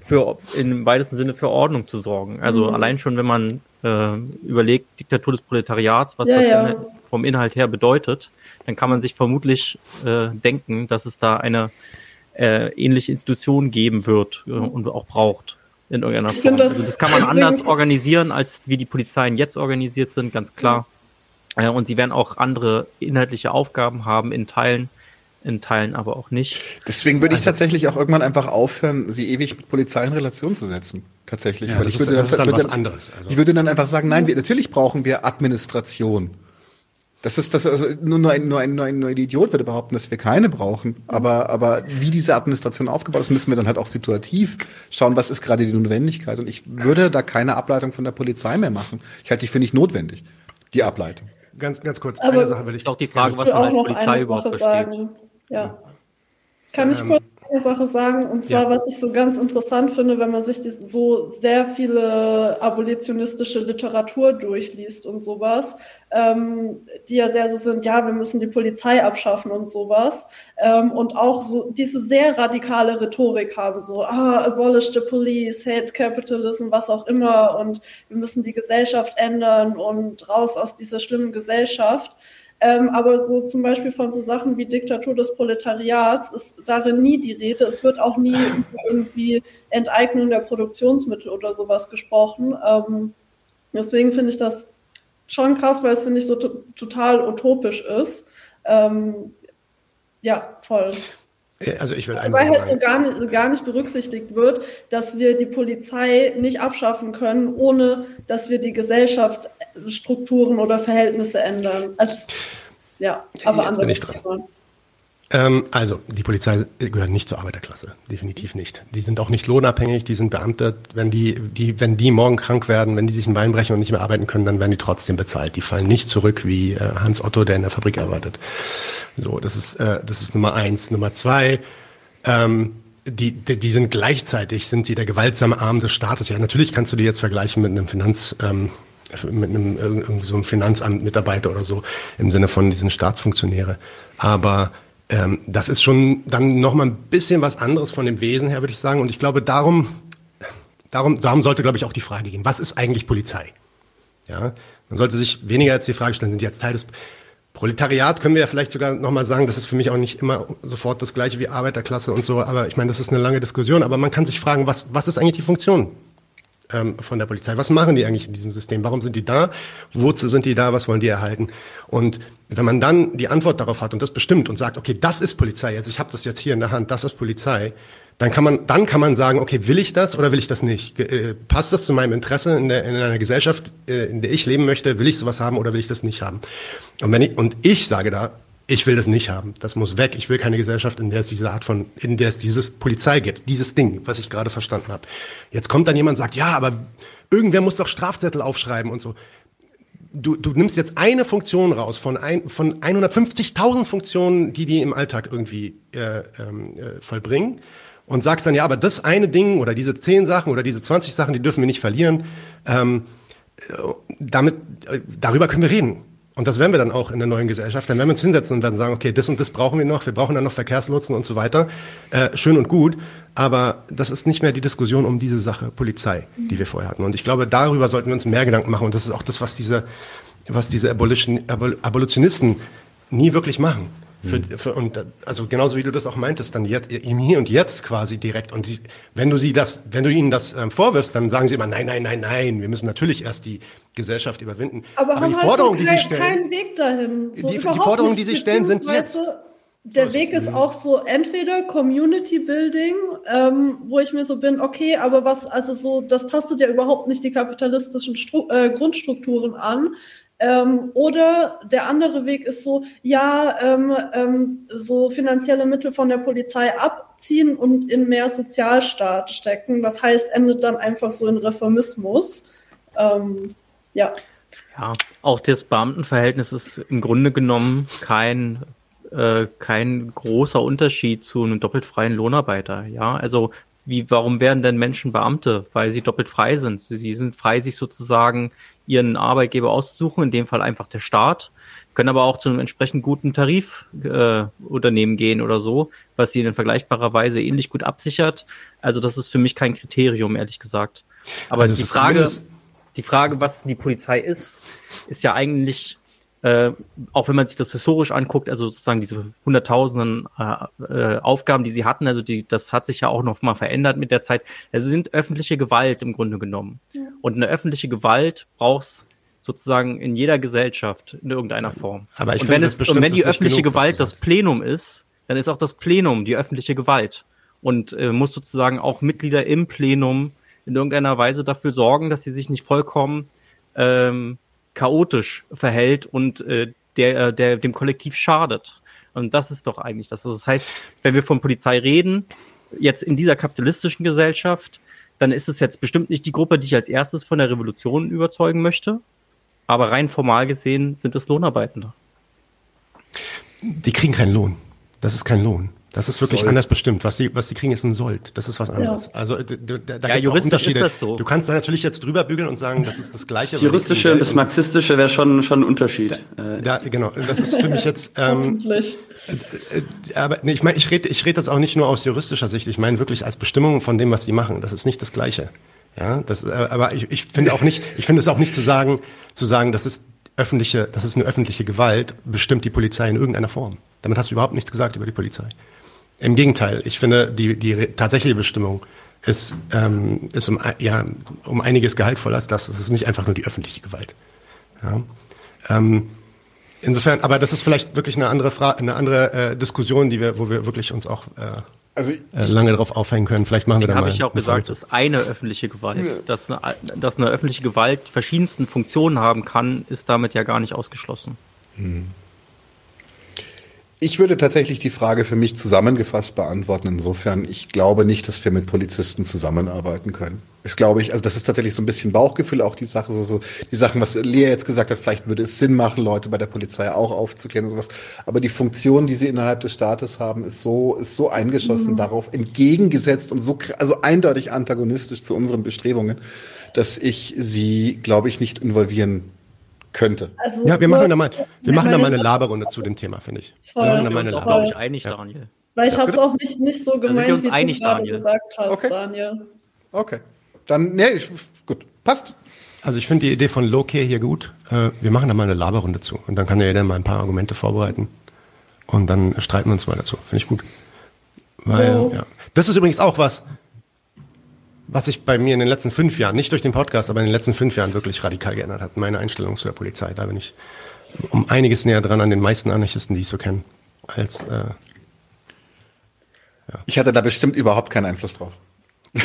für im weitesten Sinne für Ordnung zu sorgen. Also mhm. allein schon, wenn man äh, überlegt, Diktatur des Proletariats, was ja, das ja. vom Inhalt her bedeutet, dann kann man sich vermutlich äh, denken, dass es da eine äh, ähnliche Institution geben wird äh, und auch braucht in irgendeiner Form. Das also das kann man anders organisieren, als wie die Polizeien jetzt organisiert sind, ganz klar. Mhm. und sie werden auch andere inhaltliche Aufgaben haben in Teilen, in Teilen aber auch nicht. Deswegen würde ich also, tatsächlich auch irgendwann einfach aufhören, sie ewig mit Polizei in Relation zu setzen. Tatsächlich. Ja, Weil ich würde ist, dann, dann was anderes. Also. Ich würde dann einfach sagen, nein, wir, natürlich brauchen wir Administration. Das ist das also nur, nur, ein, nur, ein, nur, ein, nur ein Idiot würde behaupten, dass wir keine brauchen. Aber, aber wie diese Administration aufgebaut ist, müssen wir dann halt auch situativ schauen, was ist gerade die Notwendigkeit. Und ich würde da keine Ableitung von der Polizei mehr machen. Ich halte die für nicht notwendig, die Ableitung. Ganz, ganz kurz, aber eine Sache will ich. Auch die Frage, was man als Polizei überhaupt versteht. Ja. Kann ich kurz eine Sache sagen? Und zwar, ja. was ich so ganz interessant finde, wenn man sich die, so sehr viele abolitionistische Literatur durchliest und sowas, ähm, die ja sehr so sind, ja, wir müssen die Polizei abschaffen und sowas. Ähm, und auch so diese sehr radikale Rhetorik haben, so, ah, abolish the police, hate capitalism, was auch immer. Und wir müssen die Gesellschaft ändern und raus aus dieser schlimmen Gesellschaft. Ähm, aber so zum Beispiel von so Sachen wie Diktatur des Proletariats ist darin nie die Rede. Es wird auch nie irgendwie Enteignung der Produktionsmittel oder sowas gesprochen. Ähm, deswegen finde ich das schon krass, weil es, finde ich, so total utopisch ist. Ähm, ja, voll. Also ich will also weil halt so gar, nicht, gar nicht berücksichtigt wird, dass wir die Polizei nicht abschaffen können, ohne dass wir die Gesellschaft, Strukturen oder Verhältnisse ändern. Also, ja, aber andere Thema. Ähm, also, die Polizei gehört nicht zur Arbeiterklasse, definitiv nicht. Die sind auch nicht lohnabhängig, die sind Beamte. Wenn die, die, wenn die morgen krank werden, wenn die sich ein Bein brechen und nicht mehr arbeiten können, dann werden die trotzdem bezahlt. Die fallen nicht zurück wie äh, Hans Otto, der in der Fabrik arbeitet. So, das ist, äh, das ist Nummer eins. Nummer zwei, ähm, die, die, die sind gleichzeitig, sind sie der gewaltsame Arm des Staates. Ja, natürlich kannst du die jetzt vergleichen mit einem Finanz, ähm, mit einem irgendwie so einem Finanzamt-Mitarbeiter oder so im Sinne von diesen Staatsfunktionäre. Aber ähm, das ist schon dann noch mal ein bisschen was anderes von dem Wesen her, würde ich sagen. Und ich glaube, darum, darum, darum sollte, glaube ich, auch die Frage gehen: Was ist eigentlich Polizei? Ja, man sollte sich weniger als die Frage stellen: Sind die jetzt Teil des Proletariat können wir ja vielleicht sogar nochmal sagen, das ist für mich auch nicht immer sofort das gleiche wie Arbeiterklasse und so, aber ich meine, das ist eine lange Diskussion, aber man kann sich fragen, was, was ist eigentlich die Funktion ähm, von der Polizei? Was machen die eigentlich in diesem System? Warum sind die da? Wozu sind die da? Was wollen die erhalten? Und wenn man dann die Antwort darauf hat und das bestimmt und sagt, okay, das ist Polizei, jetzt ich habe das jetzt hier in der Hand, das ist Polizei, dann kann man, dann kann man sagen, okay, will ich das oder will ich das nicht? Äh, passt das zu meinem Interesse in, der, in einer Gesellschaft, äh, in der ich leben möchte? Will ich sowas haben oder will ich das nicht haben? Und wenn ich, und ich sage da, ich will das nicht haben. Das muss weg. Ich will keine Gesellschaft, in der es diese Art von, in der es diese Polizei gibt, dieses Ding, was ich gerade verstanden habe. Jetzt kommt dann jemand und sagt, ja, aber irgendwer muss doch Strafzettel aufschreiben und so. Du, du nimmst jetzt eine Funktion raus von, ein, von 150.000 Funktionen, die die im Alltag irgendwie äh, ähm, äh, vollbringen und sagst dann, ja, aber das eine Ding oder diese zehn Sachen oder diese 20 Sachen, die dürfen wir nicht verlieren. Ähm, äh, damit, äh, darüber können wir reden. Und das werden wir dann auch in der neuen Gesellschaft. Dann werden wir uns hinsetzen und werden sagen, okay, das und das brauchen wir noch, wir brauchen dann noch Verkehrslotsen und so weiter. Äh, schön und gut. Aber das ist nicht mehr die Diskussion um diese Sache Polizei, die wir vorher hatten. Und ich glaube, darüber sollten wir uns mehr Gedanken machen. Und das ist auch das, was diese, was diese Abolition, Abolitionisten nie wirklich machen. Für, mhm. für, und also genauso wie du das auch meintest, dann jetzt im Hier und Jetzt quasi direkt. Und sie, wenn du sie das, wenn du ihnen das ähm, vorwirfst, dann sagen sie immer, nein, nein, nein, nein, wir müssen natürlich erst die Gesellschaft überwinden. Aber, Aber die halt Forderungen, so die sie stellen, keinen Weg dahin. So die, die Forderungen, die sie stellen, sind jetzt. Der Weg ist auch so entweder Community Building, ähm, wo ich mir so bin, okay, aber was, also so, das tastet ja überhaupt nicht die kapitalistischen Stru äh, Grundstrukturen an. Ähm, oder der andere Weg ist so, ja, ähm, ähm, so finanzielle Mittel von der Polizei abziehen und in mehr Sozialstaat stecken. Das heißt, endet dann einfach so in Reformismus. Ähm, ja. Ja, auch das Beamtenverhältnis ist im Grunde genommen kein äh, kein großer Unterschied zu einem doppelt freien Lohnarbeiter. Ja, also wie, warum werden denn Menschen Beamte? Weil sie doppelt frei sind. Sie, sie sind frei, sich sozusagen ihren Arbeitgeber auszusuchen, in dem Fall einfach der Staat, können aber auch zu einem entsprechend guten Tarifunternehmen äh, gehen oder so, was sie in vergleichbarer Weise ähnlich gut absichert. Also das ist für mich kein Kriterium, ehrlich gesagt. Aber also die Frage, die Frage, was die Polizei ist, ist ja eigentlich äh, auch wenn man sich das historisch anguckt, also sozusagen diese hunderttausenden äh, äh, Aufgaben, die sie hatten, also die, das hat sich ja auch noch mal verändert mit der Zeit. Also sind öffentliche Gewalt im Grunde genommen. Ja. Und eine öffentliche Gewalt brauchst sozusagen in jeder Gesellschaft in irgendeiner Form. Aber ich und finde, wenn es, und wenn die öffentliche Gewalt das Plenum ist, dann ist auch das Plenum die öffentliche Gewalt und äh, muss sozusagen auch Mitglieder im Plenum in irgendeiner Weise dafür sorgen, dass sie sich nicht vollkommen ähm, chaotisch verhält und äh, der, äh, der dem Kollektiv schadet. Und das ist doch eigentlich das. Also das heißt, wenn wir von Polizei reden, jetzt in dieser kapitalistischen Gesellschaft, dann ist es jetzt bestimmt nicht die Gruppe, die ich als erstes von der Revolution überzeugen möchte. Aber rein formal gesehen sind es Lohnarbeitende. Die kriegen keinen Lohn. Das ist kein Lohn. Das ist wirklich Sold. anders bestimmt. Was die, was die kriegen, ist ein Sold. Das ist was anderes. Ja. Also da, da ja, juristisch ist das so. Du kannst da natürlich jetzt drüber bügeln und sagen, das ist das Gleiche. Das juristische und das marxistische wäre schon schon ein Unterschied. Da, da, genau. Das ist für mich jetzt. Ähm, Hoffentlich. Äh, äh, aber nee, ich meine, ich rede ich rede jetzt auch nicht nur aus juristischer Sicht. Ich meine wirklich als Bestimmung von dem, was sie machen. Das ist nicht das Gleiche. Ja, das. Äh, aber ich, ich finde auch nicht. Ich finde es auch nicht zu sagen, zu sagen, das ist öffentliche, das ist eine öffentliche Gewalt, bestimmt die Polizei in irgendeiner Form. Damit hast du überhaupt nichts gesagt über die Polizei. Im Gegenteil, ich finde, die, die tatsächliche Bestimmung ist, ähm, ist um, ja, um einiges gehaltvoller als das. Es ist nicht einfach nur die öffentliche Gewalt. Ja. Ähm, insofern, aber das ist vielleicht wirklich eine andere Frage, eine andere äh, Diskussion, die wir, wo wir wirklich uns auch äh, also ich, äh, lange darauf aufhängen können. Vielleicht machen wir da mal. habe ich auch gesagt, das ist eine öffentliche Gewalt. Ja. Dass, eine, dass eine öffentliche Gewalt verschiedensten Funktionen haben kann, ist damit ja gar nicht ausgeschlossen. Hm. Ich würde tatsächlich die Frage für mich zusammengefasst beantworten. Insofern, ich glaube nicht, dass wir mit Polizisten zusammenarbeiten können. Ich glaube ich, also das ist tatsächlich so ein bisschen Bauchgefühl, auch die Sache, so, so die Sachen, was Lea jetzt gesagt hat, vielleicht würde es Sinn machen, Leute bei der Polizei auch aufzuklären und sowas. Aber die Funktion, die sie innerhalb des Staates haben, ist so, ist so eingeschossen mhm. darauf, entgegengesetzt und so, also eindeutig antagonistisch zu unseren Bestrebungen, dass ich sie, glaube ich, nicht involvieren könnte. Also ja, wir machen da mal, wir machen da mal eine Laberrunde zu dem Thema, finde ich. Voll, wir machen da mal eine Laberrunde. Ich einig, ja. Daniel. Weil ich ja, habe es auch nicht, nicht so gemeint, wie einig, du gerade gesagt hast, okay. Daniel. Okay. Dann, nee, ich, gut, passt. Also ich finde die Idee von Loki hier gut. Äh, wir machen da mal eine Laberrunde zu. Und dann kann ja jeder mal ein paar Argumente vorbereiten. Und dann streiten wir uns mal dazu. Finde ich gut. Weil, oh. ja. Das ist übrigens auch was, was sich bei mir in den letzten fünf Jahren, nicht durch den Podcast, aber in den letzten fünf Jahren wirklich radikal geändert hat. Meine Einstellung zu der Polizei. Da bin ich um einiges näher dran an den meisten Anarchisten, die ich so kenne. Als, äh, ja. Ich hatte da bestimmt überhaupt keinen Einfluss drauf.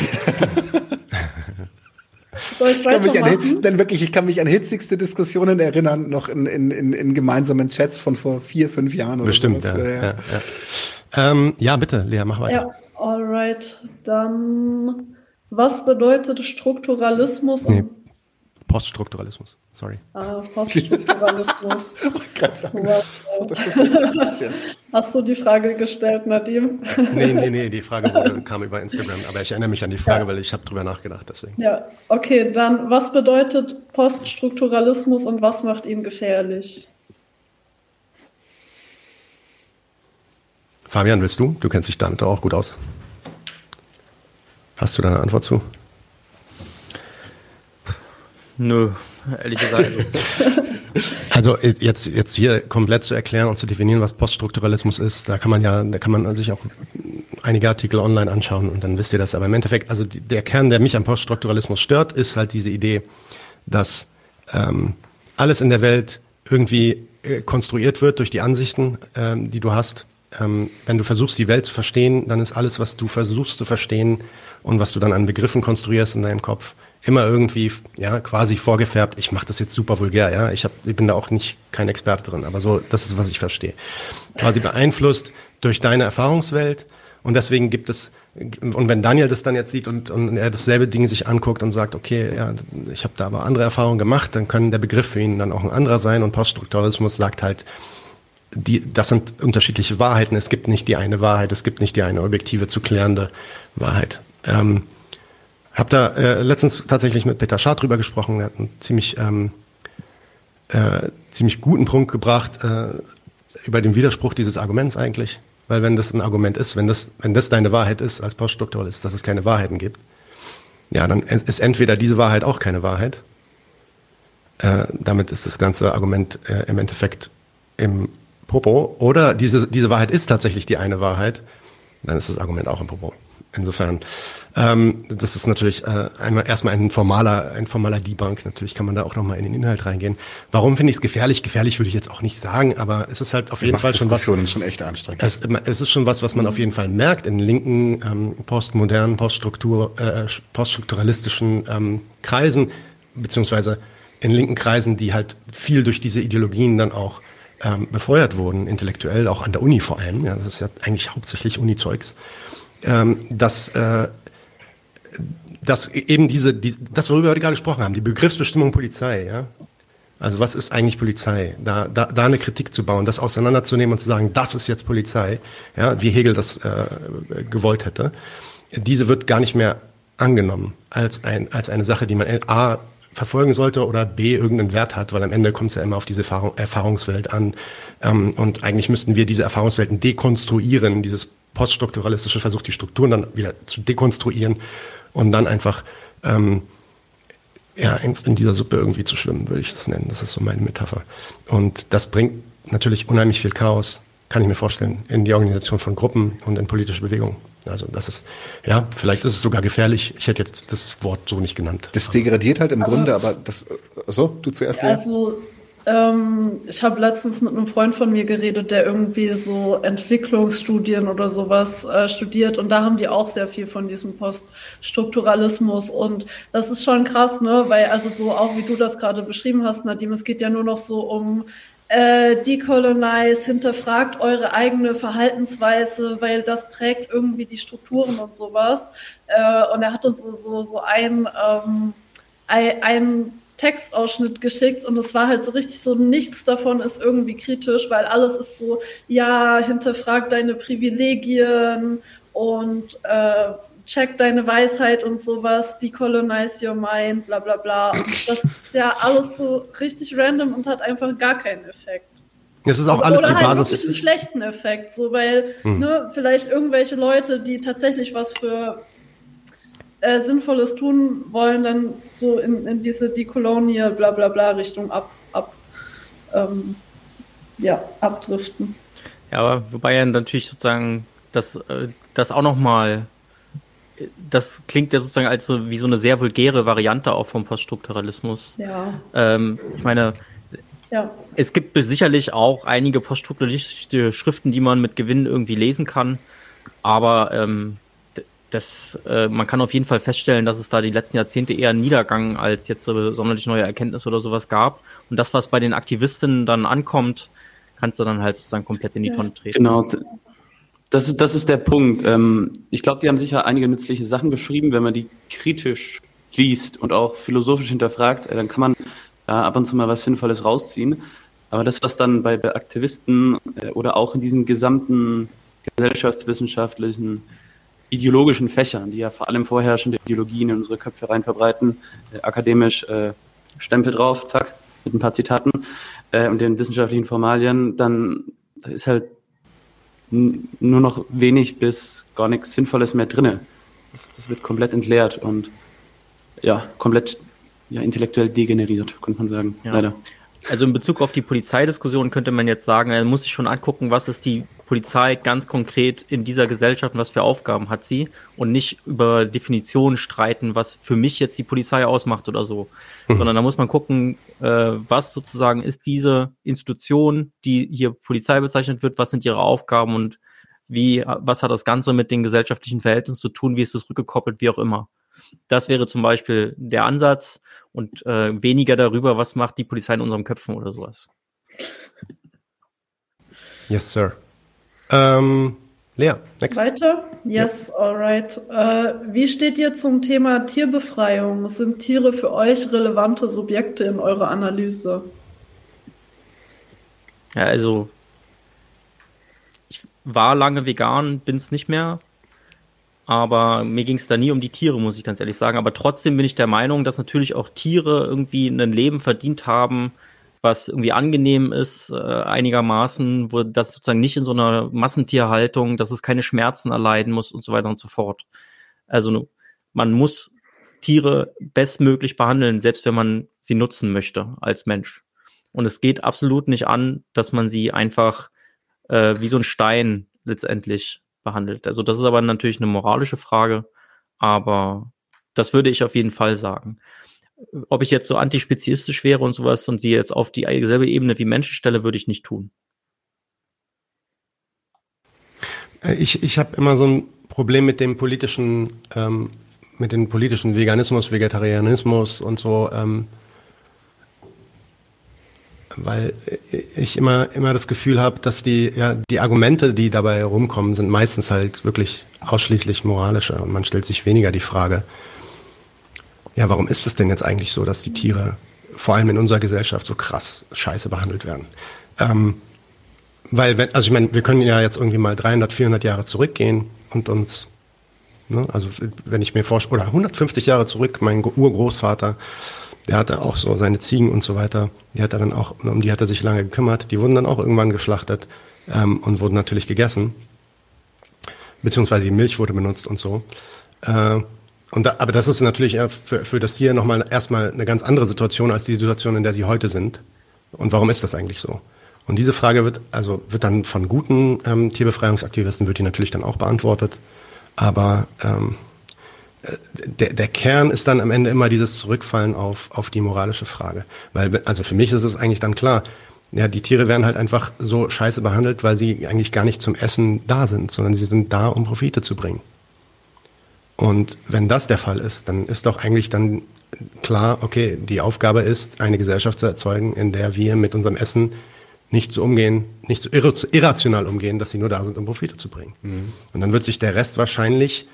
Soll ich, ich kann mich an, dann wirklich, ich kann mich an hitzigste Diskussionen erinnern, noch in, in, in, in gemeinsamen Chats von vor vier, fünf Jahren. Oder Bestimmt, ja. Ja, ja. Ähm, ja, bitte, Lea, mach weiter. Ja, alright. Dann was bedeutet Strukturalismus? Nee, Poststrukturalismus, sorry. Ah, Poststrukturalismus. Hast du die Frage gestellt, Nadim? nee, nee, nee, die Frage wurde, kam über Instagram, aber ich erinnere mich an die Frage, ja. weil ich habe drüber nachgedacht, deswegen. Ja, okay, dann was bedeutet Poststrukturalismus und was macht ihn gefährlich? Fabian, willst du? Du kennst dich damit auch gut aus. Hast du da eine Antwort zu? Nö, ehrlich gesagt. Also jetzt, jetzt hier komplett zu erklären und zu definieren, was Poststrukturalismus ist, da kann man ja, da kann man sich auch einige Artikel online anschauen und dann wisst ihr das. Aber im Endeffekt, also der Kern, der mich am Poststrukturalismus stört, ist halt diese Idee, dass ähm, alles in der Welt irgendwie äh, konstruiert wird durch die Ansichten, ähm, die du hast. Ähm, wenn du versuchst, die Welt zu verstehen, dann ist alles, was du versuchst zu verstehen, und was du dann an Begriffen konstruierst in deinem Kopf, immer irgendwie ja quasi vorgefärbt. Ich mache das jetzt super vulgär, ja. Ich, hab, ich bin da auch nicht kein Experte drin, aber so, das ist was ich verstehe. Quasi beeinflusst durch deine Erfahrungswelt und deswegen gibt es und wenn Daniel das dann jetzt sieht und, und er dasselbe Ding sich anguckt und sagt, okay, ja, ich habe da aber andere Erfahrungen gemacht, dann kann der Begriff für ihn dann auch ein anderer sein und Poststrukturalismus sagt halt, die, das sind unterschiedliche Wahrheiten. Es gibt nicht die eine Wahrheit, es gibt nicht die eine objektive zu klärende Wahrheit. Ähm, habe da äh, letztens tatsächlich mit Peter Schad drüber gesprochen. Er hat einen ziemlich, ähm, äh, ziemlich guten Punkt gebracht äh, über den Widerspruch dieses Arguments eigentlich. Weil wenn das ein Argument ist, wenn das, wenn das deine Wahrheit ist als Poststrukturalist, dass es keine Wahrheiten gibt, ja, dann ist entweder diese Wahrheit auch keine Wahrheit. Äh, damit ist das ganze Argument äh, im Endeffekt im Popo. Oder diese, diese Wahrheit ist tatsächlich die eine Wahrheit, dann ist das Argument auch im Popo. Insofern, ähm, das ist natürlich äh, einmal erstmal ein formaler, ein formaler Debunk. Natürlich kann man da auch nochmal in den Inhalt reingehen. Warum finde ich es gefährlich? Gefährlich würde ich jetzt auch nicht sagen, aber es ist halt auf jeden Fall schon was. schon echt anstrengend. Es, es, ist schon was, was man auf jeden Fall merkt in linken, ähm, postmodernen, Poststruktur, äh, poststrukturalistischen ähm, Kreisen, beziehungsweise in linken Kreisen, die halt viel durch diese Ideologien dann auch ähm, befeuert wurden, intellektuell, auch an der Uni vor allem. Ja, das ist ja eigentlich hauptsächlich Uni-Zeugs ähm, dass, äh, dass eben diese, die, das, worüber wir gerade gesprochen haben, die Begriffsbestimmung Polizei, ja. Also was ist eigentlich Polizei? Da, da, da eine Kritik zu bauen, das auseinanderzunehmen und zu sagen, das ist jetzt Polizei, ja, wie Hegel das äh, gewollt hätte. Diese wird gar nicht mehr angenommen als, ein, als eine Sache, die man A verfolgen sollte oder B irgendeinen Wert hat, weil am Ende kommt es ja immer auf diese Erfahrung, Erfahrungswelt an. Ähm, und eigentlich müssten wir diese Erfahrungswelten dekonstruieren, dieses poststrukturalistische versucht, die Strukturen dann wieder zu dekonstruieren und dann einfach ähm, ja, in, in, dieser Suppe irgendwie zu schwimmen, würde ich das nennen. Das ist so meine Metapher. Und das bringt natürlich unheimlich viel Chaos, kann ich mir vorstellen, in die Organisation von Gruppen und in politische Bewegungen. Also das ist, ja, vielleicht ist es sogar gefährlich. Ich hätte jetzt das Wort so nicht genannt. Das degradiert halt im aber, Grunde, aber das, so, du zuerst. Ja, also ähm, ich habe letztens mit einem Freund von mir geredet, der irgendwie so Entwicklungsstudien oder sowas äh, studiert und da haben die auch sehr viel von diesem Poststrukturalismus und das ist schon krass, ne? Weil also so auch wie du das gerade beschrieben hast, Nadim, es geht ja nur noch so um äh, decolonize, hinterfragt eure eigene Verhaltensweise, weil das prägt irgendwie die Strukturen und sowas. Äh, und er hat uns so, so, so ein, ähm, ein, Textausschnitt geschickt und es war halt so richtig so, nichts davon ist irgendwie kritisch, weil alles ist so, ja, hinterfrag deine Privilegien und äh, check deine Weisheit und sowas, decolonize your mind, bla bla bla. Und das ist ja alles so richtig random und hat einfach gar keinen Effekt. Das ist auch alles Oder die halt Basis. einen schlechten Effekt, so weil hm. ne, vielleicht irgendwelche Leute, die tatsächlich was für äh, Sinnvolles tun wollen, dann so in, in diese Decolonial bla bla bla Richtung ab, ab ähm, ja, abdriften. Ja, aber wobei ja natürlich sozusagen das, äh, das auch nochmal, das klingt ja sozusagen als so wie so eine sehr vulgäre Variante auch vom Poststrukturalismus. Ja. Ähm, ich meine, ja. es gibt sicherlich auch einige poststrukturalistische Schriften, die man mit Gewinn irgendwie lesen kann, aber ähm, das, äh, man kann auf jeden Fall feststellen, dass es da die letzten Jahrzehnte eher einen Niedergang als jetzt so sonderlich neue Erkenntnisse oder sowas gab. Und das, was bei den Aktivistinnen dann ankommt, kannst du dann halt sozusagen komplett in die Tonne treten. Genau. Das ist, das ist der Punkt. Ähm, ich glaube, die haben sicher einige nützliche Sachen geschrieben. Wenn man die kritisch liest und auch philosophisch hinterfragt, äh, dann kann man ja, ab und zu mal was Sinnvolles rausziehen. Aber das, was dann bei Aktivisten äh, oder auch in diesen gesamten gesellschaftswissenschaftlichen ideologischen Fächern, die ja vor allem vorherrschende Ideologien in unsere Köpfe rein verbreiten, äh, akademisch äh, Stempel drauf, zack, mit ein paar Zitaten äh, und den wissenschaftlichen Formalien, dann ist halt nur noch wenig bis gar nichts Sinnvolles mehr drinne. Das, das wird komplett entleert und ja, komplett ja, intellektuell degeneriert, könnte man sagen, ja. leider. Also in Bezug auf die Polizeidiskussion könnte man jetzt sagen, man muss sich schon angucken, was ist die Polizei ganz konkret in dieser Gesellschaft und was für Aufgaben hat sie und nicht über Definitionen streiten, was für mich jetzt die Polizei ausmacht oder so, mhm. sondern da muss man gucken, äh, was sozusagen ist diese Institution, die hier Polizei bezeichnet wird, was sind ihre Aufgaben und wie, was hat das Ganze mit den gesellschaftlichen Verhältnissen zu tun, wie ist es rückgekoppelt, wie auch immer. Das wäre zum Beispiel der Ansatz und äh, weniger darüber, was macht die Polizei in unseren Köpfen oder sowas. Yes, sir. Ähm, Lea, next. Weiter? Yes, ja. alright. Äh, wie steht ihr zum Thema Tierbefreiung? Sind Tiere für euch relevante Subjekte in eurer Analyse? Ja, also ich war lange vegan, bin es nicht mehr. Aber mir ging es da nie um die Tiere, muss ich ganz ehrlich sagen. Aber trotzdem bin ich der Meinung, dass natürlich auch Tiere irgendwie ein Leben verdient haben, was irgendwie angenehm ist, äh, einigermaßen, wo das sozusagen nicht in so einer Massentierhaltung, dass es keine Schmerzen erleiden muss und so weiter und so fort. Also man muss Tiere bestmöglich behandeln, selbst wenn man sie nutzen möchte als Mensch. Und es geht absolut nicht an, dass man sie einfach äh, wie so ein Stein letztendlich behandelt. Also das ist aber natürlich eine moralische Frage, aber das würde ich auf jeden Fall sagen. Ob ich jetzt so antispeziistisch wäre und sowas und sie jetzt auf dieselbe Ebene wie Menschen stelle, würde ich nicht tun. Äh, ich, ich habe immer so ein Problem mit dem politischen, ähm, mit dem politischen Veganismus, Vegetarianismus und so. Ähm, weil ich immer, immer das Gefühl habe, dass die, ja, die Argumente, die dabei rumkommen, sind meistens halt wirklich ausschließlich moralische und man stellt sich weniger die Frage, ja, warum ist es denn jetzt eigentlich so, dass die Tiere vor allem in unserer Gesellschaft so krass scheiße behandelt werden? Ähm, weil, wenn, also ich meine, wir können ja jetzt irgendwie mal 300, 400 Jahre zurückgehen und uns, ne, also wenn ich mir vorstelle, oder 150 Jahre zurück, mein Urgroßvater, der hatte auch so seine Ziegen und so weiter. Die hat er dann auch, um die hat er sich lange gekümmert. Die wurden dann auch irgendwann geschlachtet ähm, und wurden natürlich gegessen. Beziehungsweise die Milch wurde benutzt und so. Äh, und da, aber das ist natürlich für, für das Tier nochmal erstmal eine ganz andere Situation als die Situation, in der sie heute sind. Und warum ist das eigentlich so? Und diese Frage wird, also wird dann von guten ähm, Tierbefreiungsaktivisten wird die natürlich dann auch beantwortet. Aber ähm, der, der Kern ist dann am Ende immer dieses Zurückfallen auf, auf die moralische Frage. Weil, also für mich ist es eigentlich dann klar, ja, die Tiere werden halt einfach so scheiße behandelt, weil sie eigentlich gar nicht zum Essen da sind, sondern sie sind da, um Profite zu bringen. Und wenn das der Fall ist, dann ist doch eigentlich dann klar, okay, die Aufgabe ist, eine Gesellschaft zu erzeugen, in der wir mit unserem Essen nicht so umgehen, nicht so irrational umgehen, dass sie nur da sind, um Profite zu bringen. Mhm. Und dann wird sich der Rest wahrscheinlich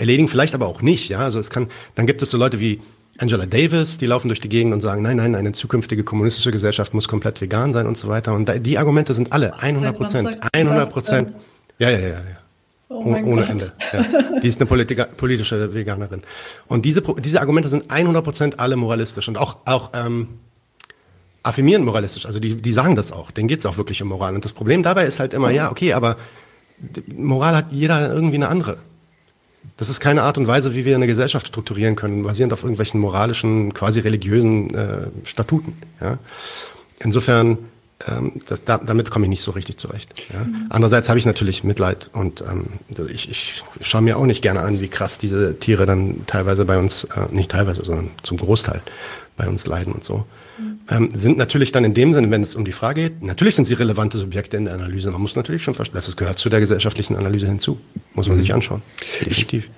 erledigen, vielleicht aber auch nicht. Ja, also es kann, dann gibt es so Leute wie Angela Davis, die laufen durch die Gegend und sagen, nein, nein, eine zukünftige kommunistische Gesellschaft muss komplett vegan sein und so weiter. Und die Argumente sind alle 100 Prozent, 100 Prozent. Ja, ja, ja, ja. Oh oh, ohne Gott. Ende. Ja. Die ist eine Politika politische Veganerin. Und diese, diese Argumente sind 100 Prozent alle moralistisch und auch, auch ähm, affirmieren moralistisch. Also die, die sagen das auch. Denen geht es auch wirklich um Moral. Und das Problem dabei ist halt immer, ja, okay, aber Moral hat jeder irgendwie eine andere. Das ist keine Art und Weise, wie wir eine Gesellschaft strukturieren können, basierend auf irgendwelchen moralischen, quasi religiösen äh, Statuten. Ja? Insofern, ähm, das, da, damit komme ich nicht so richtig zurecht. Ja? Mhm. Andererseits habe ich natürlich Mitleid und ähm, ich, ich schaue mir auch nicht gerne an, wie krass diese Tiere dann teilweise bei uns, äh, nicht teilweise, sondern zum Großteil bei uns leiden und so ähm, sind natürlich dann in dem Sinne, wenn es um die Frage geht, natürlich sind sie relevante Subjekte in der Analyse. Man muss natürlich schon verstehen, das gehört zu der gesellschaftlichen Analyse hinzu. Muss man mhm. sich anschauen. Definitiv.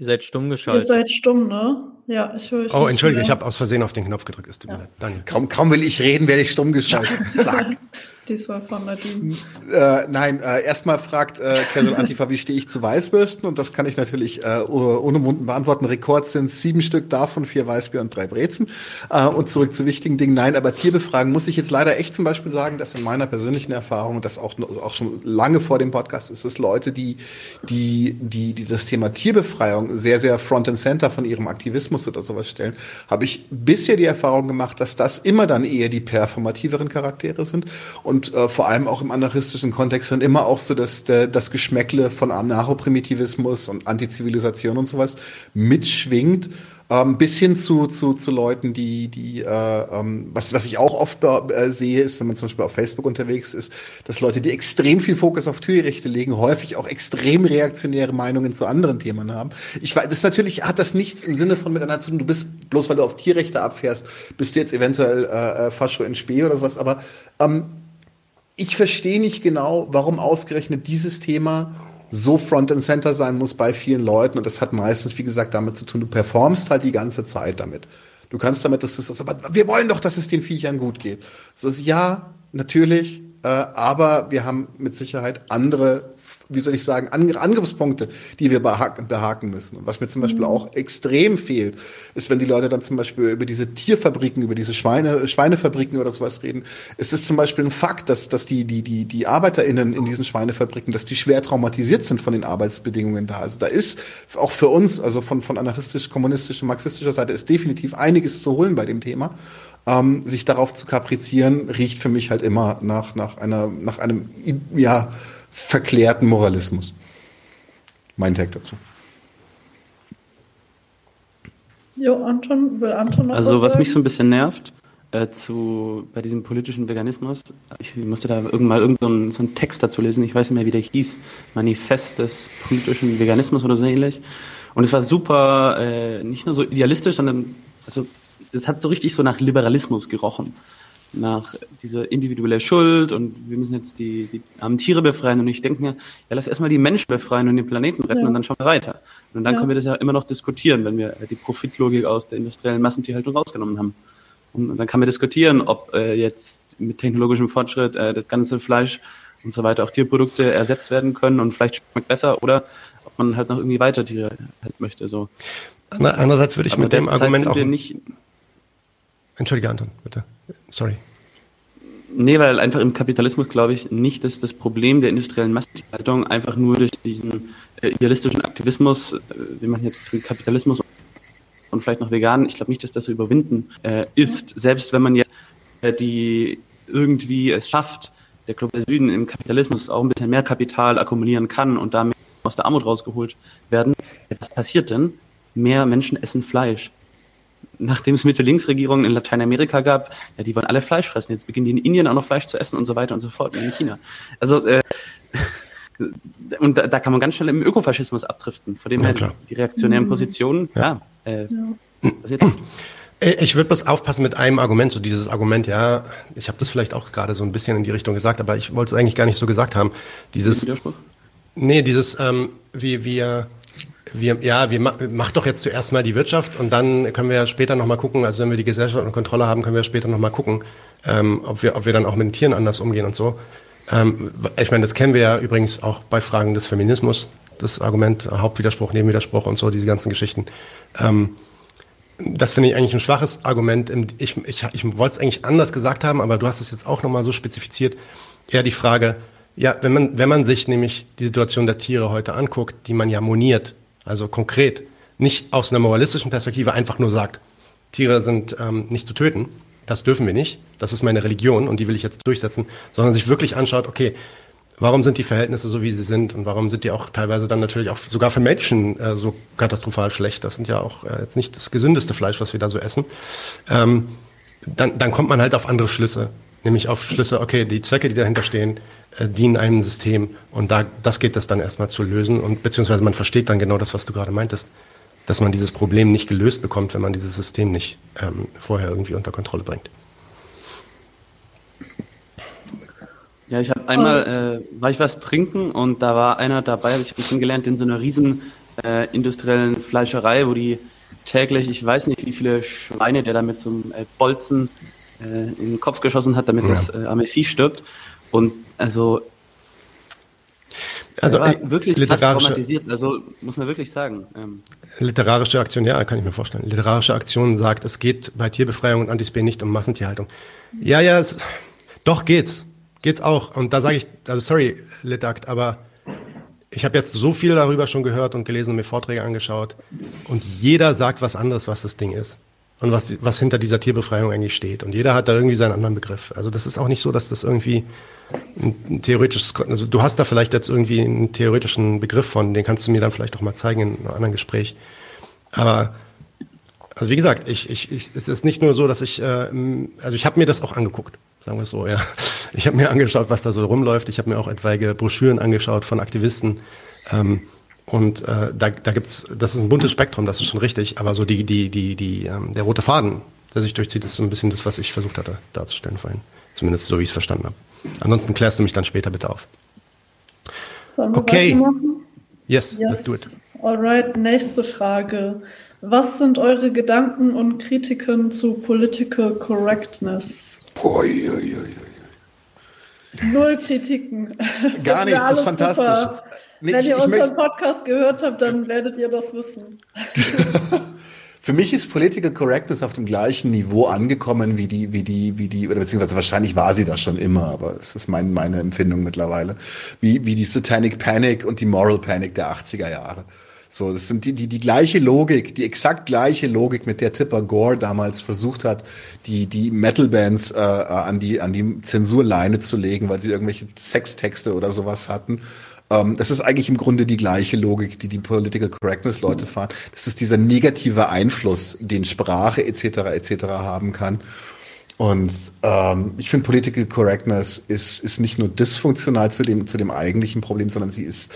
Ihr seid stumm geschaltet. Ihr seid stumm, ne? Ja, ich höre Oh, entschuldige, ich habe aus Versehen auf den Knopf gedrückt. Es tut ja. mir leid. Danke. Kaum, kaum will ich reden, werde ich stumm geschaltet. Zack. Diesmal von Nadine. Äh, nein, äh, erstmal fragt äh, Carol Antifa, wie stehe ich zu Weißbürsten? Und das kann ich natürlich äh, ohne Wunden beantworten. Rekord sind sieben Stück davon, vier Weißbier und drei Brezen. Äh, und zurück zu wichtigen Dingen. Nein, aber Tierbefragen muss ich jetzt leider echt zum Beispiel sagen, dass in meiner persönlichen Erfahrung, das auch, auch schon lange vor dem Podcast ist, es Leute, die, die, die, die das Thema Tierbefreiung sehr, sehr front and center von ihrem Aktivismus oder sowas stellen, habe ich bisher die Erfahrung gemacht, dass das immer dann eher die performativeren Charaktere sind und und äh, vor allem auch im anarchistischen Kontext dann immer auch so dass der, das Geschmäckle von Anarcho-Primitivismus und Antizivilisation und sowas mitschwingt. Ähm, bis hin zu, zu, zu Leuten, die, die äh, ähm, was, was ich auch oft äh, sehe, ist, wenn man zum Beispiel auf Facebook unterwegs ist, dass Leute, die extrem viel Fokus auf Tierrechte legen, häufig auch extrem reaktionäre Meinungen zu anderen Themen haben. Ich weiß, das natürlich hat das nichts im Sinne von miteinander zu tun, du bist, bloß weil du auf Tierrechte abfährst, bist du jetzt eventuell äh, äh Fascho in Spee oder sowas, aber ähm, ich verstehe nicht genau, warum ausgerechnet dieses Thema so front and center sein muss bei vielen Leuten. Und das hat meistens, wie gesagt, damit zu tun, du performst halt die ganze Zeit damit. Du kannst damit, dass es, aber wir wollen doch, dass es den Viechern gut geht. So ist ja, natürlich, äh, aber wir haben mit Sicherheit andere wie soll ich sagen, Angriffspunkte, die wir behaken müssen. Und was mir zum Beispiel mhm. auch extrem fehlt, ist, wenn die Leute dann zum Beispiel über diese Tierfabriken, über diese Schweine, Schweinefabriken oder sowas reden, ist es zum Beispiel ein Fakt, dass, dass die, die, die, die ArbeiterInnen in diesen Schweinefabriken, dass die schwer traumatisiert sind von den Arbeitsbedingungen da. Also da ist auch für uns, also von, von anarchistisch, kommunistischer, marxistischer Seite ist definitiv einiges zu holen bei dem Thema. Ähm, sich darauf zu kaprizieren, riecht für mich halt immer nach, nach einer, nach einem, ja, verklärten Moralismus. Mein Tag dazu. Jo, Anton, will Anton noch Also, was, was mich so ein bisschen nervt, äh, zu bei diesem politischen Veganismus. Ich musste da irgendwann mal irgendeinen so, so einen Text dazu lesen. Ich weiß nicht mehr, wie der hieß. Manifest des politischen Veganismus oder so ähnlich. Und es war super, äh, nicht nur so idealistisch, sondern also das hat so richtig so nach Liberalismus gerochen. Nach dieser individuelle Schuld und wir müssen jetzt die, die armen Tiere befreien. Und ich denke mir, ja, lass erstmal die Menschen befreien und den Planeten retten ja. und dann schauen wir weiter. Und dann ja. können wir das ja immer noch diskutieren, wenn wir die Profitlogik aus der industriellen Massentierhaltung rausgenommen haben. Und, dann kann man diskutieren, ob äh, jetzt mit technologischem Fortschritt äh, das ganze Fleisch und so weiter auch Tierprodukte ersetzt werden können und vielleicht schmeckt besser oder ob man halt noch irgendwie weiter Tiere halt möchte. So. Andererseits würde ich Aber mit dem Argument auch nicht Entschuldige, Anton, bitte. Sorry. Nee, weil einfach im Kapitalismus, glaube ich, nicht dass das Problem der industriellen Massentierhaltung einfach nur durch diesen äh, idealistischen Aktivismus, äh, wie man jetzt für Kapitalismus und vielleicht noch vegan, ich glaube nicht, dass das so überwinden äh, ist. Selbst wenn man jetzt äh, die irgendwie es schafft, der globale Süden im Kapitalismus auch ein bisschen mehr Kapital akkumulieren kann und damit aus der Armut rausgeholt werden. Was passiert denn? Mehr Menschen essen Fleisch nachdem es Mitte-Links-Regierungen in Lateinamerika gab, ja, die wollen alle Fleisch fressen. Jetzt beginnen die in Indien auch noch Fleisch zu essen und so weiter und so fort, in China. Also, äh, und da, da kann man ganz schnell im Ökofaschismus abdriften. Vor dem ja, her die reaktionären mhm. Positionen, ja, ja äh, passiert nicht. Äh, ich würde bloß aufpassen mit einem Argument, so dieses Argument, ja, ich habe das vielleicht auch gerade so ein bisschen in die Richtung gesagt, aber ich wollte es eigentlich gar nicht so gesagt haben. Dieses, Widerspruch? Nee, dieses, ähm, wie wir wir, ja, wir ma macht doch jetzt zuerst mal die Wirtschaft und dann können wir ja später nochmal gucken, also wenn wir die Gesellschaft und Kontrolle haben, können wir später nochmal gucken, ähm, ob, wir, ob wir dann auch mit den Tieren anders umgehen und so. Ähm, ich meine, das kennen wir ja übrigens auch bei Fragen des Feminismus, das Argument Hauptwiderspruch, Nebenwiderspruch und so, diese ganzen Geschichten. Ähm, das finde ich eigentlich ein schwaches Argument. Ich, ich, ich wollte es eigentlich anders gesagt haben, aber du hast es jetzt auch nochmal so spezifiziert. Eher die Frage, ja, wenn man, wenn man sich nämlich die Situation der Tiere heute anguckt, die man ja moniert, also konkret, nicht aus einer moralistischen Perspektive einfach nur sagt, Tiere sind ähm, nicht zu töten, das dürfen wir nicht, das ist meine Religion und die will ich jetzt durchsetzen, sondern sich wirklich anschaut, okay, warum sind die Verhältnisse so, wie sie sind? Und warum sind die auch teilweise dann natürlich auch sogar für Menschen äh, so katastrophal schlecht. Das sind ja auch äh, jetzt nicht das gesündeste Fleisch, was wir da so essen. Ähm, dann, dann kommt man halt auf andere Schlüsse, nämlich auf Schlüsse, okay, die Zwecke, die dahinter stehen, äh, dienen einem System und da, das geht es dann erstmal zu lösen und beziehungsweise man versteht dann genau das, was du gerade meintest, dass man dieses Problem nicht gelöst bekommt, wenn man dieses System nicht ähm, vorher irgendwie unter Kontrolle bringt. Ja, ich habe einmal, äh, war ich was trinken und da war einer dabei, ich habe kennengelernt in so einer riesen äh, industriellen Fleischerei, wo die täglich, ich weiß nicht, wie viele Schweine der da mit so einem äh, Bolzen äh, in den Kopf geschossen hat, damit ja. das äh, arme Vieh stirbt. Und also also äh, wirklich literarische, traumatisiert, also muss man wirklich sagen. Ähm. Literarische Aktion, ja, kann ich mir vorstellen. Literarische Aktion sagt, es geht bei Tierbefreiung und Antispay nicht um Massentierhaltung. Ja, ja, es, doch geht's. Geht's auch. Und da sage ich, also sorry, Litakt, aber ich habe jetzt so viel darüber schon gehört und gelesen und mir Vorträge angeschaut. Und jeder sagt was anderes, was das Ding ist und was, was hinter dieser Tierbefreiung eigentlich steht. Und jeder hat da irgendwie seinen anderen Begriff. Also das ist auch nicht so, dass das irgendwie ein, ein theoretisches, also du hast da vielleicht jetzt irgendwie einen theoretischen Begriff von, den kannst du mir dann vielleicht auch mal zeigen in einem anderen Gespräch. Aber also wie gesagt, ich, ich, ich, es ist nicht nur so, dass ich, äh, also ich habe mir das auch angeguckt, sagen wir es so, ja. Ich habe mir angeschaut, was da so rumläuft. Ich habe mir auch etwaige Broschüren angeschaut von Aktivisten. Ähm, und äh, da, da gibt's, das ist ein buntes Spektrum, das ist schon richtig, aber so die, die, die, die, ähm, der rote Faden, der sich durchzieht, ist so ein bisschen das, was ich versucht hatte darzustellen vorhin. Zumindest so, wie ich es verstanden habe. Ansonsten klärst du mich dann später bitte auf. Okay. Yes, yes, let's do it. Alright, nächste Frage. Was sind eure Gedanken und Kritiken zu Political Correctness? Boah, ja, ja, ja. Null Kritiken. Gar nichts, das ist fantastisch. Super. Nee, Wenn ich, ihr ich unseren Podcast gehört habt, dann werdet ihr das wissen. Für mich ist Political Correctness auf dem gleichen Niveau angekommen wie die, wie die, wie die, oder beziehungsweise wahrscheinlich war sie das schon immer, aber es ist mein, meine Empfindung mittlerweile, wie, wie die Satanic Panic und die Moral Panic der 80er Jahre. So, das sind die, die, die gleiche Logik, die exakt gleiche Logik, mit der Tipper Gore damals versucht hat, die, die Metal-Bands äh, an, die, an die Zensurleine zu legen, weil sie irgendwelche Sextexte oder sowas hatten. Ähm, das ist eigentlich im Grunde die gleiche Logik, die die Political Correctness Leute fahren. Das ist dieser negative Einfluss, den Sprache etc. etc. haben kann. Und ähm, ich finde, Political Correctness ist, ist nicht nur dysfunktional zu dem, zu dem eigentlichen Problem, sondern sie ist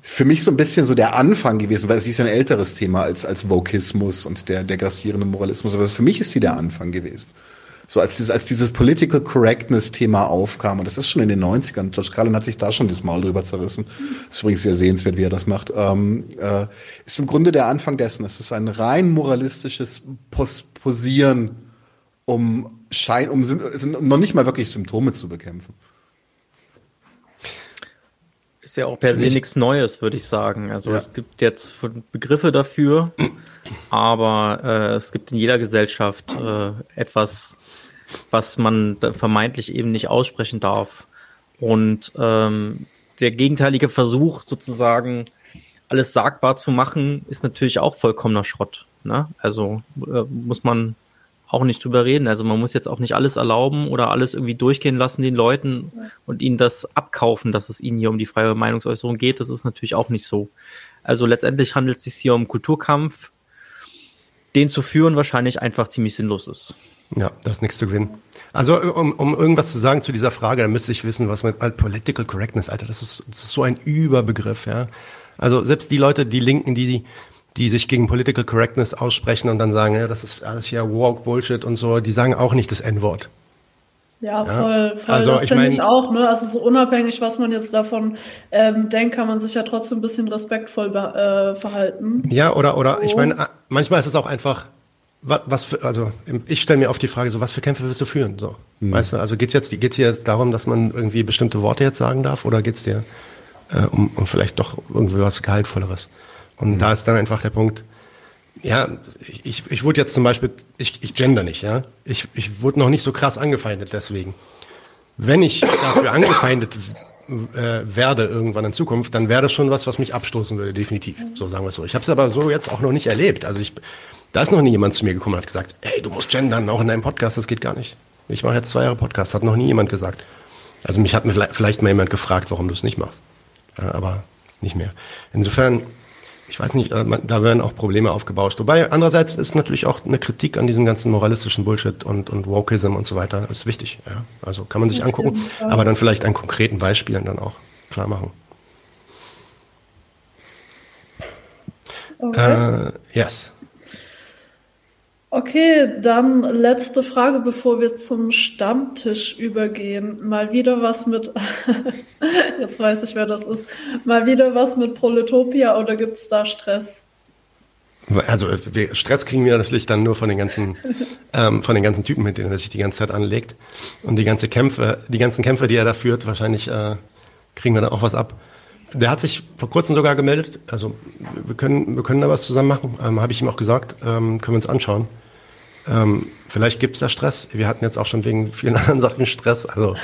für mich so ein bisschen so der Anfang gewesen, weil es ist ja ein älteres Thema als, als Vokismus und der, der grassierende Moralismus. Aber für mich ist sie der Anfang gewesen. So als dieses, als dieses Political Correctness Thema aufkam, und das ist schon in den 90ern, Josh Carlin hat sich da schon das Maul drüber zerrissen. Das ist übrigens sehr sehenswert, wie er das macht. Ähm, äh, ist im Grunde der Anfang dessen. Es ist ein rein moralistisches Pos Posieren, um Schein, um noch nicht mal wirklich Symptome zu bekämpfen. Ist ja auch per se nichts Neues, würde ich sagen. Also ja. es gibt jetzt Begriffe dafür, aber äh, es gibt in jeder Gesellschaft äh, etwas, was man vermeintlich eben nicht aussprechen darf. Und ähm, der gegenteilige Versuch, sozusagen alles sagbar zu machen, ist natürlich auch vollkommener Schrott. Ne? Also äh, muss man auch nicht drüber reden. Also man muss jetzt auch nicht alles erlauben oder alles irgendwie durchgehen lassen den Leuten und ihnen das abkaufen, dass es ihnen hier um die freie Meinungsäußerung geht. Das ist natürlich auch nicht so. Also letztendlich handelt es sich hier um Kulturkampf, den zu führen wahrscheinlich einfach ziemlich sinnlos ist. Ja, da ist nichts zu gewinnen. Also um, um irgendwas zu sagen zu dieser Frage, da müsste ich wissen, was mit Political Correctness, Alter, das ist, das ist so ein Überbegriff, ja. Also selbst die Leute, die Linken, die die sich gegen Political Correctness aussprechen und dann sagen, ja, das ist alles hier Walk Bullshit und so, die sagen auch nicht das N-Wort. Ja, voll, voll. Also, das finde ich auch, ne? Also so unabhängig, was man jetzt davon ähm, denkt, kann man sich ja trotzdem ein bisschen respektvoll äh, verhalten. Ja, oder, oder so. ich meine, manchmal ist es auch einfach, was, was für, also ich stelle mir oft die Frage, so was für Kämpfe willst du führen? So. Mhm. Weißt du, also geht's jetzt, geht's hier jetzt darum, dass man irgendwie bestimmte Worte jetzt sagen darf, oder geht's dir äh, um, um vielleicht doch irgendwie was Gehaltvolleres? Und mhm. da ist dann einfach der Punkt, ja, ich, ich wurde jetzt zum Beispiel, ich, ich gender nicht, ja. Ich, ich wurde noch nicht so krass angefeindet deswegen. Wenn ich dafür angefeindet äh, werde irgendwann in Zukunft, dann wäre das schon was, was mich abstoßen würde, definitiv. So sagen wir es so. Ich habe es aber so jetzt auch noch nicht erlebt. Also ich, da ist noch nie jemand zu mir gekommen und hat gesagt, ey, du musst gendern, auch in deinem Podcast, das geht gar nicht. Ich mache jetzt zwei Jahre Podcast, hat noch nie jemand gesagt. Also mich hat mir vielleicht mal jemand gefragt, warum du es nicht machst. aber nicht mehr. Insofern, ich weiß nicht, äh, da werden auch Probleme aufgebauscht. Wobei andererseits ist natürlich auch eine Kritik an diesem ganzen moralistischen Bullshit und, und Wokeism und so weiter ist wichtig. Ja? Also kann man sich angucken, aber dann vielleicht an konkreten Beispielen dann auch klar machen. Okay. Äh, yes. Okay, dann letzte Frage, bevor wir zum Stammtisch übergehen. Mal wieder was mit, jetzt weiß ich, wer das ist, mal wieder was mit Proletopia oder gibt es da Stress? Also Stress kriegen wir natürlich dann nur von den ganzen, ähm, von den ganzen Typen, mit denen er sich die ganze Zeit anlegt. Und die ganze Kämpfe, die ganzen Kämpfe, die er da führt, wahrscheinlich äh, kriegen wir da auch was ab. Der hat sich vor kurzem sogar gemeldet. Also wir können, wir können da was zusammen machen. Ähm, Habe ich ihm auch gesagt. Ähm, können wir uns anschauen. Ähm, vielleicht gibt es da Stress. Wir hatten jetzt auch schon wegen vielen anderen Sachen Stress. Also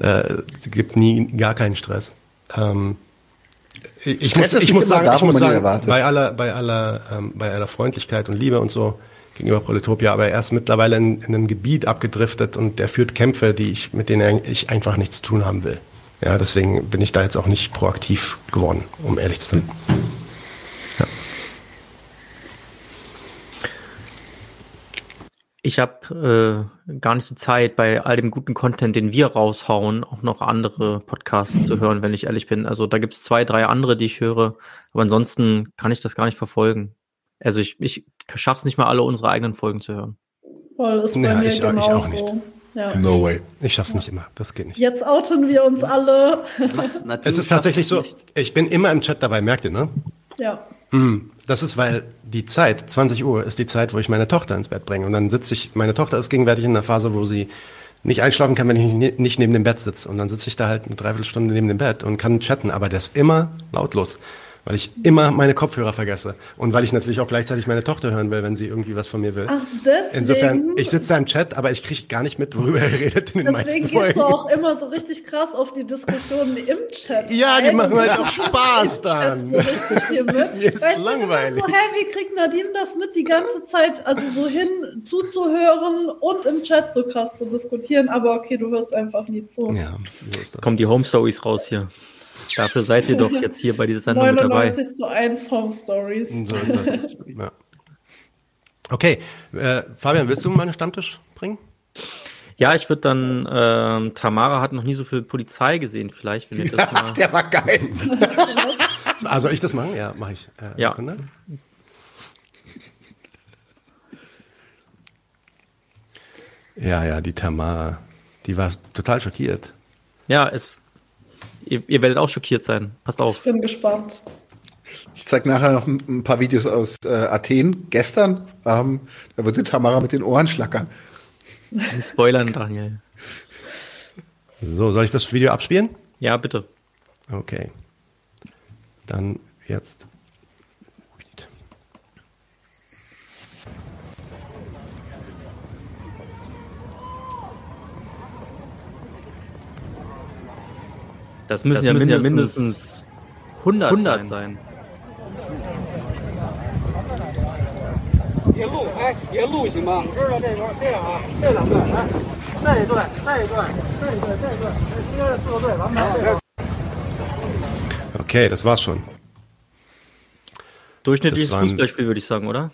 äh, es gibt nie gar keinen Stress. Ähm, ich, muss, ich muss sagen, ich muss sagen, bei aller, bei aller, ähm, bei aller Freundlichkeit und Liebe und so gegenüber Proletopia, aber er ist mittlerweile in, in ein Gebiet abgedriftet und der führt Kämpfe, die ich, mit denen ich einfach nichts zu tun haben will. Ja, deswegen bin ich da jetzt auch nicht proaktiv geworden, um ehrlich zu sein. Ich habe äh, gar nicht die Zeit, bei all dem guten Content, den wir raushauen, auch noch andere Podcasts zu hören, wenn ich ehrlich bin. Also da gibt es zwei, drei andere, die ich höre, aber ansonsten kann ich das gar nicht verfolgen. Also ich, ich schaffe es nicht mal, alle unsere eigenen Folgen zu hören. Voll, ist bei ja, mir ich, genau ich auch nicht. Ja. No way. Ich schaff's nicht immer. Das geht nicht. Jetzt outen wir uns alle. es ist tatsächlich so, ich bin immer im Chat dabei, merkt ihr, ne? Ja. Mm, das ist, weil die Zeit, 20 Uhr, ist die Zeit, wo ich meine Tochter ins Bett bringe. Und dann sitze ich, meine Tochter ist gegenwärtig in einer Phase, wo sie nicht einschlafen kann, wenn ich nicht neben dem Bett sitze. Und dann sitze ich da halt eine Dreiviertelstunde neben dem Bett und kann chatten, aber der ist immer lautlos weil ich immer meine Kopfhörer vergesse und weil ich natürlich auch gleichzeitig meine Tochter hören will, wenn sie irgendwie was von mir will. Ach, deswegen. Insofern, ich sitze da im Chat, aber ich kriege gar nicht mit, worüber er redet in den deswegen meisten Folgen. Deswegen gehst du auch immer so richtig krass auf die Diskussionen im Chat. Ja, die machen halt auch Spaß dann. So Mir ist weil langweilig. so, hä, wie kriegt Nadine das mit, die ganze Zeit, also so hin zuzuhören und im Chat so krass zu diskutieren, aber okay, du hörst einfach nie zu. Ja, so ist das. Kommen die Home Stories raus hier. Dafür seid ihr doch jetzt hier bei dieser Sendung mit dabei. 99 zu 1 Home Stories. So ist das. ja. Okay, äh, Fabian, willst du mal einen Stammtisch bringen? Ja, ich würde dann, ähm, Tamara hat noch nie so viel Polizei gesehen, vielleicht, wenn ihr das mal. Der war geil. also ich das machen? Ja, mache ich. Äh, ja. Sekunde. Ja, ja, die Tamara, die war total schockiert. Ja, es, ihr, ihr werdet auch schockiert sein. Passt auf. Ich bin gespannt. Ich zeige nachher noch ein paar Videos aus äh, Athen gestern. Ähm, da wird die Tamara mit den Ohren schlackern. Spoilern, Daniel. So, soll ich das Video abspielen? Ja, bitte. Okay. Dann jetzt. Das müssen, das ja, müssen mindestens, ja mindestens 100, 100 sein. sein. Okay, das war's schon. Durchschnittliches waren... Fußballspiel, würde ich sagen, oder?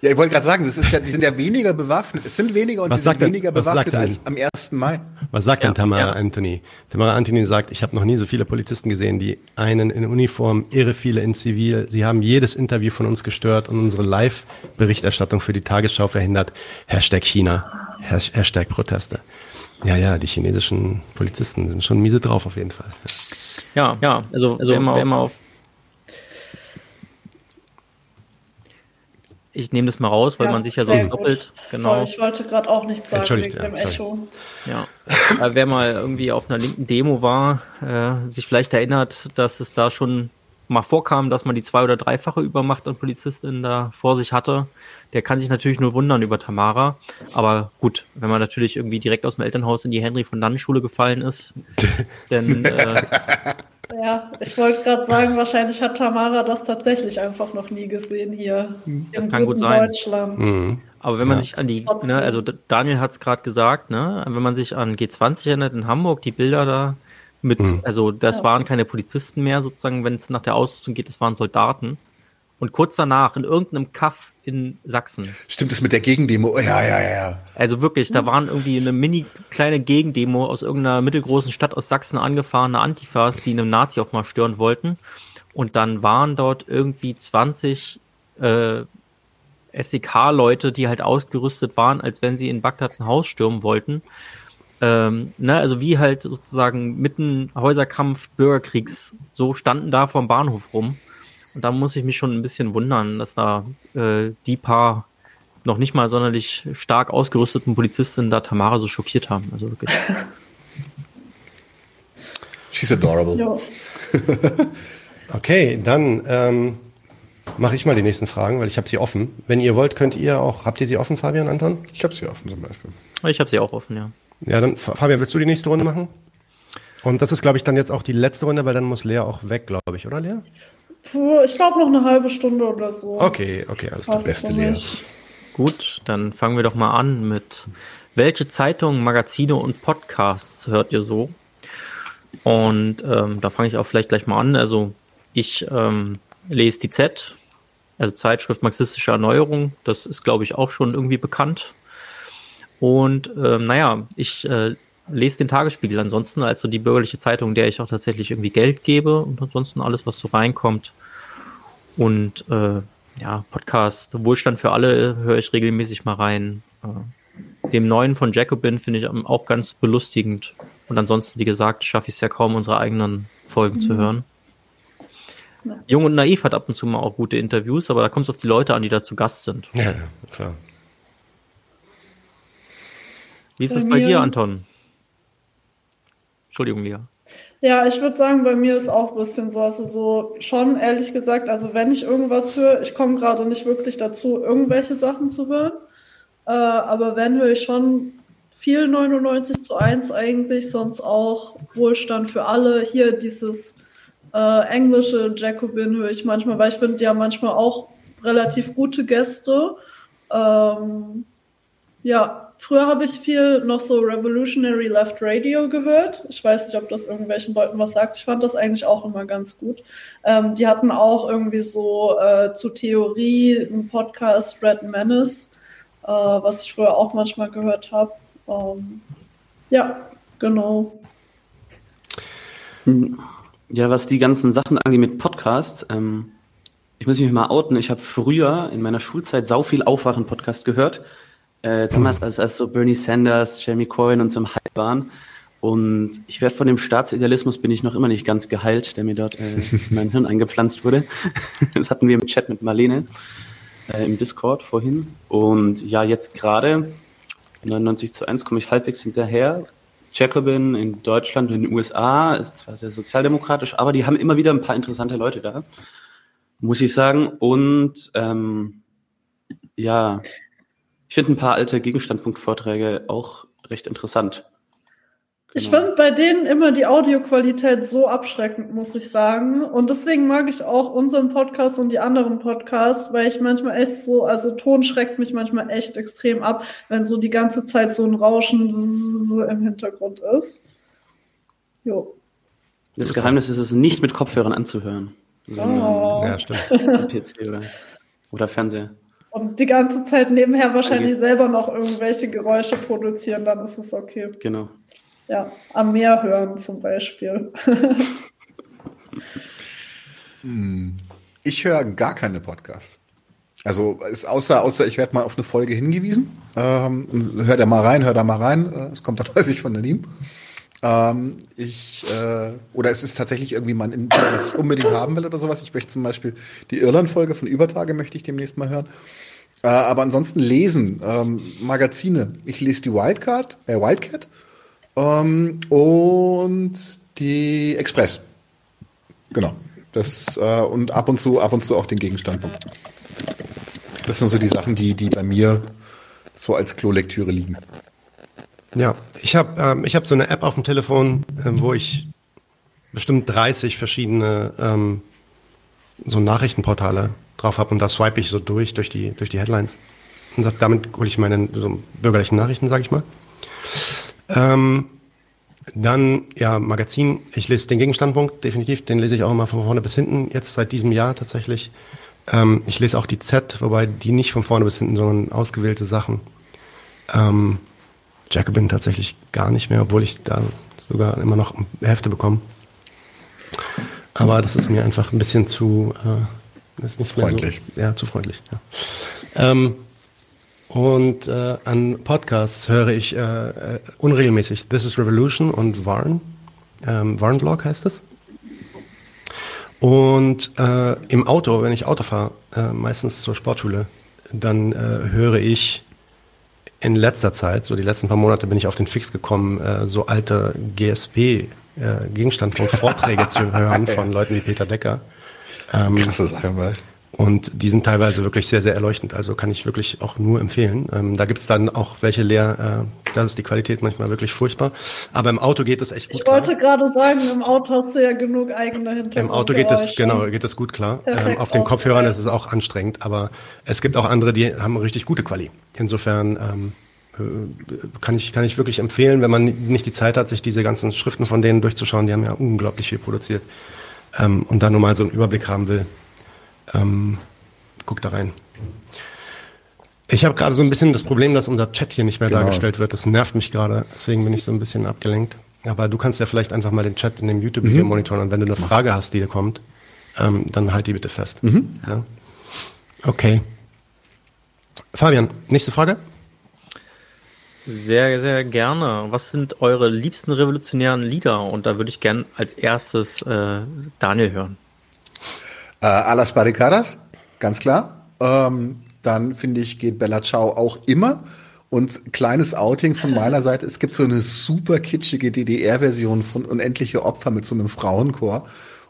Ja, ich wollte gerade sagen, das ist ja, die sind ja weniger bewaffnet. Es sind weniger und was sie sind weniger er, bewaffnet als am 1. Mai. Was sagt ja, denn Tamara ja. Anthony? Tamara Anthony sagt, ich habe noch nie so viele Polizisten gesehen, die einen in Uniform, irre viele in Zivil. Sie haben jedes Interview von uns gestört und unsere Live-Berichterstattung für die Tagesschau verhindert. Hashtag China, Hashtag Proteste. Ja, ja, die chinesischen Polizisten sind schon miese drauf auf jeden Fall. Ja, ja, also, also wer, wer mal auf Ich nehme das mal raus, weil ja, man sich ja sonst doppelt. Genau. Voll, ich wollte gerade auch nichts sagen wegen dem ja, Echo. Ja. äh, wer mal irgendwie auf einer linken Demo war, äh, sich vielleicht erinnert, dass es da schon mal vorkam, dass man die zwei- oder dreifache Übermacht an Polizistinnen da vor sich hatte. Der kann sich natürlich nur wundern über Tamara. Aber gut, wenn man natürlich irgendwie direkt aus dem Elternhaus in die Henry von Dannen Schule gefallen ist, dann äh, Ja, ich wollte gerade sagen, wahrscheinlich hat Tamara das tatsächlich einfach noch nie gesehen hier das kann gut sein. Deutschland. Mhm. Aber wenn man ja. sich an die, ne, also Daniel hat es gerade gesagt, ne, wenn man sich an G20 erinnert in Hamburg, die Bilder da mit, mhm. also das ja. waren keine Polizisten mehr sozusagen, wenn es nach der Ausrüstung geht, das waren Soldaten. Und kurz danach in irgendeinem Kaff in Sachsen. Stimmt es mit der Gegendemo? Ja, ja, ja. Also wirklich, da waren irgendwie eine mini kleine Gegendemo aus irgendeiner mittelgroßen Stadt aus Sachsen angefahrene Antifas, die einem Nazi-Aufmarsch stören wollten. Und dann waren dort irgendwie 20 äh, SEK-Leute, die halt ausgerüstet waren, als wenn sie in Bagdad ein Haus stürmen wollten. Ähm, ne, also wie halt sozusagen mitten Häuserkampf, Bürgerkriegs, so standen da vom Bahnhof rum. Und da muss ich mich schon ein bisschen wundern, dass da äh, die paar noch nicht mal sonderlich stark ausgerüsteten Polizistinnen da Tamara so schockiert haben. Also wirklich. She's adorable. okay, dann ähm, mache ich mal die nächsten Fragen, weil ich habe sie offen. Wenn ihr wollt, könnt ihr auch. Habt ihr sie offen, Fabian, Anton? Ich habe sie offen zum Beispiel. Ich habe sie auch offen, ja. Ja, dann Fabian, willst du die nächste Runde machen? Und das ist, glaube ich, dann jetzt auch die letzte Runde, weil dann muss Lea auch weg, glaube ich, oder Lea? Puh, ich glaube noch eine halbe Stunde oder so. Okay, okay, alles klar. Beste Lea. Gut, dann fangen wir doch mal an mit welche Zeitungen, Magazine und Podcasts hört ihr so? Und ähm, da fange ich auch vielleicht gleich mal an. Also ich ähm, lese die Z, also Zeitschrift Marxistische Erneuerung. Das ist, glaube ich, auch schon irgendwie bekannt. Und ähm, naja, ich äh, lese den Tagesspiegel ansonsten, also die bürgerliche Zeitung, der ich auch tatsächlich irgendwie Geld gebe und ansonsten alles, was so reinkommt. Und äh, ja, Podcast Wohlstand für alle höre ich regelmäßig mal rein. Äh, dem neuen von Jacobin finde ich auch ganz belustigend. Und ansonsten, wie gesagt, schaffe ich es ja kaum, unsere eigenen Folgen mhm. zu hören. Ja. Jung und Naiv hat ab und zu mal auch gute Interviews, aber da kommt es auf die Leute an, die da zu Gast sind. Ja, klar. Wie ist es bei dir, Anton? Entschuldigung, Lia. Ja, ich würde sagen, bei mir ist auch ein bisschen so, also so schon ehrlich gesagt, also wenn ich irgendwas höre, ich komme gerade nicht wirklich dazu, irgendwelche Sachen zu hören, äh, aber wenn höre ich schon viel 99 zu 1 eigentlich, sonst auch Wohlstand für alle. Hier dieses äh, englische Jacobin höre ich manchmal, weil ich finde, haben manchmal auch relativ gute Gäste. Ähm, ja, Früher habe ich viel noch so Revolutionary Left Radio gehört. Ich weiß nicht, ob das irgendwelchen Leuten was sagt. Ich fand das eigentlich auch immer ganz gut. Ähm, die hatten auch irgendwie so äh, zu Theorie einen Podcast Red Menace, äh, was ich früher auch manchmal gehört habe. Ähm, ja, genau. Ja, was die ganzen Sachen angeht mit Podcasts, ähm, ich muss mich mal outen. Ich habe früher in meiner Schulzeit sau viel Aufwachen-Podcast gehört. Äh, damals, als, als so Bernie Sanders, Jeremy Corbyn und so im Hype waren. Und ich werde von dem Staatsidealismus bin ich noch immer nicht ganz geheilt, der mir dort äh, in mein Hirn eingepflanzt wurde. das hatten wir im Chat mit Marlene äh, im Discord vorhin. Und ja, jetzt gerade 99 zu 1 komme ich halbwegs hinterher. Jacobin in Deutschland und in den USA ist zwar sehr sozialdemokratisch, aber die haben immer wieder ein paar interessante Leute da, muss ich sagen. Und ähm, ja, ich finde ein paar alte Gegenstandpunktvorträge auch recht interessant. Ich genau. fand bei denen immer die Audioqualität so abschreckend, muss ich sagen. Und deswegen mag ich auch unseren Podcast und die anderen Podcasts, weil ich manchmal echt so, also Ton schreckt mich manchmal echt extrem ab, wenn so die ganze Zeit so ein Rauschen im Hintergrund ist. Jo. Das Geheimnis ist es, nicht mit Kopfhörern anzuhören. Oh. Ja, stimmt. PC oder, oder Fernseher. Und die ganze Zeit nebenher wahrscheinlich selber noch irgendwelche Geräusche produzieren, dann ist es okay. Genau ja, am Meer hören zum Beispiel. Hm. ich höre gar keine Podcasts. Also ist außer, außer ich werde mal auf eine Folge hingewiesen. Ähm, hör da mal rein, hör da mal rein. Äh, es kommt dann häufig von daneben. Ähm, ich, äh, oder es ist tatsächlich irgendwie mal ein Interview, was ich unbedingt haben will oder sowas. Ich möchte zum Beispiel die Irland-Folge von Übertage möchte ich demnächst mal hören. Äh, aber ansonsten lesen, ähm, Magazine. Ich lese die Wildcard, äh, Wildcat ähm, und die Express. Genau. Das, äh, und ab und zu, ab und zu auch den Gegenstandpunkt. Das sind so die Sachen, die, die bei mir so als Klolektüre liegen. Ja, ich habe ähm, ich hab so eine App auf dem Telefon, äh, wo ich bestimmt 30 verschiedene ähm, so Nachrichtenportale drauf habe und da swipe ich so durch, durch die, durch die Headlines. Und damit hole ich meine so bürgerlichen Nachrichten, sage ich mal. Ähm, dann, ja, Magazin. Ich lese den Gegenstandpunkt, definitiv. Den lese ich auch immer von vorne bis hinten, jetzt seit diesem Jahr tatsächlich. Ähm, ich lese auch die Z, wobei die nicht von vorne bis hinten, sondern ausgewählte Sachen. Ähm, Jacobin tatsächlich gar nicht mehr, obwohl ich da sogar immer noch Hefte bekomme. Aber das ist mir einfach ein bisschen zu, äh, ist nicht freundlich. So, ja, zu freundlich. Ja. Ähm, und äh, an Podcasts höre ich äh, äh, unregelmäßig This is Revolution und Warn. Ähm, Warn Blog heißt es. Und äh, im Auto, wenn ich Auto fahre, äh, meistens zur Sportschule, dann äh, höre ich in letzter Zeit, so die letzten paar Monate, bin ich auf den Fix gekommen, äh, so alte GSP äh, Gegenstandpunkt-Vorträge zu hören von Leuten wie Peter Decker. Ähm, Krasse Sache, weil. Und die sind teilweise wirklich sehr, sehr erleuchtend. Also kann ich wirklich auch nur empfehlen. Ähm, da gibt's dann auch welche leer, äh, da ist die Qualität manchmal wirklich furchtbar. Aber im Auto geht es echt gut. Ich wollte gerade sagen, im Auto hast du ja genug eigene Hintergrund. Im Auto geht es, genau, geht es gut klar. Ähm, auf den Kopfhörern ist es auch anstrengend, aber es gibt auch andere, die haben richtig gute Quali. Insofern ähm, äh, kann ich, kann ich wirklich empfehlen, wenn man nicht die Zeit hat, sich diese ganzen Schriften von denen durchzuschauen. Die haben ja unglaublich viel produziert. Ähm, und da nur mal so einen Überblick haben will, ähm, guck da rein. Ich habe gerade so ein bisschen das Problem, dass unser Chat hier nicht mehr genau. dargestellt wird. Das nervt mich gerade. Deswegen bin ich so ein bisschen abgelenkt. Aber du kannst ja vielleicht einfach mal den Chat in dem YouTube-Video mhm. monitoren. Und wenn du eine Frage hast, die dir kommt, ähm, dann halt die bitte fest. Mhm. Ja? Okay. Fabian, nächste Frage? Sehr, sehr gerne. Was sind eure liebsten revolutionären Lieder? Und da würde ich gern als erstes äh, Daniel hören. Äh, a las Barricadas, ganz klar. Ähm, dann finde ich, geht Bella Ciao auch immer. Und kleines Outing von meiner Seite, es gibt so eine super kitschige DDR-Version von Unendliche Opfer mit so einem Frauenchor.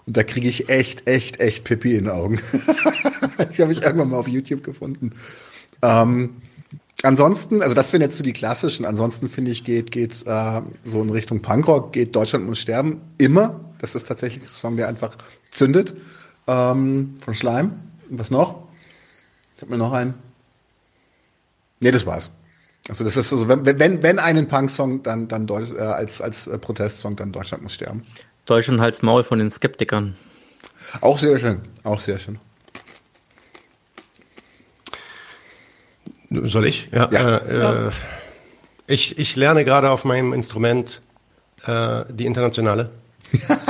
Und da kriege ich echt, echt, echt Pippi in den Augen. die habe ich irgendwann mal auf YouTube gefunden. Ähm, ansonsten, also das wären jetzt so die klassischen. Ansonsten finde ich, geht, geht äh, so in Richtung Punkrock, geht Deutschland muss sterben immer. Das ist tatsächlich ein Song, der einfach zündet ähm, von Schleim. Was noch? Ich habe mir noch einen. Nee, das war's. Also das ist so, wenn, wenn, wenn einen Punk-Song, dann, dann Deutsch, äh, als, als äh, Protestsong, dann Deutschland muss sterben. Deutschland halt's Maul von den Skeptikern. Auch sehr schön, auch sehr schön. Soll ich? Ja. ja. Äh, ja. Ich, ich lerne gerade auf meinem Instrument äh, die internationale.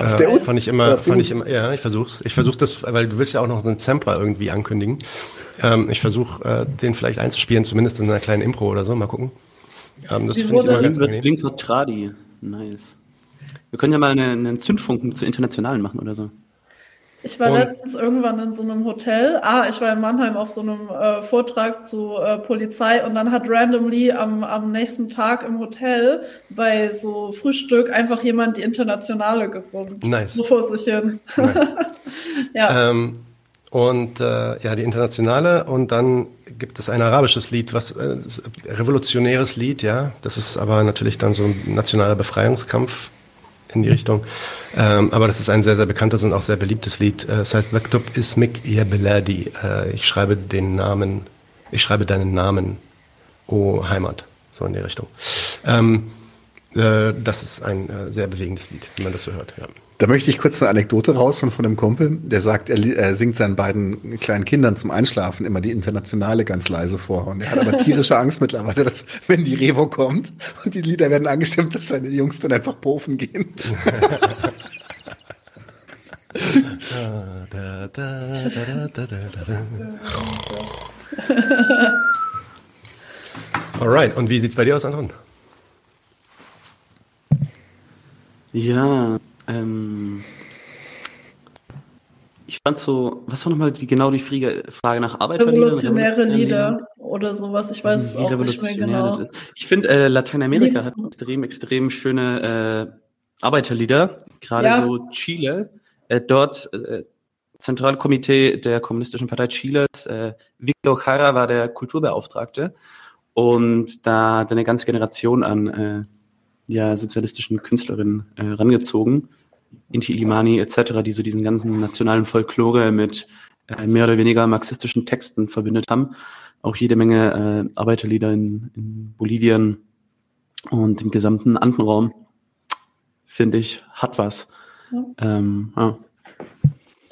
Auf der äh, fand ich immer, fand ich immer, ja, ich versuch's. Ich versuche das, weil du willst ja auch noch einen Sampler irgendwie ankündigen. Ähm, ich versuche, äh, den vielleicht einzuspielen, zumindest in einer kleinen Impro oder so. Mal gucken. Ähm, das finde ich immer ganz angenehm. Linker Tradi. Nice. Wir können ja mal einen, einen Zündfunken zu Internationalen machen oder so. Ich war und letztens irgendwann in so einem Hotel. Ah, ich war in Mannheim auf so einem äh, Vortrag zu äh, Polizei und dann hat randomly am, am nächsten Tag im Hotel bei so Frühstück einfach jemand die Internationale gesungen. Nice. So vor sich hin. Nice. ja. Ähm, und äh, ja, die Internationale und dann gibt es ein arabisches Lied, was äh, revolutionäres Lied, ja. Das ist aber natürlich dann so ein nationaler Befreiungskampf in die Richtung. Ähm, aber das ist ein sehr, sehr bekanntes und auch sehr beliebtes Lied. Äh, es heißt Maktub Ismik Ya Beladi. Äh, ich schreibe den Namen, ich schreibe deinen Namen, o Heimat. So in die Richtung. Ähm, äh, das ist ein äh, sehr bewegendes Lied, wenn man das so hört, ja. Da möchte ich kurz eine Anekdote raus von einem Kumpel, der sagt, er, er, singt seinen beiden kleinen Kindern zum Einschlafen immer die Internationale ganz leise vor. Und er hat aber tierische Angst mittlerweile, dass wenn die Revo kommt und die Lieder werden angestimmt, dass seine Jungs dann einfach pofen gehen. Alright, und wie sieht's bei dir aus, Anton? Ja, ähm, ich fand so, was war nochmal die, genau die Frage nach Arbeiterliedern? Revolutionäre Lieder oder sowas, ich weiß es auch nicht mehr genau. Ich finde, äh, Lateinamerika hat extrem, extrem schöne äh, Arbeiterlieder, gerade ja. so Chile. Äh, dort äh, Zentralkomitee der Kommunistischen Partei Chiles, äh, Victor Jara war der Kulturbeauftragte und da hat eine ganze Generation an äh, ja, sozialistischen Künstlerinnen äh, rangezogen Inti Illimani etc., die so diesen ganzen nationalen Folklore mit äh, mehr oder weniger marxistischen Texten verbindet haben. Auch jede Menge äh, Arbeiterlieder in, in Bolivien und im gesamten Andenraum, finde ich, hat was. Ja. Ähm, ja.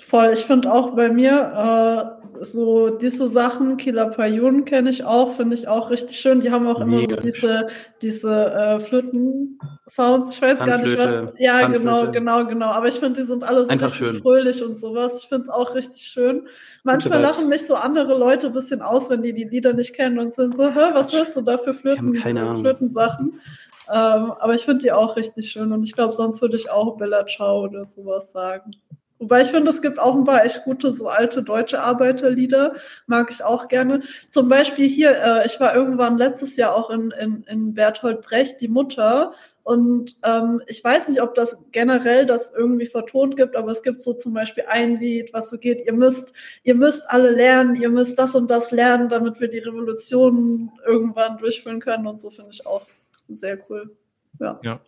Voll, ich finde auch bei mir äh, so diese Sachen, Killer Payun kenne ich auch, finde ich auch richtig schön. Die haben auch immer Mega. so diese, diese äh, Flöten-Sounds. Ich weiß gar nicht, was. Ja, genau, genau, genau. Aber ich finde, die sind alle so Einfach richtig schön. fröhlich und sowas. Ich finde es auch richtig schön. Manchmal lachen mich so andere Leute ein bisschen aus, wenn die die Lieder nicht kennen und sind so, hä, was hörst du da für Flöten, Flötensachen? Ähm, aber ich finde die auch richtig schön und ich glaube, sonst würde ich auch Bella Ciao oder sowas sagen. Wobei ich finde, es gibt auch ein paar echt gute, so alte deutsche Arbeiterlieder, mag ich auch gerne. Zum Beispiel hier, äh, ich war irgendwann letztes Jahr auch in, in, in Berthold Brecht, die Mutter. Und ähm, ich weiß nicht, ob das generell das irgendwie vertont gibt, aber es gibt so zum Beispiel ein Lied, was so geht, ihr müsst, ihr müsst alle lernen, ihr müsst das und das lernen, damit wir die Revolution irgendwann durchführen können. Und so finde ich auch sehr cool. Ja. ja.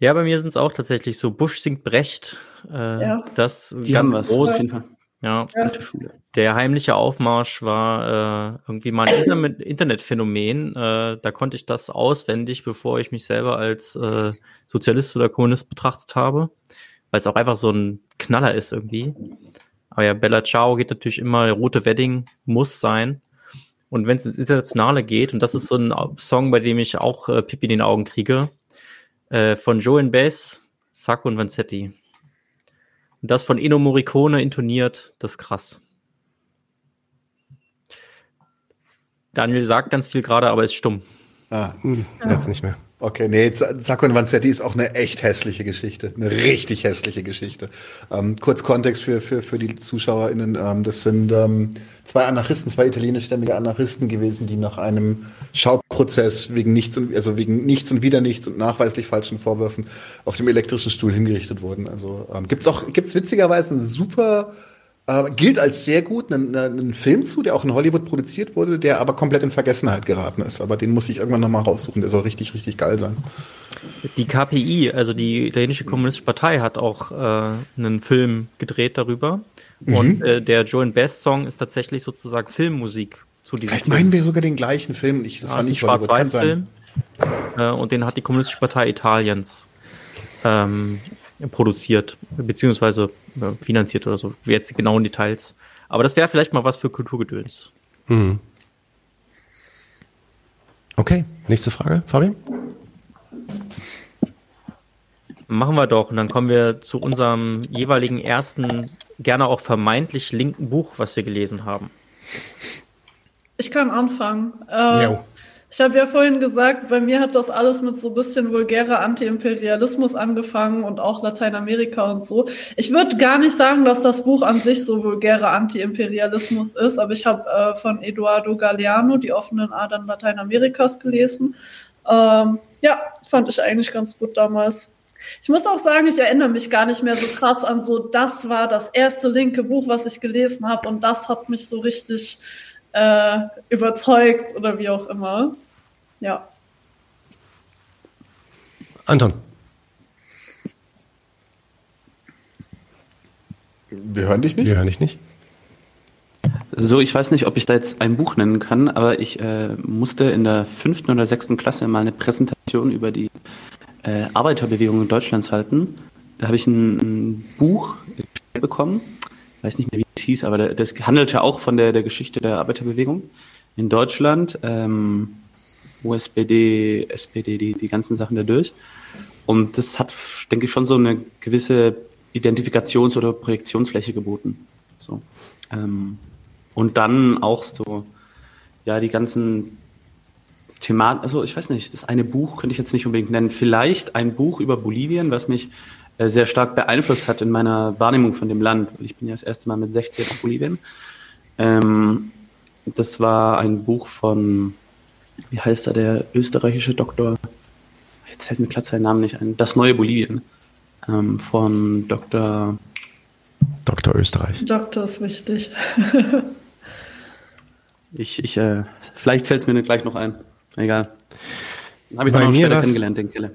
Ja, bei mir sind es auch tatsächlich so Busch singt Brecht. Äh, ja. Das Die ganz groß. Ja. Yes. Der heimliche Aufmarsch war äh, irgendwie mal ein Internet Internetphänomen. Äh, da konnte ich das auswendig, bevor ich mich selber als äh, Sozialist oder Kommunist betrachtet habe, weil es auch einfach so ein Knaller ist irgendwie. Aber ja, Bella Ciao geht natürlich immer, der rote Wedding muss sein. Und wenn es ins Internationale geht, und das ist so ein Song, bei dem ich auch äh, Pippi in den Augen kriege, äh, von Joe Bass, Sacco und Vanzetti. Und das von Eno Morricone intoniert, das ist krass. Daniel sagt ganz viel gerade, aber ist stumm. Ah, hm, jetzt nicht mehr. Okay, nee, Sacco und Vanzetti ist auch eine echt hässliche Geschichte. Eine richtig hässliche Geschichte. Ähm, kurz Kontext für, für, für die ZuschauerInnen. Ähm, das sind ähm, zwei Anarchisten, zwei italienischstämmige Anarchisten gewesen, die nach einem Schauprozess wegen nichts und, also wegen nichts und wieder nichts und nachweislich falschen Vorwürfen auf dem elektrischen Stuhl hingerichtet wurden. Also ähm, gibt's auch, gibt's witzigerweise eine super äh, gilt als sehr gut, einen, einen Film zu, der auch in Hollywood produziert wurde, der aber komplett in Vergessenheit geraten ist. Aber den muss ich irgendwann nochmal raussuchen, der soll richtig, richtig geil sein. Die KPI, also die italienische Kommunistische Partei, hat auch äh, einen Film gedreht darüber. Mhm. Und äh, der Joan Best Song ist tatsächlich sozusagen Filmmusik zu diesem Vielleicht Film. meinen wir sogar den gleichen Film. Ich, das ja, war nicht Schwarz-Weiß-Film. Äh, und den hat die Kommunistische Partei Italiens ähm, produziert, beziehungsweise äh, finanziert oder so. Jetzt die genauen Details. Aber das wäre vielleicht mal was für Kulturgedöns. Mhm. Okay, nächste Frage, Fabian. Machen wir doch. Und dann kommen wir zu unserem jeweiligen ersten, gerne auch vermeintlich linken Buch, was wir gelesen haben. Ich kann anfangen. Äh, ich habe ja vorhin gesagt, bei mir hat das alles mit so ein bisschen vulgärer Anti-Imperialismus angefangen und auch Lateinamerika und so. Ich würde gar nicht sagen, dass das Buch an sich so vulgärer Anti-Imperialismus ist, aber ich habe äh, von Eduardo Galeano die offenen Adern Lateinamerikas gelesen. Ähm, ja, fand ich eigentlich ganz gut damals. Ich muss auch sagen, ich erinnere mich gar nicht mehr so krass an so, das war das erste linke Buch, was ich gelesen habe und das hat mich so richtig äh, überzeugt oder wie auch immer. Ja. Anton. Wir hören dich nicht? Wir hören dich nicht. So, ich weiß nicht, ob ich da jetzt ein Buch nennen kann, aber ich äh, musste in der fünften oder sechsten Klasse mal eine Präsentation über die äh, Arbeiterbewegung in Deutschland halten. Da habe ich ein, ein Buch bekommen, weiß nicht mehr, wie es hieß, aber das handelte auch von der, der Geschichte der Arbeiterbewegung in Deutschland. Ähm, USPD, SPD, die, die ganzen Sachen da durch. Und das hat, denke ich, schon so eine gewisse Identifikations- oder Projektionsfläche geboten. So. Ähm, und dann auch so, ja, die ganzen Thematen, also ich weiß nicht, das eine Buch könnte ich jetzt nicht unbedingt nennen. Vielleicht ein Buch über Bolivien, was mich sehr stark beeinflusst hat in meiner Wahrnehmung von dem Land. Ich bin ja das erste Mal mit 16 auf Bolivien. Ähm, das war ein Buch von, wie heißt er, der österreichische Doktor, jetzt fällt mir glatt sein Name nicht ein, Das neue Bolivien ähm, von Dr. Dr. Österreich. Doktor ist wichtig. ich, ich, äh, vielleicht fällt es mir gleich noch ein. Egal. Habe ich dann auch später kennengelernt, den Kelle.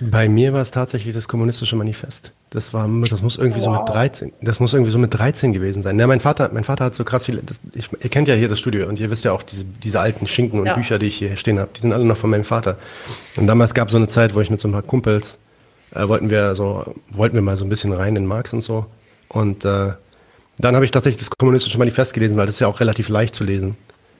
Bei mir war es tatsächlich das kommunistische Manifest. Das war, das muss irgendwie wow. so mit 13, das muss irgendwie so mit 13 gewesen sein. Ja, mein Vater, mein Vater hat so krass viele, das, ich, ihr kennt ja hier das Studio und ihr wisst ja auch diese, diese alten Schinken und ja. Bücher, die ich hier stehen habe, die sind alle noch von meinem Vater. Und damals gab es so eine Zeit, wo ich mit so ein paar Kumpels, äh, wollten wir so, wollten wir mal so ein bisschen rein in Marx und so. Und, äh, dann habe ich tatsächlich das kommunistische Manifest gelesen, weil das ist ja auch relativ leicht zu lesen.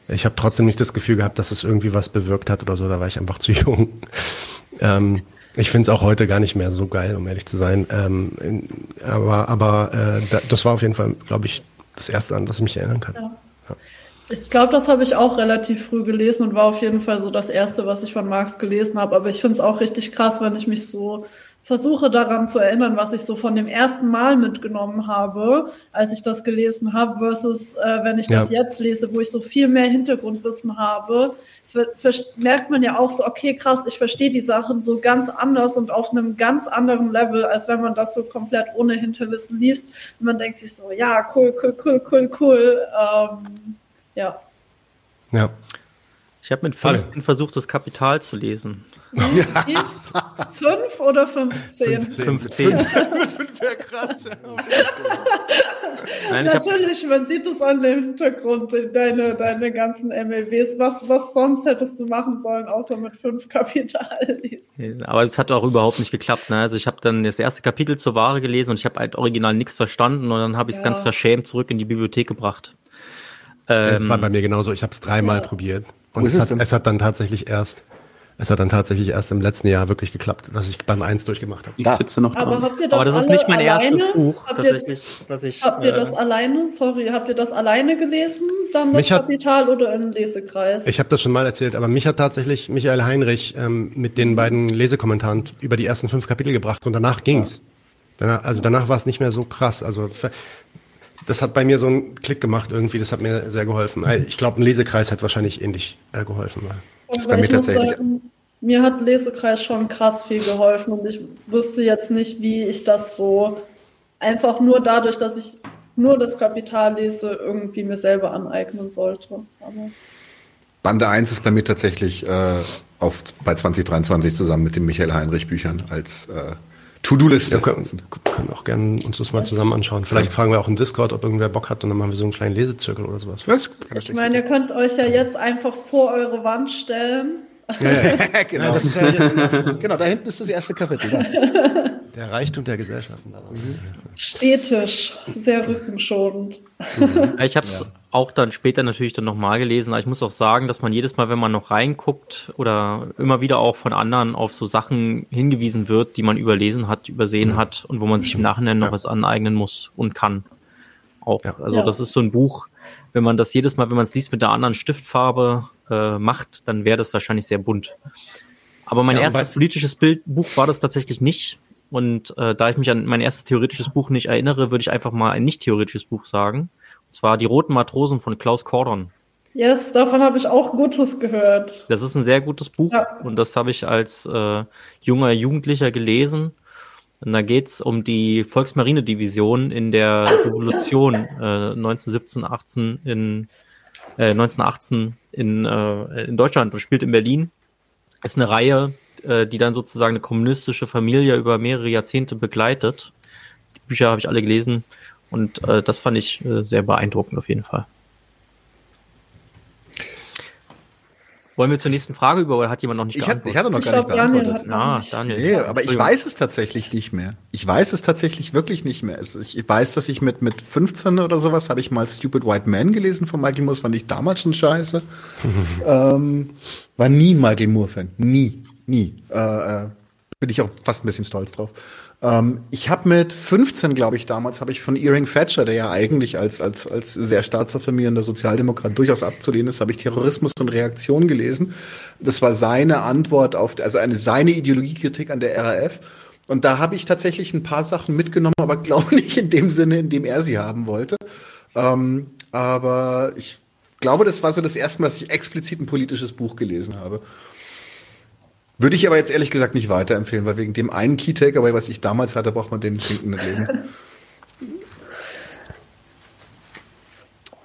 Ich habe trotzdem nicht das Gefühl gehabt, dass es irgendwie was bewirkt hat oder so, da war ich einfach zu jung. ähm, ich finde es auch heute gar nicht mehr so geil, um ehrlich zu sein. Ähm, in, aber aber äh, da, das war auf jeden Fall, glaube ich, das erste, an das ich mich erinnern kann. Ja. Ja. Ich glaube, das habe ich auch relativ früh gelesen und war auf jeden Fall so das erste, was ich von Marx gelesen habe. Aber ich finde es auch richtig krass, wenn ich mich so versuche daran zu erinnern, was ich so von dem ersten Mal mitgenommen habe, als ich das gelesen habe, versus äh, wenn ich ja. das jetzt lese, wo ich so viel mehr Hintergrundwissen habe, merkt man ja auch so, okay, krass, ich verstehe die Sachen so ganz anders und auf einem ganz anderen Level, als wenn man das so komplett ohne Hinterwissen liest. Und man denkt sich so, ja, cool, cool, cool, cool, cool. Ähm, ja. Ja. Ich habe mit 15 versucht, das Kapital zu lesen. Fünf oder 15? 15. 15. mit fünf wäre krass. Nein, Natürlich, man sieht es an dem Hintergrund, deine, deine ganzen MLWs. Was, was sonst hättest du machen sollen, außer mit fünf Kapital lesen? Aber es hat auch überhaupt nicht geklappt. Ne? Also ich habe dann das erste Kapitel zur Ware gelesen und ich habe halt original nichts verstanden und dann habe ich es ja. ganz verschämt zurück in die Bibliothek gebracht. das war ähm, bei mir genauso. Ich habe es dreimal ja. probiert. Und es hat, es hat dann tatsächlich erst es hat dann tatsächlich erst im letzten Jahr wirklich geklappt, dass ich beim 1 durchgemacht habe. Ich sitze noch Aber, habt ihr das Aber das ist nicht mein alleine? erstes Buch, habt tatsächlich. Ihr, dass ich, habt ihr das äh, alleine, sorry, habt ihr das alleine gelesen, dann das Kapital oder im Lesekreis? Ich habe das schon mal erzählt, aber mich hat tatsächlich Michael Heinrich ähm, mit den beiden Lesekommentaren über die ersten fünf Kapitel gebracht und danach ging's. Danach, also danach war es nicht mehr so krass. Also das hat bei mir so einen Klick gemacht irgendwie, das hat mir sehr geholfen. Ich glaube, ein Lesekreis hat wahrscheinlich ähnlich äh, geholfen. Weil das bei mir tatsächlich. Sagen, mir hat Lesekreis schon krass viel geholfen und ich wüsste jetzt nicht, wie ich das so einfach nur dadurch, dass ich nur das Kapital lese, irgendwie mir selber aneignen sollte. Aber Bande 1 ist bei mir tatsächlich äh, auf, bei 2023 zusammen mit den Michael Heinrich Büchern als äh, To-Do-Liste. Wir können, können, auch gerne uns das mal zusammen anschauen. Vielleicht fragen wir auch im Discord, ob irgendwer Bock hat und dann machen wir so einen kleinen Lesezirkel oder sowas. Was? Ich meine, ihr könnt euch ja jetzt einfach vor eure Wand stellen. Ja, ja. genau. Ja, ja jetzt, genau, da hinten ist das erste Kapitel. Da. Der Reichtum der Gesellschaften. Stetisch, sehr rückenschonend. Ich habe es auch dann später natürlich dann nochmal gelesen. Aber ich muss auch sagen, dass man jedes Mal, wenn man noch reinguckt oder immer wieder auch von anderen auf so Sachen hingewiesen wird, die man überlesen hat, übersehen mhm. hat und wo man sich im Nachhinein noch ja. was aneignen muss und kann. Auch. Ja. Also ja. das ist so ein Buch, wenn man das jedes Mal, wenn man es liest mit der anderen Stiftfarbe äh, macht, dann wäre das wahrscheinlich sehr bunt. Aber mein erstes politisches Bild, Buch war das tatsächlich nicht. Und äh, da ich mich an mein erstes theoretisches Buch nicht erinnere, würde ich einfach mal ein nicht theoretisches Buch sagen. Und zwar Die Roten Matrosen von Klaus Kordon. Yes, davon habe ich auch Gutes gehört. Das ist ein sehr gutes Buch ja. und das habe ich als äh, junger Jugendlicher gelesen. Und da geht's um die Volksmarinedivision in der Revolution äh, 1917, 18 in äh, 1918 in, äh, in Deutschland und spielt in Berlin. Ist eine Reihe, äh, die dann sozusagen eine kommunistische Familie über mehrere Jahrzehnte begleitet. Die Bücher habe ich alle gelesen und äh, das fand ich äh, sehr beeindruckend auf jeden Fall. Wollen wir zur nächsten Frage über oder hat jemand noch nicht ich geantwortet? Hat, ich hatte noch ich gar glaub, nicht beantwortet. Daniel ah, Daniel. Nee, aber ich weiß es tatsächlich nicht mehr. Ich weiß es tatsächlich wirklich nicht mehr. Ich weiß, dass ich mit, mit 15 oder sowas habe ich mal Stupid White Man gelesen von Michael Moore. Das fand ich damals schon scheiße. ähm, war nie Michael Moore-Fan. Nie. Nie. Äh, äh, bin ich auch fast ein bisschen stolz drauf. Ähm, ich habe mit 15, glaube ich, damals habe ich von Earing Thatcher, der ja eigentlich als als als sehr staatsaffirmierender Sozialdemokrat durchaus abzulehnen ist, habe ich Terrorismus und Reaktion gelesen. Das war seine Antwort auf also eine seine Ideologiekritik an der RAF. Und da habe ich tatsächlich ein paar Sachen mitgenommen, aber glaube nicht in dem Sinne, in dem er sie haben wollte. Ähm, aber ich glaube, das war so das erste Mal, dass ich explizit ein politisches Buch gelesen habe. Würde ich aber jetzt ehrlich gesagt nicht weiterempfehlen, weil wegen dem einen Key-Takeaway, was ich damals hatte, braucht man den Schinken nicht lesen.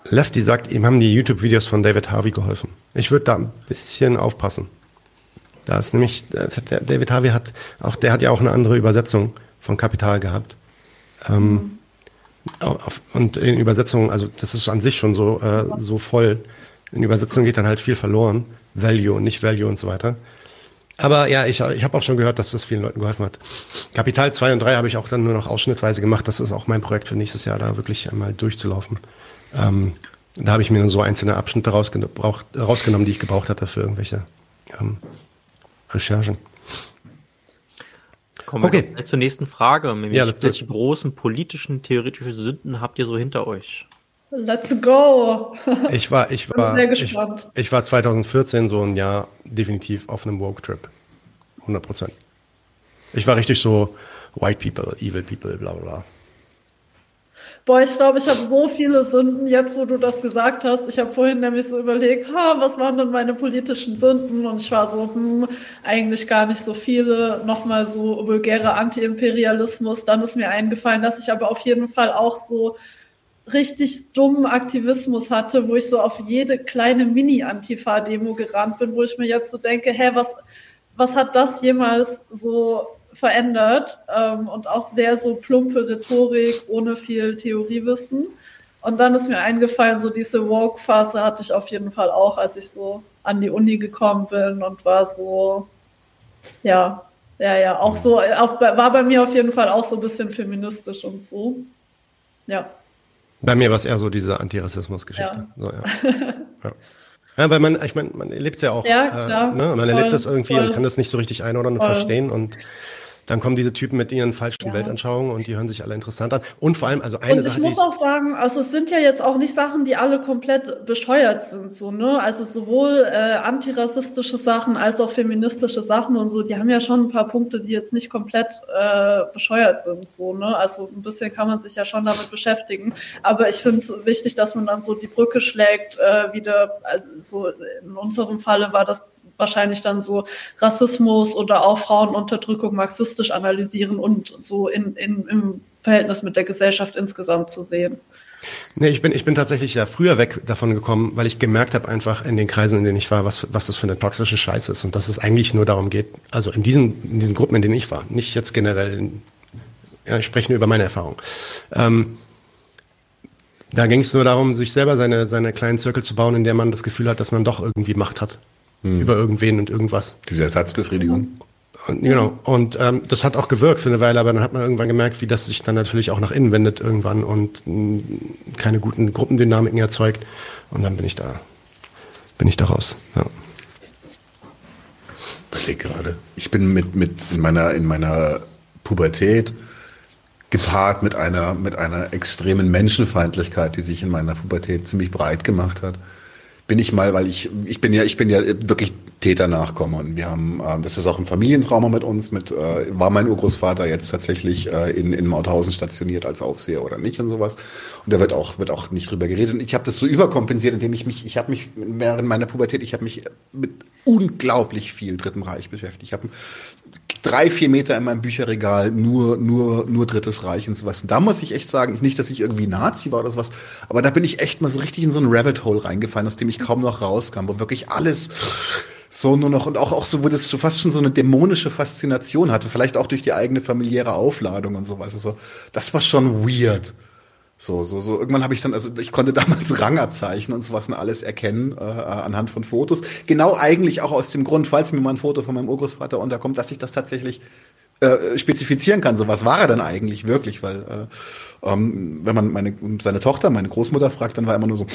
Lefty sagt, ihm haben die YouTube-Videos von David Harvey geholfen. Ich würde da ein bisschen aufpassen. Da ist nämlich, David Harvey hat auch, der hat ja auch eine andere Übersetzung von Kapital gehabt. Ähm, und in Übersetzungen, also das ist an sich schon so, äh, so voll. In Übersetzung geht dann halt viel verloren. Value und nicht Value und so weiter. Aber ja, ich, ich habe auch schon gehört, dass das vielen Leuten geholfen hat. Kapital 2 und 3 habe ich auch dann nur noch ausschnittweise gemacht. Das ist auch mein Projekt für nächstes Jahr, da wirklich einmal durchzulaufen. Ähm, da habe ich mir dann so einzelne Abschnitte rausgen rausgenommen, die ich gebraucht hatte für irgendwelche ähm, Recherchen. Kommen wir okay. zur nächsten Frage. Ja, welche großen politischen, theoretischen Sünden habt ihr so hinter euch? Let's go! Ich war, ich war, sehr gespannt. Ich, ich, war 2014 so ein Jahr definitiv auf einem Woke-Trip. 100 Prozent. Ich war richtig so White People, Evil People, bla bla. Boah, ich glaube, ich habe so viele Sünden jetzt, wo du das gesagt hast. Ich habe vorhin nämlich so überlegt, ha, was waren denn meine politischen Sünden? Und ich war so, hm, eigentlich gar nicht so viele. Nochmal so vulgäre Anti-Imperialismus. Dann ist mir eingefallen, dass ich aber auf jeden Fall auch so richtig dummen Aktivismus hatte, wo ich so auf jede kleine Mini-Antifa-Demo gerannt bin, wo ich mir jetzt so denke, hä, was, was hat das jemals so verändert? Ähm, und auch sehr so plumpe Rhetorik ohne viel Theoriewissen. Und dann ist mir eingefallen, so diese Woke-Phase hatte ich auf jeden Fall auch, als ich so an die Uni gekommen bin und war so, ja, ja, ja, auch so, auch, war bei mir auf jeden Fall auch so ein bisschen feministisch und so. Ja. Bei mir war es eher so diese Antirassismus-Geschichte. Ja. So, ja. ja. ja. weil man, ich meine, man erlebt es ja auch. Ja, klar. Äh, ne? Man erlebt das irgendwie voll. und kann das nicht so richtig einordnen und verstehen und dann kommen diese Typen mit ihren falschen ja. Weltanschauungen und die hören sich alle interessant an. Und vor allem, also eine Und ich Sache, muss auch sagen, also es sind ja jetzt auch nicht Sachen, die alle komplett bescheuert sind, so, ne? Also sowohl äh, antirassistische Sachen als auch feministische Sachen und so, die haben ja schon ein paar Punkte, die jetzt nicht komplett äh, bescheuert sind, so, ne? Also ein bisschen kann man sich ja schon damit beschäftigen. Aber ich finde es wichtig, dass man dann so die Brücke schlägt, äh, wieder, also so in unserem Falle war das wahrscheinlich dann so Rassismus oder auch Frauenunterdrückung marxistisch analysieren und so in, in, im Verhältnis mit der Gesellschaft insgesamt zu sehen. Nee, ich bin, ich bin tatsächlich ja früher weg davon gekommen, weil ich gemerkt habe einfach in den Kreisen, in denen ich war, was, was das für eine toxische Scheiße ist und dass es eigentlich nur darum geht, also in diesen, in diesen Gruppen, in denen ich war, nicht jetzt generell, in, ja, ich spreche nur über meine Erfahrung. Ähm, da ging es nur darum, sich selber seine, seine kleinen Zirkel zu bauen, in der man das Gefühl hat, dass man doch irgendwie Macht hat hm. über irgendwen und irgendwas. Diese Ersatzbefriedigung. Und, genau. Und ähm, das hat auch gewirkt für eine Weile, aber dann hat man irgendwann gemerkt, wie das sich dann natürlich auch nach innen wendet irgendwann und mh, mm, keine guten Gruppendynamiken erzeugt. Und dann bin ich da, bin ich da raus. Ja. Ich gerade. Ich bin mit, mit in meiner, in meiner Pubertät gepaart mit einer, mit einer extremen Menschenfeindlichkeit, die sich in meiner Pubertät ziemlich breit gemacht hat bin ich mal, weil ich, ich bin ja, ich bin ja wirklich Täter-Nachkomme und wir haben, äh, das ist auch ein Familientrauma mit uns, mit, äh, war mein Urgroßvater jetzt tatsächlich äh, in, in Mauthausen stationiert als Aufseher oder nicht und sowas. Und da wird auch, wird auch nicht drüber geredet. Und ich habe das so überkompensiert, indem ich mich, ich habe mich während meiner Pubertät, ich habe mich mit unglaublich viel Dritten Reich beschäftigt. Ich habe drei, vier Meter in meinem Bücherregal nur, nur, nur Drittes Reich und sowas. Und da muss ich echt sagen, nicht, dass ich irgendwie Nazi war oder sowas, aber da bin ich echt mal so richtig in so ein Rabbit Hole reingefallen, aus dem ich kaum noch rauskam, wo wirklich alles so nur noch und auch, auch so, wo das so fast schon so eine dämonische Faszination hatte, vielleicht auch durch die eigene familiäre Aufladung und sowas. Also, das war schon weird. So, so, so. Irgendwann habe ich dann, also ich konnte damals Rangabzeichen und sowas und alles erkennen äh, anhand von Fotos. Genau eigentlich auch aus dem Grund, falls mir mal ein Foto von meinem Urgroßvater unterkommt, dass ich das tatsächlich äh, spezifizieren kann. So, was war er denn eigentlich wirklich? Weil äh, ähm, wenn man meine seine Tochter, meine Großmutter fragt, dann war immer nur so,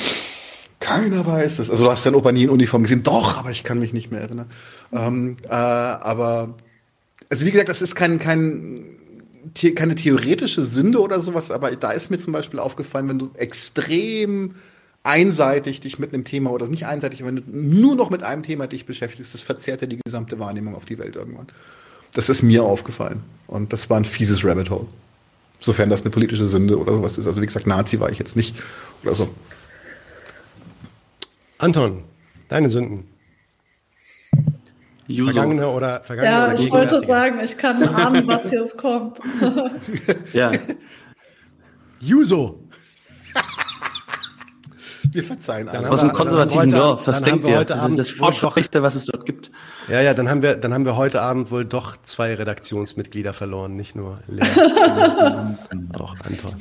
keiner weiß es. Also du hast deinen Opa nie in Uniform gesehen. Doch, aber ich kann mich nicht mehr erinnern. Ähm, äh, aber also wie gesagt, das ist kein kein keine theoretische Sünde oder sowas, aber da ist mir zum Beispiel aufgefallen, wenn du extrem einseitig dich mit einem Thema oder nicht einseitig, wenn du nur noch mit einem Thema dich beschäftigst, das verzerrt ja die gesamte Wahrnehmung auf die Welt irgendwann. Das ist mir aufgefallen. Und das war ein fieses Rabbit Hole. Sofern das eine politische Sünde oder sowas ist. Also wie gesagt, Nazi war ich jetzt nicht oder so. Anton, deine Sünden. Juso. Vergangene oder vergangene Ja, oder ich wollte sagen, ich kann ahnen, was jetzt kommt. ja. Juso. Wir verzeihen alle. Aus dem konservativen Dorf, was denkt ihr? Das ist das Fortschrittlichste, was es dort gibt. Ja, ja, dann haben wir, dann haben wir heute Abend wohl doch zwei Redaktionsmitglieder verloren, nicht nur Lea. auch Anton.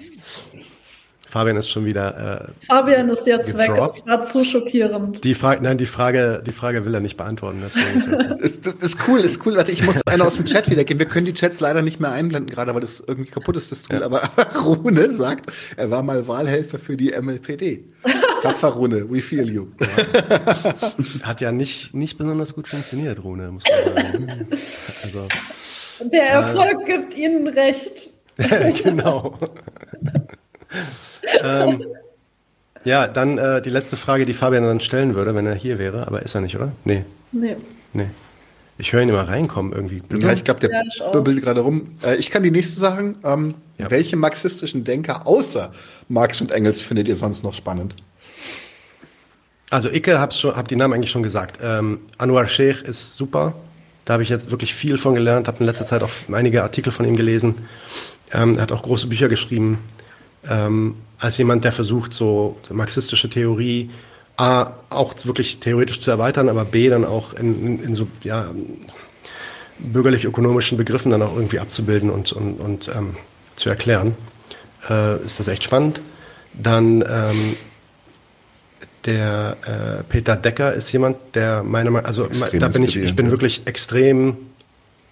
Fabian ist schon wieder. Äh, Fabian ist jetzt gedroppt. weg. Das war zu schockierend. Die Frage, nein, die Frage, die Frage will er nicht beantworten. ist, das, ist cool, ist cool. Warte, ich muss einer aus dem Chat wiedergeben. Wir können die Chats leider nicht mehr einblenden, gerade weil das irgendwie kaputt ist, das Tool. Ja. Aber Rune sagt, er war mal Wahlhelfer für die MLPD. Tapfer Rune, we feel you. Hat ja nicht, nicht besonders gut funktioniert, Rune, muss man sagen. Also, Der Erfolg äh, gibt Ihnen recht. genau ähm, ja, dann äh, die letzte Frage, die Fabian dann stellen würde, wenn er hier wäre, aber ist er nicht, oder? Nee. Nee. Nee. Ich höre ihn immer reinkommen irgendwie. Ja, ich glaube, der ja, gerade rum. Äh, ich kann die nächste sagen. Ähm, ja. Welche marxistischen Denker außer Marx und Engels findet ihr sonst noch spannend? Also Icke habe hab die Namen eigentlich schon gesagt. Ähm, Anwar Sheikh ist super. Da habe ich jetzt wirklich viel von gelernt, habe in letzter Zeit auch einige Artikel von ihm gelesen. Ähm, er hat auch große Bücher geschrieben ähm, als jemand, der versucht, so marxistische Theorie A, auch wirklich theoretisch zu erweitern, aber B, dann auch in, in, in so ja, bürgerlich-ökonomischen Begriffen dann auch irgendwie abzubilden und, und, und ähm, zu erklären, äh, ist das echt spannend. Dann ähm, der äh, Peter Decker ist jemand, der meine Meinung, also Extremes da bin ich, ich bin wirklich extrem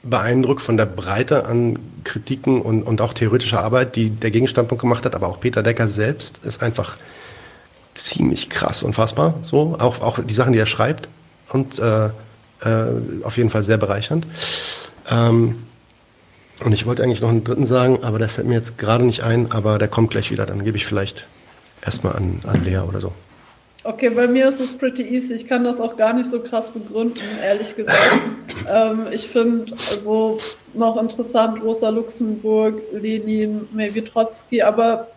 beeindruckt von der Breite an Kritiken und, und auch theoretischer Arbeit, die der Gegenstandpunkt gemacht hat, aber auch Peter Decker selbst ist einfach ziemlich krass, unfassbar. So, auch, auch die Sachen, die er schreibt und äh, äh, auf jeden Fall sehr bereichernd. Ähm, und ich wollte eigentlich noch einen dritten sagen, aber der fällt mir jetzt gerade nicht ein, aber der kommt gleich wieder. Dann gebe ich vielleicht erstmal an, an Lea oder so. Okay, bei mir ist es pretty easy. Ich kann das auch gar nicht so krass begründen, ehrlich gesagt. ähm, ich finde also noch interessant Rosa Luxemburg, Lenin, maybe Trotzki, aber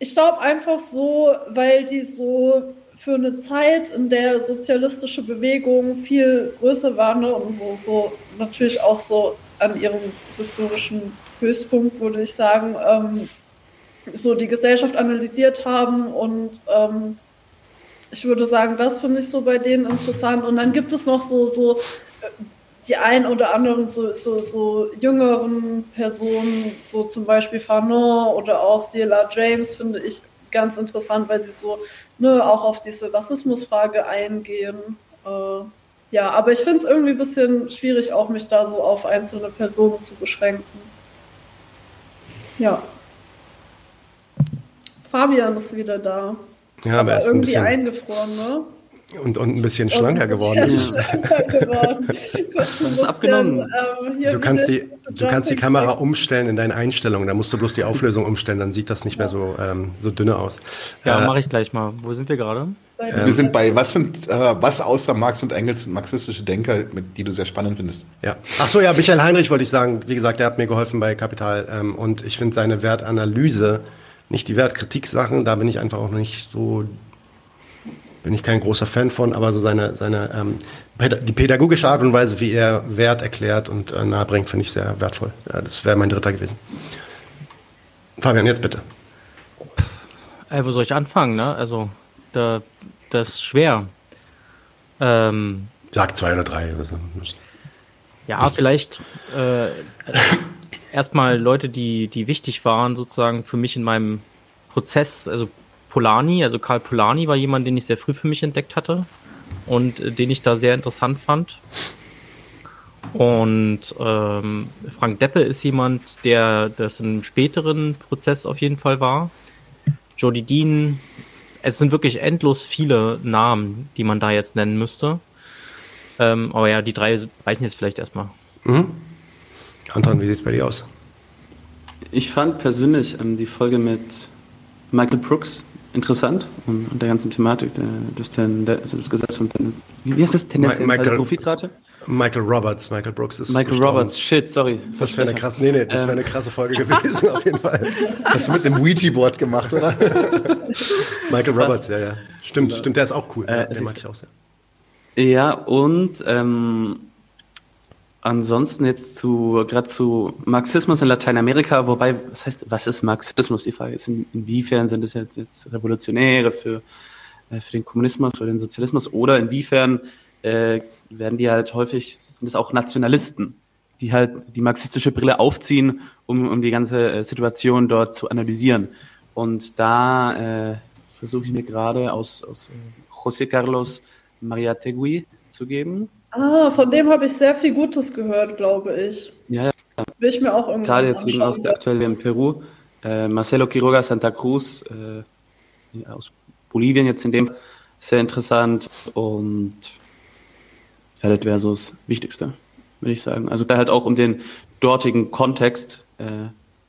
ich glaube einfach so, weil die so für eine Zeit, in der sozialistische Bewegungen viel größer waren ne, und so, so natürlich auch so an ihrem historischen Höchstpunkt, würde ich sagen, ähm, so die Gesellschaft analysiert haben und ähm, ich würde sagen, das finde ich so bei denen interessant. Und dann gibt es noch so, so äh, die ein oder anderen so, so, so jüngeren Personen, so zum Beispiel Fanon oder auch Sheila James, finde ich ganz interessant, weil sie so ne, auch auf diese Rassismusfrage eingehen. Äh, ja, aber ich finde es irgendwie ein bisschen schwierig, auch mich da so auf einzelne Personen zu beschränken. Ja. Fabian ist wieder da. Ja, aber, aber irgendwie ein eingefroren, ne? Und, und ein bisschen schlanker geworden. Ein bisschen schlanker geworden. Das ist abgenommen. Ähm, du kannst, die, du kannst die Kamera umstellen in deinen Einstellungen. Da musst du bloß die Auflösung umstellen, dann sieht das nicht mehr so, ähm, so dünne aus. Ja, äh, mache ich gleich mal. Wo sind wir gerade? Ähm, wir sind bei, was sind, äh, was außer Marx und Engels sind marxistische Denker, mit, die du sehr spannend findest? Ja. Ach so, ja, Michael Heinrich wollte ich sagen. Wie gesagt, der hat mir geholfen bei Kapital. Ähm, und ich finde seine Wertanalyse, nicht die Wertkritik-Sachen, da bin ich einfach auch nicht so bin ich kein großer Fan von, aber so seine, seine ähm, die pädagogische Art und Weise, wie er Wert erklärt und äh, nahebringt, finde ich sehr wertvoll. Ja, das wäre mein dritter gewesen. Fabian, jetzt bitte. Äh, wo soll ich anfangen? Ne? Also, da, das ist schwer. Ähm, Sag zwei oder drei. Oder so. Ja, vielleicht äh, erstmal Leute, die, die wichtig waren, sozusagen für mich in meinem Prozess, also Polani, also Karl Polani war jemand, den ich sehr früh für mich entdeckt hatte und äh, den ich da sehr interessant fand. Und ähm, Frank Deppe ist jemand, der das im späteren Prozess auf jeden Fall war. Jody Dean, es sind wirklich endlos viele Namen, die man da jetzt nennen müsste. Ähm, aber ja, die drei reichen jetzt vielleicht erstmal. Mhm. Anton, wie sieht es bei dir aus? Ich fand persönlich ähm, die Folge mit Michael Brooks interessant und, und der ganzen Thematik der, des, Ten, der, also des Gesetzes von Tendenz. Wie heißt das? Tendenzielle Michael, Profitrate? Michael Roberts, Michael Brooks ist Michael gestorben. Roberts, shit, sorry. Das wäre eine krasse, nee, nee, das wäre eine ähm. krasse Folge gewesen, auf jeden Fall. Hast du mit einem Ouija-Board gemacht, oder? Michael Roberts, ja, ja. Stimmt, stimmt, der ist auch cool. Äh, den mag ich auch sehr. Ja, und ähm, Ansonsten jetzt zu, gerade zu Marxismus in Lateinamerika, wobei, was heißt, was ist Marxismus? Die Frage ist, in, inwiefern sind es jetzt, jetzt Revolutionäre für, äh, für den Kommunismus oder den Sozialismus oder inwiefern äh, werden die halt häufig, sind es auch Nationalisten, die halt die marxistische Brille aufziehen, um, um die ganze äh, Situation dort zu analysieren. Und da äh, versuche ich mir gerade aus, aus äh, José Carlos Maria Tegui zu geben. Ah, von dem habe ich sehr viel Gutes gehört, glaube ich. Ja, ja. Will ich mir auch irgendwann Gerade jetzt wegen auch der aktuelle in Peru. Äh, Marcelo Quiroga Santa Cruz äh, aus Bolivien jetzt in dem sehr interessant und ja, das wäre so das Wichtigste, würde ich sagen. Also da halt auch um den dortigen Kontext äh,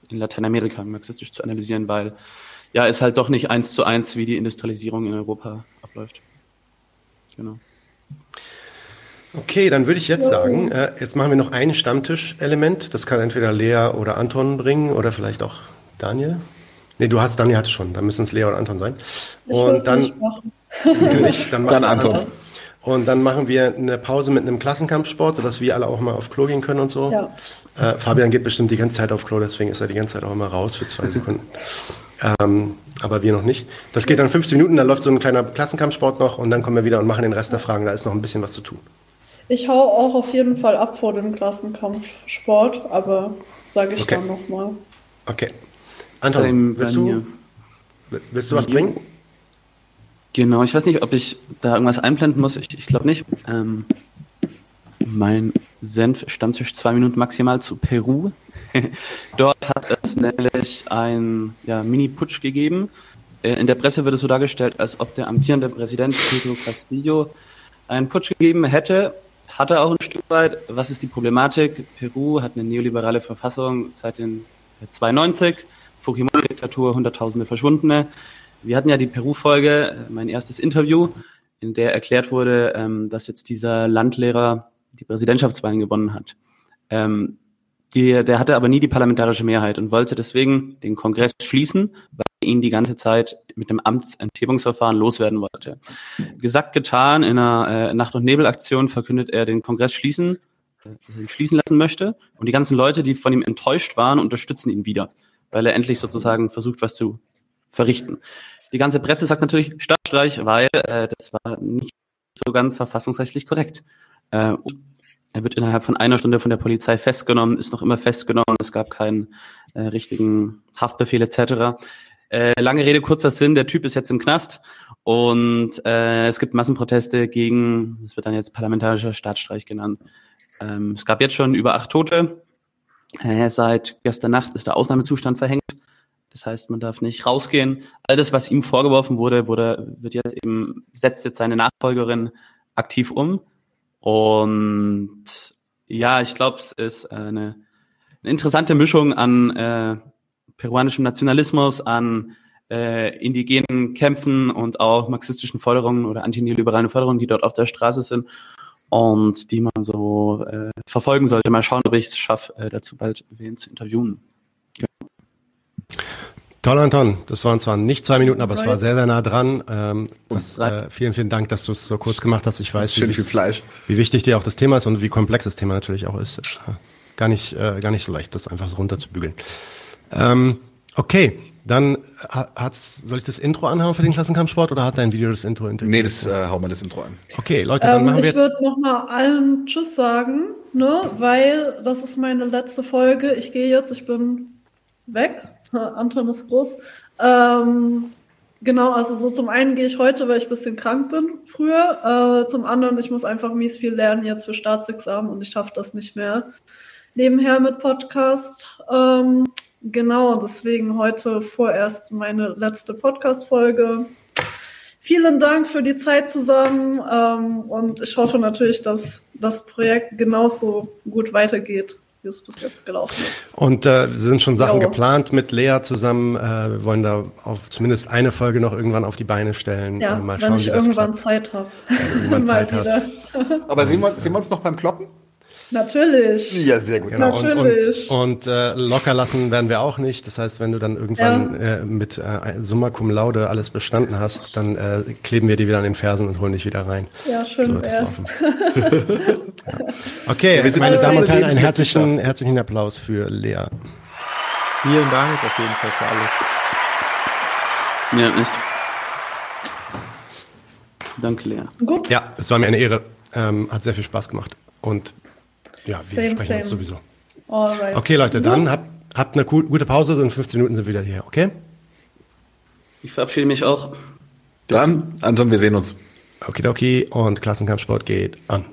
in Lateinamerika marxistisch zu analysieren, weil ja, es halt doch nicht eins zu eins, wie die Industrialisierung in Europa abläuft. Genau. Okay, dann würde ich jetzt sagen, äh, jetzt machen wir noch ein Stammtisch-Element. Das kann entweder Lea oder Anton bringen oder vielleicht auch Daniel. Nee, du hast, Daniel hatte schon, dann müssen es Lea oder Anton sein. Ich und dann, nicht machen. Nicht, dann, dann Anton. Anton. Und dann machen wir eine Pause mit einem Klassenkampfsport, sodass wir alle auch mal auf Klo gehen können und so. Ja. Äh, Fabian geht bestimmt die ganze Zeit auf Klo, deswegen ist er die ganze Zeit auch immer raus für zwei Sekunden. ähm, aber wir noch nicht. Das geht dann 15 Minuten, dann läuft so ein kleiner Klassenkampfsport noch und dann kommen wir wieder und machen den Rest der Fragen. Da ist noch ein bisschen was zu tun. Ich hau auch auf jeden Fall ab vor dem Klassenkampfsport, aber sage ich okay. dann nochmal. Okay. Anton, willst du, willst du was bringen? Genau, ich weiß nicht, ob ich da irgendwas einblenden muss. Ich, ich glaube nicht. Ähm, mein Senf Stammtisch zwei Minuten maximal zu Peru. Dort hat es nämlich ein ja, Mini-Putsch gegeben. Äh, in der Presse wird es so dargestellt, als ob der amtierende Präsident Pedro Castillo einen Putsch gegeben hätte hat er auch ein Stück weit. Was ist die Problematik? Peru hat eine neoliberale Verfassung seit den 92, Fujimori-Diktatur, Hunderttausende Verschwundene. Wir hatten ja die Peru-Folge, äh, mein erstes Interview, in der erklärt wurde, ähm, dass jetzt dieser Landlehrer die Präsidentschaftswahlen gewonnen hat. Ähm, der hatte aber nie die parlamentarische Mehrheit und wollte deswegen den Kongress schließen, weil ihn die ganze Zeit mit dem Amtsenthebungsverfahren loswerden wollte. Gesagt, getan, in einer äh, Nacht- und Nebelaktion verkündet er den Kongress schließen, äh, ihn schließen lassen möchte. Und die ganzen Leute, die von ihm enttäuscht waren, unterstützen ihn wieder, weil er endlich sozusagen versucht, was zu verrichten. Die ganze Presse sagt natürlich Stadtstreich, weil äh, das war nicht so ganz verfassungsrechtlich korrekt. Äh, er wird innerhalb von einer Stunde von der Polizei festgenommen, ist noch immer festgenommen. Es gab keinen äh, richtigen Haftbefehl etc. Äh, lange Rede, kurzer Sinn, der Typ ist jetzt im Knast Und äh, es gibt Massenproteste gegen, das wird dann jetzt parlamentarischer Staatsstreich genannt. Ähm, es gab jetzt schon über acht Tote. Äh, seit gestern Nacht ist der Ausnahmezustand verhängt. Das heißt, man darf nicht rausgehen. All das, was ihm vorgeworfen wurde, wurde wird jetzt eben setzt jetzt seine Nachfolgerin aktiv um. Und ja, ich glaube, es ist eine, eine interessante Mischung an äh, peruanischem Nationalismus, an äh, indigenen Kämpfen und auch marxistischen Forderungen oder antineoliberalen Forderungen, die dort auf der Straße sind und die man so äh, verfolgen sollte. Mal schauen, ob ich es schaffe, äh, dazu bald wen zu interviewen. Ja. Toll, Anton. Das waren zwar nicht zwei Minuten, aber es war sehr, sehr nah dran. Ähm, das, äh, vielen, vielen Dank, dass du es so kurz gemacht hast. Ich weiß, wie, Fleisch. wie wichtig dir auch das Thema ist und wie komplex das Thema natürlich auch ist. Äh, gar nicht, äh, gar nicht so leicht, das einfach so runterzubügeln. Ähm, okay, dann hat's, soll ich das Intro anhauen für den Klassenkampfsport oder hat dein Video das Intro integriert? Nee, das äh, hauen wir das Intro an. Okay, Leute, dann ähm, machen wir jetzt. Ich würde nochmal allen Tschüss sagen, ne, weil das ist meine letzte Folge. Ich gehe jetzt, ich bin weg. Anton ist groß. Ähm, genau, also so zum einen gehe ich heute, weil ich ein bisschen krank bin früher. Äh, zum anderen, ich muss einfach mies viel lernen jetzt für Staatsexamen und ich schaffe das nicht mehr. Nebenher mit Podcast. Ähm, genau, deswegen heute vorerst meine letzte Podcast-Folge. Vielen Dank für die Zeit zusammen ähm, und ich hoffe natürlich, dass das Projekt genauso gut weitergeht wie es bis jetzt gelaufen ist. Und äh, sind schon Sachen jo. geplant mit Lea zusammen. Äh, wir wollen da auf zumindest eine Folge noch irgendwann auf die Beine stellen. Ja, äh, mal wenn ich irgendwann Zeit habe. irgendwann Zeit hast. Aber sehen wir, sehen wir uns noch beim Kloppen? Natürlich. Ja, sehr gut. Genau. Natürlich. Und, und, und äh, locker lassen werden wir auch nicht. Das heißt, wenn du dann irgendwann ja. äh, mit äh, Summa Cum Laude alles bestanden hast, dann äh, kleben wir dir wieder an den Fersen und holen dich wieder rein. Ja, schön so wär's. ja. Okay, ja, meine Damen und Herren, einen herzlichen, herzlichen Applaus für Lea. Vielen Dank auf jeden Fall für alles. Ja, nicht. Danke, Lea. Gut. Ja, es war mir eine Ehre. Ähm, hat sehr viel Spaß gemacht. Und ja, wir same, sprechen same. uns sowieso. Alright. Okay, Leute, dann habt, habt eine gute Pause, so in 15 Minuten sind wir wieder hier, okay? Ich verabschiede mich auch. Dann, Anton, wir sehen uns. Okay, okay, und Klassenkampfsport geht an.